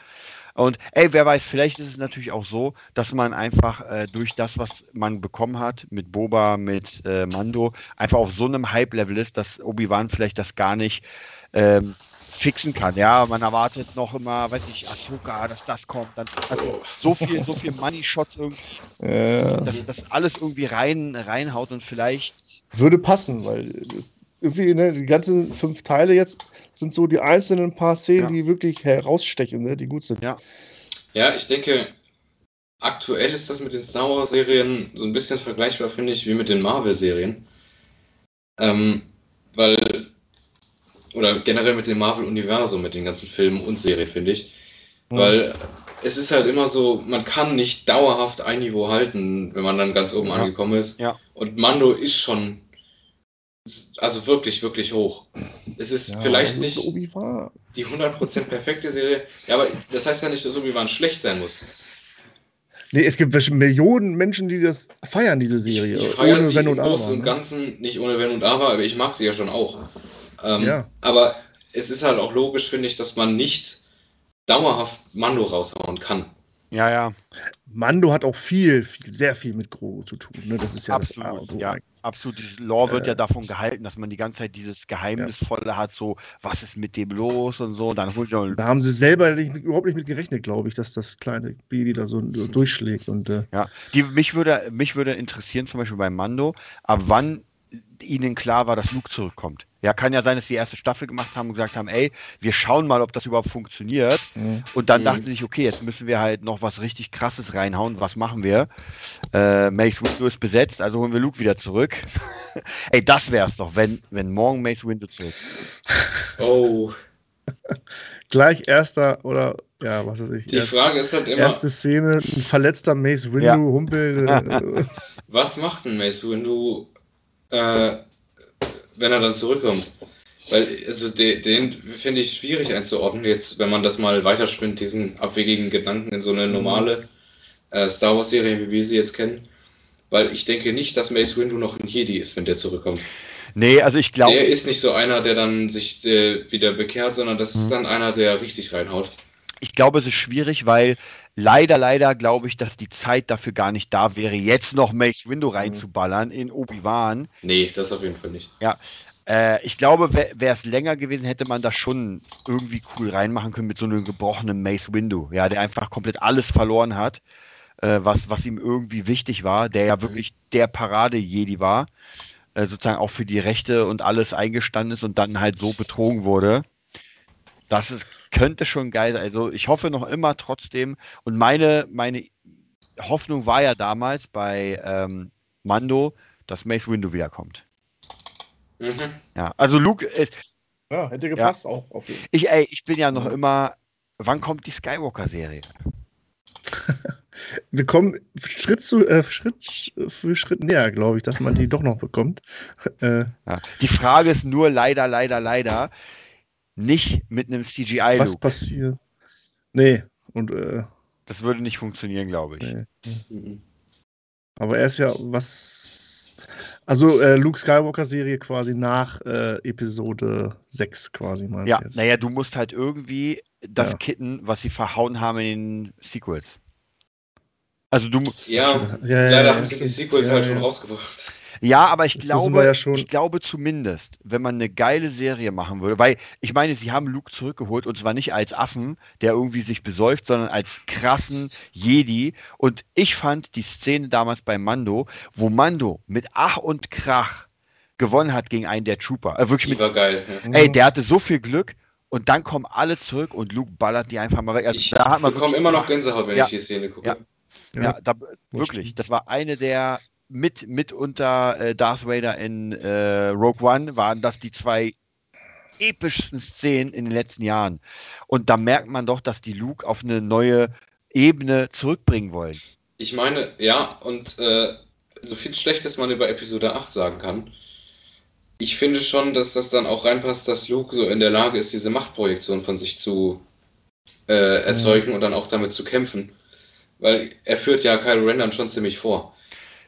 Und ey, wer weiß, vielleicht ist es natürlich auch so, dass man einfach äh, durch das, was man bekommen hat, mit Boba, mit äh, Mando, einfach auf so einem Hype-Level ist, dass Obi-Wan vielleicht das gar nicht ähm, fixen kann. Ja, man erwartet noch immer, weiß ich, Ahsoka, dass das kommt. Dann, also so viel, so viel Money-Shots irgendwie, Äh, dass das alles irgendwie rein, reinhaut und vielleicht würde passen, weil irgendwie ne, die ganzen fünf Teile jetzt sind so die einzelnen paar Szenen, Ja. die wirklich herausstechen, ne, die gut sind. Ja. Ja, ich denke, aktuell ist das mit den Star Wars-Serien so ein bisschen vergleichbar, finde ich, wie mit den Marvel-Serien. Ähm, weil, oder generell mit dem Marvel-Universum, mit den ganzen Filmen und Serien, finde ich. Mhm. Weil es ist halt immer so, man kann nicht dauerhaft ein Niveau halten, wenn man dann ganz oben Ja. angekommen ist. Ja. Und Mando ist schon, also wirklich, wirklich hoch. Es ist Ja, vielleicht nicht ist die 100% perfekte Serie. Ja, aber das heißt ja nicht, dass Obi-Wan schlecht sein muss. Nee, es gibt Millionen Menschen, die das feiern, diese Serie. Ich, ich feiere ohne sie Wenn im und Aber. Großen und ne? Ganzen, nicht ohne Wenn und Aber, aber ich mag sie ja schon auch. Ähm, Ja. Aber es ist halt auch logisch, finde ich, dass man nicht dauerhaft Mando raushauen kann. Ja, ja, Mando hat auch viel, viel, sehr viel mit Grogu zu tun. Ne? Das ist ja das absolut. O ja, absolut. Dieses Lore wird Äh, ja davon gehalten, dass man die ganze Zeit dieses Geheimnisvolle hat, so, was ist mit dem los und so. Dann holt Da haben sie selber nicht, überhaupt nicht mit gerechnet, glaube ich, dass das kleine Baby da so, so durchschlägt. Und äh, Ja, die, mich, würde, mich würde interessieren, zum Beispiel bei Mando, ab wann ihnen klar war, dass Luke zurückkommt. Ja, kann ja sein, dass sie die erste Staffel gemacht haben und gesagt haben, ey, wir schauen mal, ob das überhaupt funktioniert. mh. Und dann Mhm. dachten sie sich, okay, jetzt müssen wir halt noch was richtig krasses reinhauen. Was machen wir? Äh, Mace Windu ist besetzt, also holen wir Luke wieder zurück. ey, das wär's doch, wenn, wenn morgen Mace Windu zurück. Oh, gleich erster oder ja, was weiß ich. die erst- Frage ist halt immer, erste Szene, ein verletzter Mace Windu Ja. humpelt. Äh, was macht ein Mace Windu, äh, wenn er dann zurückkommt? Weil, also den, den finde ich schwierig einzuordnen, jetzt, wenn man das mal weiterspinnt, diesen abwegigen Gedanken in so eine Mhm. normale äh, Star Wars-Serie, wie wir sie jetzt kennen. Weil ich denke nicht, dass Mace Windu noch ein Jedi ist, wenn der zurückkommt. Nee, also ich glaube, Der ist nicht so einer, der dann sich äh, wieder bekehrt, sondern das ist Mhm. dann einer, der richtig reinhaut. ich glaube, es ist schwierig, weil leider, leider glaube ich, dass die Zeit dafür gar nicht da wäre, jetzt noch Mace Windu reinzuballern in Obi-Wan. Nee, das auf jeden Fall nicht. Äh, ich glaube, wäre es länger gewesen, hätte man das schon irgendwie cool reinmachen können mit so einem gebrochenen Mace Windu, ja, der einfach komplett alles verloren hat, äh, was, was ihm irgendwie wichtig war, der ja wirklich der Parade-Jedi war, äh, sozusagen auch für die Rechte und alles eingestanden ist und dann halt so betrogen wurde. Das ist, könnte schon geil sein. Also ich hoffe noch immer trotzdem, und meine, meine Hoffnung war ja damals bei ähm, Mando, dass Mace Windu wiederkommt. Mhm. Ja, also Luke, äh, ja, hätte gepasst auch auf jeden Fall. ich, ey, ich bin ja noch immer, wann kommt die Skywalker-Serie? wir kommen Schritt, zu, äh, Schritt für Schritt näher, glaube ich, dass man die doch noch bekommt. Äh, Ja. Die Frage ist nur leider, leider, leider nicht mit einem was CGI-Look. passiert? Nee, und äh, Das würde nicht funktionieren, glaube ich. nee. Mhm. Aber er ist ja was. Also äh, Luke Skywalker-Serie quasi nach äh, Episode 6 quasi meinst Ja, naja, du musst halt irgendwie das Ja. kitten, was sie verhauen haben in den Sequels. Also du, Ja, ja, ja, leider ja, haben sie die. Sequels Ja, halt ja. schon rausgebracht. Ja, aber ich Jetzt glaube, ja schon- ich glaube zumindest, wenn man eine geile Serie machen würde, weil ich meine, sie haben Luke zurückgeholt und zwar nicht als Affen, der irgendwie sich besäuft, sondern als krassen Jedi. Und ich fand die Szene damals bei Mando, wo Mando mit Ach und Krach gewonnen hat gegen einen der Trooper. Äh, wirklich Die mit war geil. Ja. Ey, der hatte so viel Glück und dann kommen alle zurück und Luke ballert die einfach mal weg. Also Ich da hat man bekomme immer noch. Gänsehaut, wenn Ja. ich die Szene gucke. Ja. Ja, da, wirklich. Das war eine der mit, mit unter äh, Darth Vader in äh, Rogue One waren das die zwei epischsten Szenen in den letzten Jahren. Und da merkt man doch, dass die Luke auf eine neue Ebene zurückbringen wollen. Ich meine, ja, und äh, so viel Schlechtes man über Episode 8 sagen kann, ich finde schon, dass das dann auch reinpasst, dass Luke so in der Lage ist, diese Machtprojektion von sich zu äh, erzeugen und dann auch damit zu kämpfen. Weil er führt ja Kylo Ren dann schon ziemlich vor.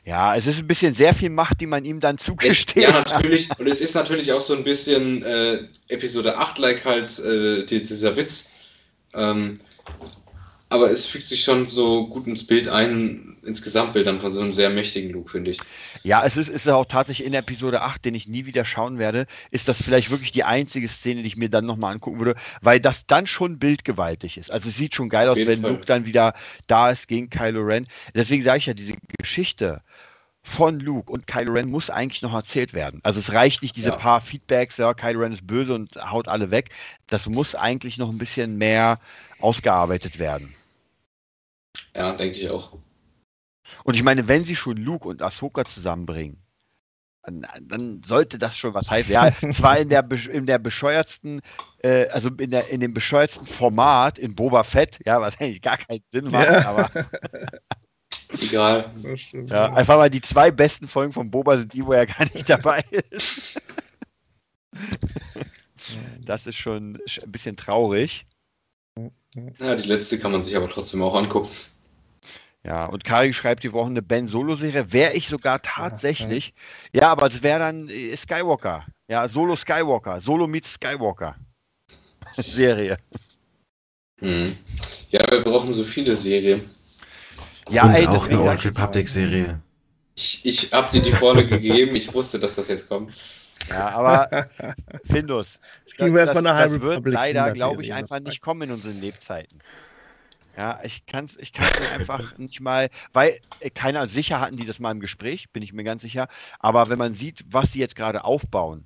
Ja, es ist ein bisschen sehr viel Macht, die man ihm dann Es, zugesteht. ja, natürlich. Und es ist natürlich auch so ein bisschen äh, Episode 8-like halt äh, die, dieser Witz. Ähm, aber es fügt sich schon so gut ins Bild ein, ins Gesamtbild dann von so einem sehr mächtigen Luke, finde ich. Ja, es ist, ist auch tatsächlich in Episode 8, den ich nie wieder schauen werde, ist das vielleicht wirklich die einzige Szene, die ich mir dann nochmal angucken würde, weil das dann schon bildgewaltig ist. Also es sieht schon geil aus, wenn Fall. Luke dann wieder da ist gegen Kylo Ren. Deswegen sage ich ja, diese Geschichte von Luke und Kylo Ren muss eigentlich noch erzählt werden. Also es reicht nicht diese Ja. paar Feedbacks, ja, Kylo Ren ist böse und haut alle weg. Das muss eigentlich noch ein bisschen mehr ausgearbeitet werden. Ja, denke ich auch. Und ich meine, wenn sie schon Luke und Ahsoka zusammenbringen, dann, dann sollte das schon was heißen. Ja, zwar in der, in der bescheuertsten, äh, also in, der, in dem bescheuertsten Format in Boba Fett, ja, was eigentlich gar keinen Sinn macht, Ja. aber Egal. Das stimmt. ja, einfach mal die zwei besten Folgen von Boba sind die, wo er gar nicht dabei ist. Das ist schon sch- ein bisschen traurig. Ja, die letzte kann man sich aber trotzdem auch angucken. Ja, und Kari schreibt, die brauchen eine Ben Solo-Serie. Wäre ich sogar tatsächlich. Ja, aber es wäre dann äh, Skywalker. Ja, Solo Skywalker. Solo meets Skywalker. Serie. Mhm. Ja, wir brauchen so viele Serien. Ja, Und ey, auch eine Old Republic-Serie. Ich, ich habe dir die Vorlage gegeben, ich wusste, dass das jetzt kommt. Ja, aber Findus. Eine das High wird Republic leider, glaube ich, das einfach nicht kommen in unseren Lebzeiten. Ja, ich kann es ich kann's mir einfach nicht mal, weil äh, keiner sicher hatten die das mal im Gespräch, bin ich mir ganz sicher. Aber wenn man sieht, was sie jetzt gerade aufbauen,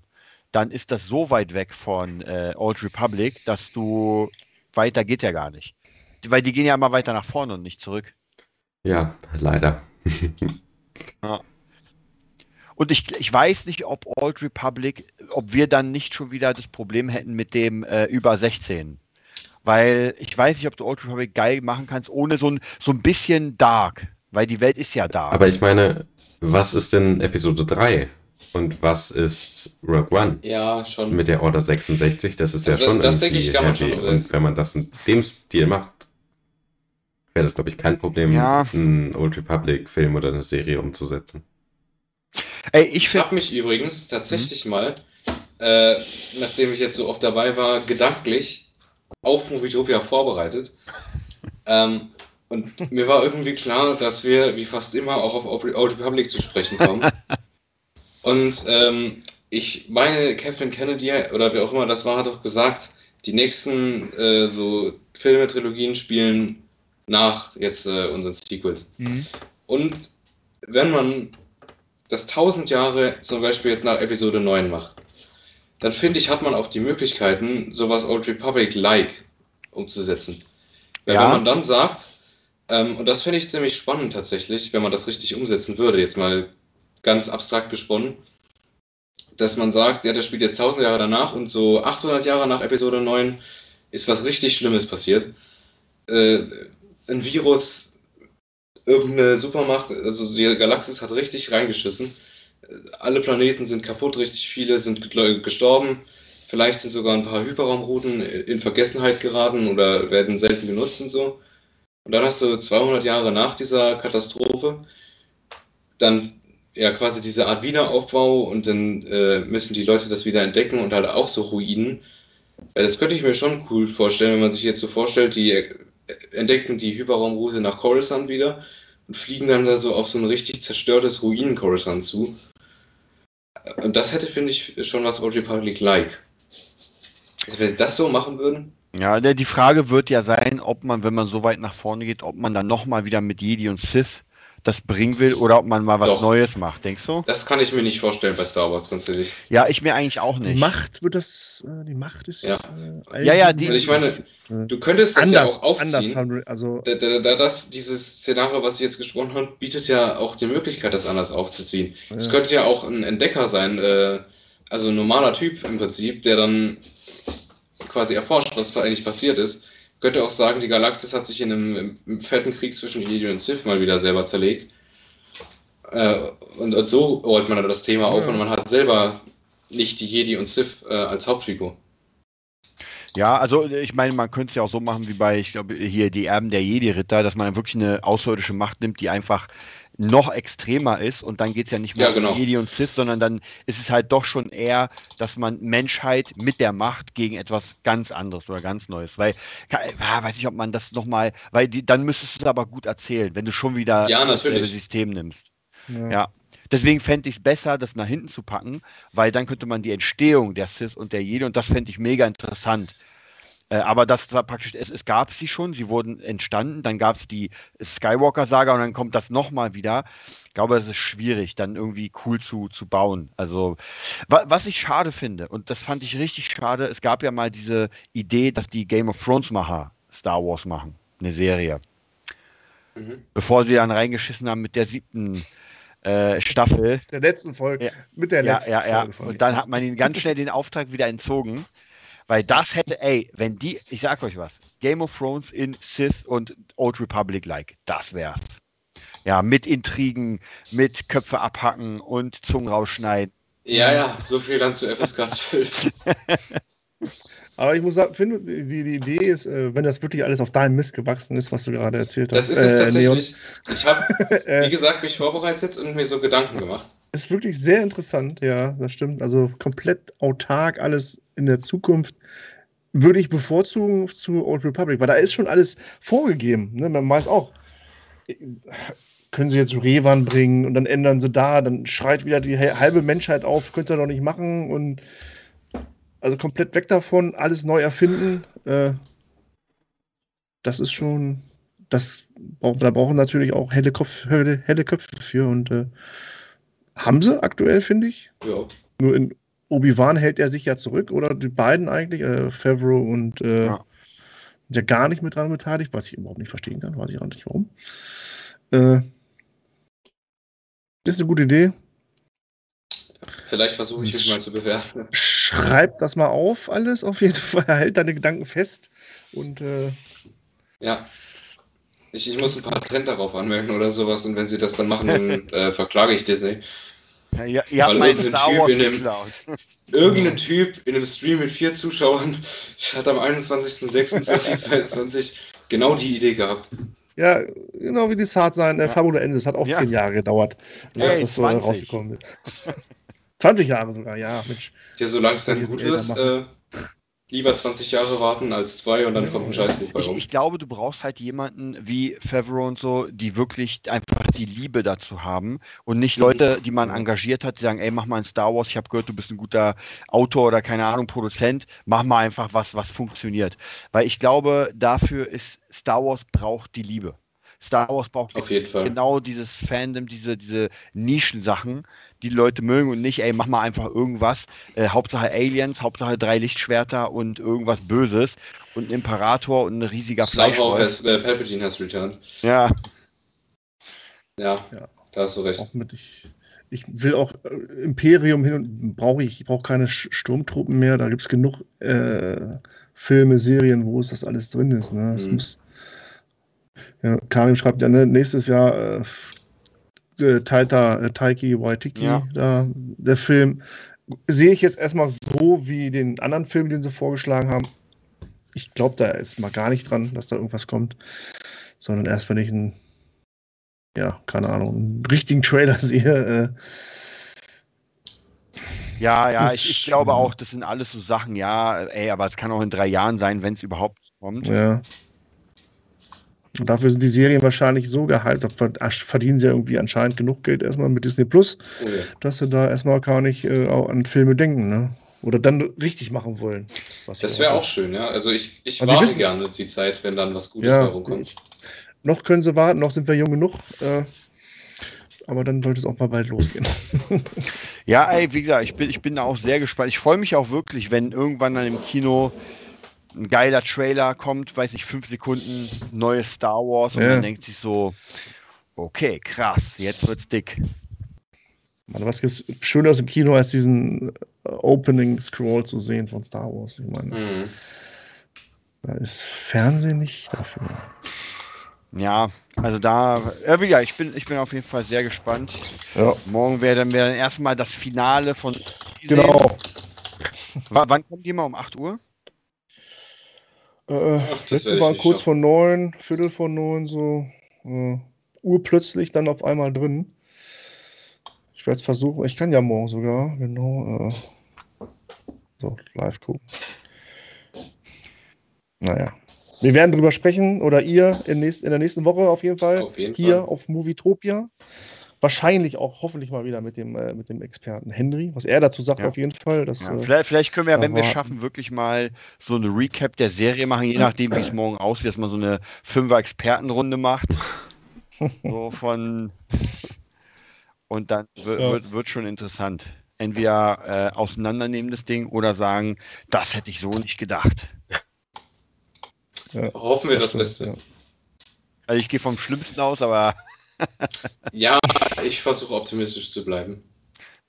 dann ist das so weit weg von äh, Old Republic, dass du weiter geht ja gar nicht. Weil die gehen ja immer weiter nach vorne und nicht zurück. Ja, leider. Und ich, ich weiß nicht, ob Old Republic, ob wir dann nicht schon wieder das Problem hätten mit dem äh, über 16. Weil ich weiß nicht, ob du Old Republic geil machen kannst, ohne so ein, so ein bisschen dark. Weil die Welt ist ja dark. Aber ich meine, was ist denn Episode 3? Und was ist Rogue One? Ja, schon. Mit der Order 66, das ist ja Also, schon das denke irgendwie ich, kann man heavy. Und wenn man das in dem Stil macht, wäre das, glaube ich, kein Problem, Ja. einen Old Republic-Film oder eine Serie umzusetzen. Ey, ich Ich habe mich übrigens tatsächlich mal, äh, nachdem ich jetzt so oft dabei war, gedanklich auf Movietopia vorbereitet. ähm, und mir war irgendwie klar, dass wir, wie fast immer, auch auf Old Republic zu sprechen kommen. und ähm, ich meine, Kathleen Kennedy oder wer auch immer das war, hat doch gesagt, die nächsten äh, so Filme, Trilogien spielen nach jetzt äh, unseren Sequels. Mhm. Und wenn man das 1000 Jahre zum Beispiel jetzt nach Episode 9 macht, dann finde ich, hat man auch die Möglichkeiten, sowas Old Republic-like umzusetzen. Weil Ja. wenn man dann sagt, ähm, und das finde ich ziemlich spannend tatsächlich, wenn man das richtig umsetzen würde, jetzt mal ganz abstrakt gesponnen, dass man sagt, ja, das spielt jetzt 1000 Jahre danach und so 800 Jahre nach Episode 9 ist was richtig Schlimmes passiert. Äh, ein Virus irgendeine Supermacht, also die Galaxis hat richtig reingeschissen. Alle Planeten sind kaputt, richtig viele sind gestorben. Vielleicht sind sogar ein paar Hyperraumrouten in Vergessenheit geraten oder werden selten genutzt und so. Und dann hast du 200 Jahre nach dieser Katastrophe dann ja quasi diese Art Wiederaufbau und dann äh, müssen die Leute das wieder entdecken und halt auch so Ruinen. Das könnte ich mir schon cool vorstellen, wenn man sich jetzt so vorstellt, die entdecken die Hyperraumroute nach Coruscant wieder und fliegen dann da so auf so ein richtig zerstörtes Ruinen-Coruscant zu. Und das hätte, finde ich, schon was Old Republic-like. Also wenn sie das so machen würden. Ja, der- die Frage wird ja sein, ob man, wenn man so weit nach vorne geht, ob man dann nochmal wieder mit Jedi und Sith das bringen will oder ob man mal was Doch. Neues macht, denkst du? Das kann ich mir nicht vorstellen bei Star Wars, ganz ehrlich. Ja, ich mir eigentlich auch Die nicht. Macht wird das, äh, die Macht ist. Ja. Äh, Ja, ja, die- Und ich meine, du könntest das anders, ja auch aufziehen. anders haben, also Da, da, da das, dieses Szenario, was ich jetzt gesprochen habe, bietet ja auch die Möglichkeit, das anders aufzuziehen. Es Ja. könnte ja auch ein Entdecker sein, äh, also ein normaler Typ im Prinzip, der dann quasi erforscht, was eigentlich passiert ist. Könnte auch sagen, die Galaxis hat sich in einem im, fetten Krieg zwischen Jedi und Sith mal wieder selber zerlegt. Äh, und, und so rollt man dann das Thema auf Ja. und man hat selber nicht die Jedi und Sith äh, als Hauptfigur. Ja, also ich meine, man könnte es ja auch so machen wie bei, ich glaube, hier die Erben der Jedi-Ritter, dass man wirklich eine außerirdische Macht nimmt, die einfach noch extremer ist und dann geht es ja nicht mehr Ja, genau. um Jedi und Sith, sondern dann ist es halt doch schon eher, dass man Menschheit mit der Macht gegen etwas ganz anderes oder ganz Neues, weil, ja, weiß ich, ob man das nochmal, weil die, dann müsstest du es aber gut erzählen, wenn du schon wieder Ja, natürlich. System nimmst. ja. Ja. Deswegen fände ich es besser, das nach hinten zu packen, weil dann könnte man die Entstehung der Sith und der Jedi und das fände ich mega interessant. Äh, aber das war praktisch, es, es gab sie schon, sie wurden entstanden, dann gab es die Skywalker-Saga und dann kommt das nochmal wieder. Ich glaube, es ist schwierig, dann irgendwie cool zu, zu bauen. Also, wa, was ich schade finde, und das fand ich richtig schade, es gab ja mal diese Idee, dass die Game of Thrones-Macher Star Wars machen, eine Serie Mhm. bevor sie dann reingeschissen haben mit der siebten äh, Staffel. der letzten Folge. Ja. Mit der letzten ja, ja. Folge Und dann hat man ihnen ganz schnell den Auftrag wieder entzogen. Weil das hätte, ey, wenn die, ich sag euch was, Game of Thrones in Sith und Old Republic-like, das wär's. Ja, mit Intrigen, mit Köpfe abhacken und Zungen rausschneiden. Ja, ja, so viel dann zu FSK 12. Aber ich muss sagen, finde, die, die Idee ist, äh, wenn das wirklich alles auf deinem Mist gewachsen ist, was du gerade erzählt Das hast. ist es äh, tatsächlich. Ich habe, wie gesagt, mich vorbereitet und mir so Gedanken gemacht. ist wirklich sehr interessant, ja, das stimmt. Also komplett autark, alles in der Zukunft. Würde ich bevorzugen zu Old Republic, weil da ist schon alles vorgegeben. Ne? Man weiß auch, können sie jetzt Revan bringen und dann ändern sie da, dann schreit wieder die halbe Menschheit auf, könnt ihr doch nicht machen und also komplett weg davon, alles neu erfinden. Äh, das ist schon, das da brauchen natürlich auch helle, Kopf, helle, helle Köpfe für und äh, haben sie aktuell, finde ich. Ja. Nur in Obi-Wan hält er sich ja zurück oder die beiden eigentlich, äh, Favreau und äh, Ja. sind ja gar nicht mit dran beteiligt, was ich überhaupt nicht verstehen kann, weiß ich auch nicht warum. Äh, das ist eine gute Idee. Vielleicht versuche ich es mal zu bewerten. Schreib das mal auf, alles auf jeden Fall. Halt deine Gedanken fest. Und äh, Ja. Ich, ich muss ein Patent darauf anmelden oder sowas und wenn sie das dann machen, dann äh, verklage ich Disney. Ja, ihr, ihr habt Weil mein irgendein Star Typ Wars in dem- geklaut. Irgendein Typ in einem Stream mit vier Zuschauern hat am 21.06.2022 genau die Idee gehabt. ja, genau wie die Saat sein, äh, Ja. Fabula Ende. Das hat auch Ja. zehn Jahre gedauert, bis das so 20. rausgekommen ist. 20 Jahre sogar, ja, Mensch. Ja, solange es dann gut wird, äh, lieber 20 Jahre warten als zwei und dann kommt ein Scheißbuch bei Ich, rum. ich glaube, du brauchst halt jemanden wie Favreau und so, die wirklich einfach die Liebe dazu haben und nicht Leute, die man engagiert hat, die sagen, ey, mach mal ein Star Wars, ich habe gehört, du bist ein guter Autor oder keine Ahnung, Produzent, mach mal einfach was, was funktioniert. Weil ich glaube, dafür ist Star Wars braucht die Liebe. Star Wars braucht Auf jeden Fall. genau dieses Fandom, diese, diese Nischensachen, die Leute mögen und nicht, ey, mach mal einfach irgendwas. Äh, Hauptsache Aliens, Hauptsache drei Lichtschwerter und irgendwas Böses und ein Imperator und ein riesiger Somehow Fleischwolf. has, äh, Palpatine has returned. Ja, Ja, Ja. da hast du recht. Auch mit, ich, ich will auch äh, Imperium hin und brauche ich, ich brauche keine Sturmtruppen mehr. Da gibt es genug äh, Filme, Serien, wo es das alles drin ist. Ne? Es Mhm. muss, Ja, Karim schreibt ja, ne, nächstes Jahr äh, Taita, äh, Taiki Waitiki, Ja. da, der Film. Sehe ich jetzt erstmal so wie den anderen Film, den sie vorgeschlagen haben. Ich glaube da ist mal gar nicht dran, dass da irgendwas kommt, sondern erst wenn ich einen, ja, keine Ahnung, einen richtigen Trailer sehe. Äh, Ja, ja, ich, ich glaube auch, das sind alles so Sachen, ja, ey, aber es kann auch in drei Jahren sein, wenn es überhaupt kommt. Ja. Und dafür sind die Serien wahrscheinlich so. Da verd- verdienen sie ja irgendwie anscheinend genug Geld erstmal mit Disney Plus, Oh ja. dass sie da erstmal gar nicht äh, auch an Filme denken, ne? Oder dann richtig machen wollen. was Das wäre auch schön, ja. Also ich, ich Also warte wissen- gerne die Zeit, wenn dann was Gutes Ja, herumkommt. Noch können sie warten, noch sind wir jung genug. Äh, aber dann sollte es auch mal bald losgehen. Ja, ey, wie gesagt, ich bin, ich bin da auch sehr gespannt. Ich freue mich auch wirklich, wenn irgendwann dann im Kino ein geiler Trailer kommt, weiß ich, fünf Sekunden, neues Star Wars und Ja. man denkt sich so, okay, krass, jetzt wird's dick. Mann, was gibt's Schöneres im Kino, als diesen äh, Opening Scroll zu sehen von Star Wars? Ich meine, Mhm. da ist Fernsehen nicht dafür. Ja, also da, äh, wie gesagt, ich bin, ich bin auf jeden Fall sehr gespannt. Ja, Morgen werden wir dann erstmal das Finale von genau. W wann kommt die mal? Um 8 Uhr? Äh, das werd letzte war kurz schaffen. vor neun, Viertel vor neun, so äh, urplötzlich dann auf einmal drin. Ich werde es versuchen, ich kann ja morgen sogar, genau, äh, so live gucken. Naja. Wir werden drüber sprechen, oder ihr in, nächst, in der nächsten Woche auf jeden Fall, Auf jeden hier Fall. auf Movietopia. Wahrscheinlich auch hoffentlich mal wieder mit dem, äh, mit dem Experten Henry, was er dazu sagt Ja. auf jeden Fall. Das, Ja, äh, vielleicht, vielleicht können wir, da wenn wir schaffen, wirklich mal so eine Recap der Serie machen, je nachdem, wie es morgen aussieht, dass man so eine Fünfer-Expertenrunde macht. So von. Und dann wird, Ja. wird, schon interessant. Entweder äh, auseinandernehmen das Ding oder sagen, das hätte ich so nicht gedacht. ja, Hoffen wir das stimmt, Beste. ja. Also ich gehe vom Schlimmsten aus, aber Ja, ich versuche optimistisch zu bleiben.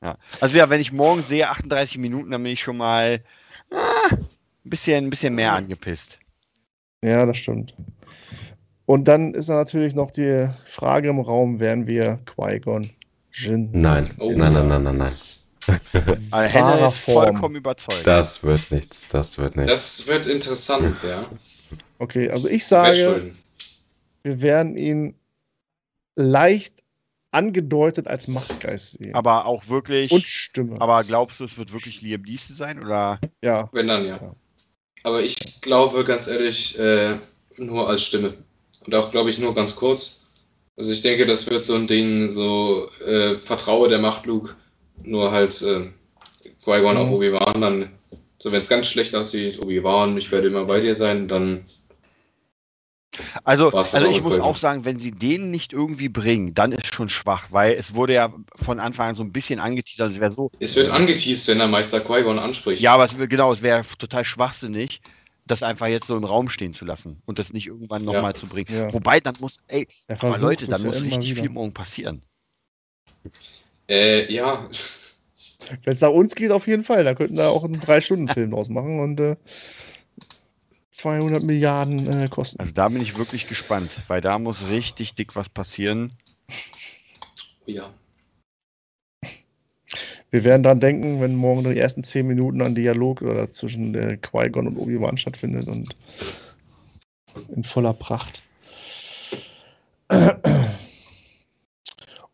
ja. Also ja, wenn ich morgen sehe 38 Minuten, dann bin ich schon mal ah, ein bisschen, ein bisschen mehr angepisst. Ja, das stimmt. Und dann ist da natürlich noch die Frage im Raum, werden wir Qui-Gon Jin? Nein, Oh. nein, nein, nein, nein, nein. Henne ist Form. vollkommen überzeugt. Das wird nichts, das wird nichts. Das wird interessant, ja. Okay, also ich sage, wir werden ihn leicht angedeutet als Machtgeist sehen. Aber auch wirklich. Und Stimme. Aber glaubst du, es wird wirklich Liam Neeson sein? Oder? ja, Wenn dann, ja. Ja. Aber ich glaube, ganz ehrlich, äh, nur als Stimme. Und auch, glaube ich, nur ganz kurz. Also ich denke, das wird so ein Ding, so äh, Vertraue der Macht, Luke. Nur halt äh, Qui-Gon auf Mhm. Obi-Wan, dann, so wenn es ganz schlecht aussieht, Obi-Wan, ich werde immer bei dir sein, dann Also, also ich muss auch sagen, wenn sie den nicht irgendwie bringen, dann ist schon schwach, weil es wurde ja von Anfang an so ein bisschen angeteasert. Es wäre so. es wird angeteased, wenn der Meister Qui-Gon anspricht. Ja, aber es, genau, es wäre total schwachsinnig, das einfach jetzt so im Raum stehen zu lassen und das nicht irgendwann Ja. nochmal zu bringen. Ja. Wobei, dann muss, ey, er aber Leute, dann ja muss richtig wieder. viel morgen passieren. Äh, ja. Wenn es nach uns geht, auf jeden Fall. Da könnten wir auch einen Drei-Stunden-Film draus machen und äh, 200 Milliarden äh, kosten. Also da bin ich wirklich gespannt, weil da muss richtig dick was passieren. ja. Wir werden dran denken, wenn morgen die ersten 10 Minuten an Dialog oder zwischen äh, Qui-Gon und Obi-Wan stattfindet und in voller Pracht.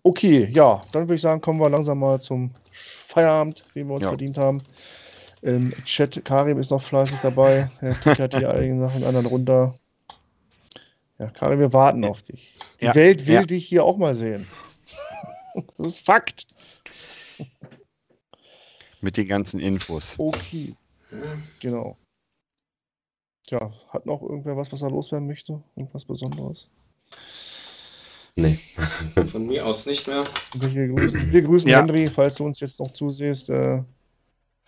Okay, ja, dann würde ich sagen, kommen wir langsam mal zum Feierabend, den wir uns Ja. verdient haben. Im Chat, Karim ist noch fleißig dabei. Er tickert die einigen Sachen anderen runter. Ja, Karim, wir warten auf dich. Die Ja, Welt will ja. dich hier auch mal sehen. Das ist Fakt. Mit den ganzen Infos. Okay, genau. Ja, hat noch irgendwer was, was er loswerden möchte? Irgendwas Besonderes? Nee. Von mir aus nicht mehr. Wir grüßen, wir grüßen Ja. Henry, falls du uns jetzt noch zusehst, äh,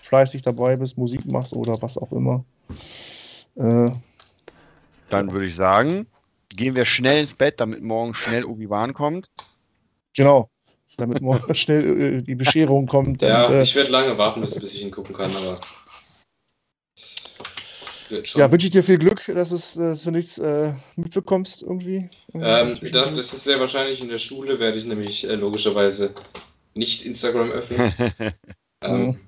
fleißig dabei bist, Musik machst oder was auch immer. Äh, Dann würde ich sagen, gehen wir schnell ins Bett, damit morgen schnell Obi-Wan kommt. genau, damit morgen schnell äh, die Bescherung kommt. Ja, und, äh, ich werde lange warten, bis, bis ich ihn gucken kann, aber. Ja, wünsche ich dir viel Glück, dass, es, dass du nichts äh, mitbekommst irgendwie. Ähm, Zwischen- das, das ist sehr wahrscheinlich in der Schule, werde ich nämlich äh, logischerweise nicht Instagram öffnen. ähm,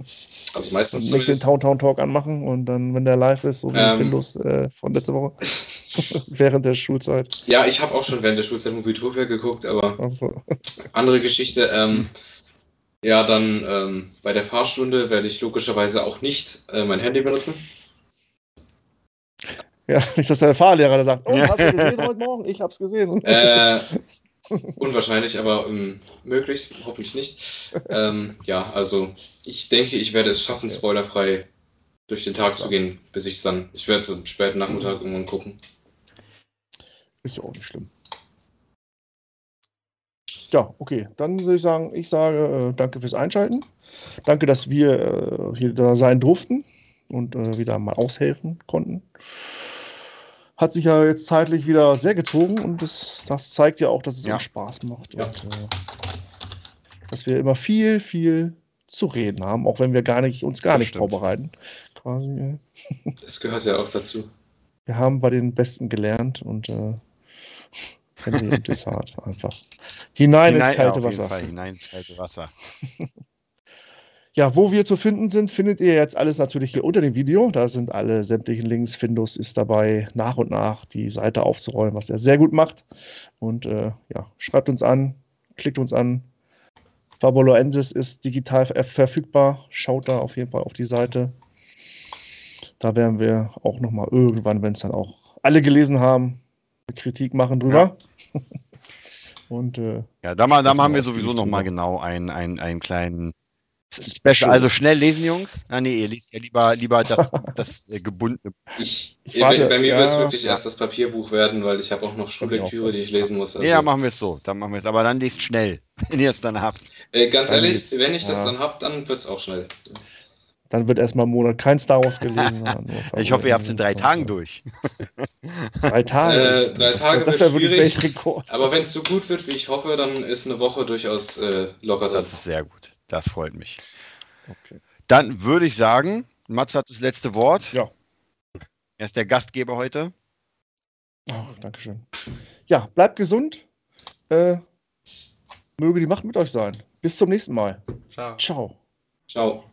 also meistens nicht den. Town Town Talk anmachen und dann, wenn der live ist, so wie Ähm. Windows äh, von letzter Woche, während der Schulzeit. Ja, ich habe auch schon während der Schulzeit Movie Trivia geguckt, aber Also, andere Geschichte. Ähm, ja, dann ähm, bei der Fahrstunde werde ich logischerweise auch nicht äh, mein Handy benutzen. ja, nicht, dass der Fahrlehrer da sagt, oh, Ja. hast du gesehen heute Morgen? Ich hab's gesehen. Äh, unwahrscheinlich, aber ähm, möglich, hoffentlich nicht. Ähm, ja, also ich denke, ich werde es schaffen, spoilerfrei durch den Tag zu gehen, bis ich es dann. Ich werde es am späten Nachmittag irgendwann gucken. Ist ja auch nicht schlimm. Ja, okay. Dann würde ich sagen, ich sage äh, danke fürs Einschalten. Danke, dass wir äh, hier da sein durften und äh, wieder mal aushelfen konnten. Hat sich ja jetzt zeitlich wieder sehr gezogen und das, das zeigt ja auch, dass es Ja. uns Spaß macht Ja. und äh, dass wir immer viel, viel zu reden haben, auch wenn wir gar nicht, uns gar Das nicht stimmt. vorbereiten. Quasi. Das gehört ja auch dazu. Wir haben bei den Besten gelernt und äh, Henry und Desart einfach hinein, ins ja, kalte auf jeden Wasser. Fall, hinein ins kalte Wasser. Ja, wo wir zu finden sind, findet ihr jetzt alles natürlich hier unter dem Video. Da sind alle sämtlichen Links. Findus ist dabei, nach und nach die Seite aufzuräumen, was er sehr gut macht. Und äh, ja, schreibt uns an, klickt uns an. Faboloensis ist digital ver verfügbar. Schaut da auf jeden Fall auf die Seite. Da werden wir auch nochmal irgendwann, wenn es dann auch alle gelesen haben, Kritik machen drüber. Und äh, Ja, da, mal, da machen wir sowieso noch mal genau einen, einen, einen kleinen Special. Also schnell lesen, Jungs. Ah, nee, ihr liest ja lieber, lieber das, das äh, gebundene. Ich, Ich warte, bei, mir ja, wird es wirklich ja. erst das Papierbuch werden, weil ich habe auch noch Schullektüre, die ich lesen muss. Also, Ja, machen wir es so. Dann machen wir es. Aber dann lest schnell, wenn ihr es dann habt. äh, ganz Dann ehrlich, geht's. wenn ich das Ja. dann habe, dann wird es auch schnell. dann wird erstmal einen Monat kein Star Wars gelesen. Ich hoffe, ihr habt es in drei. Tagen durch. Drei Tage. Äh, drei Das Tage Das wird wäre wirklich schwierig. Weltrekord. Aber wenn es so gut wird, wie ich hoffe, dann ist eine Woche durchaus äh, locker drin. Das ist sehr gut. Das freut mich. Okay. Dann würde ich sagen, Mats hat das letzte Wort. Ja. Er ist der Gastgeber heute. Oh, Dankeschön. Ja, bleibt gesund. Äh, möge die Macht mit euch sein. Bis zum nächsten Mal. Ciao. Ciao. Ciao.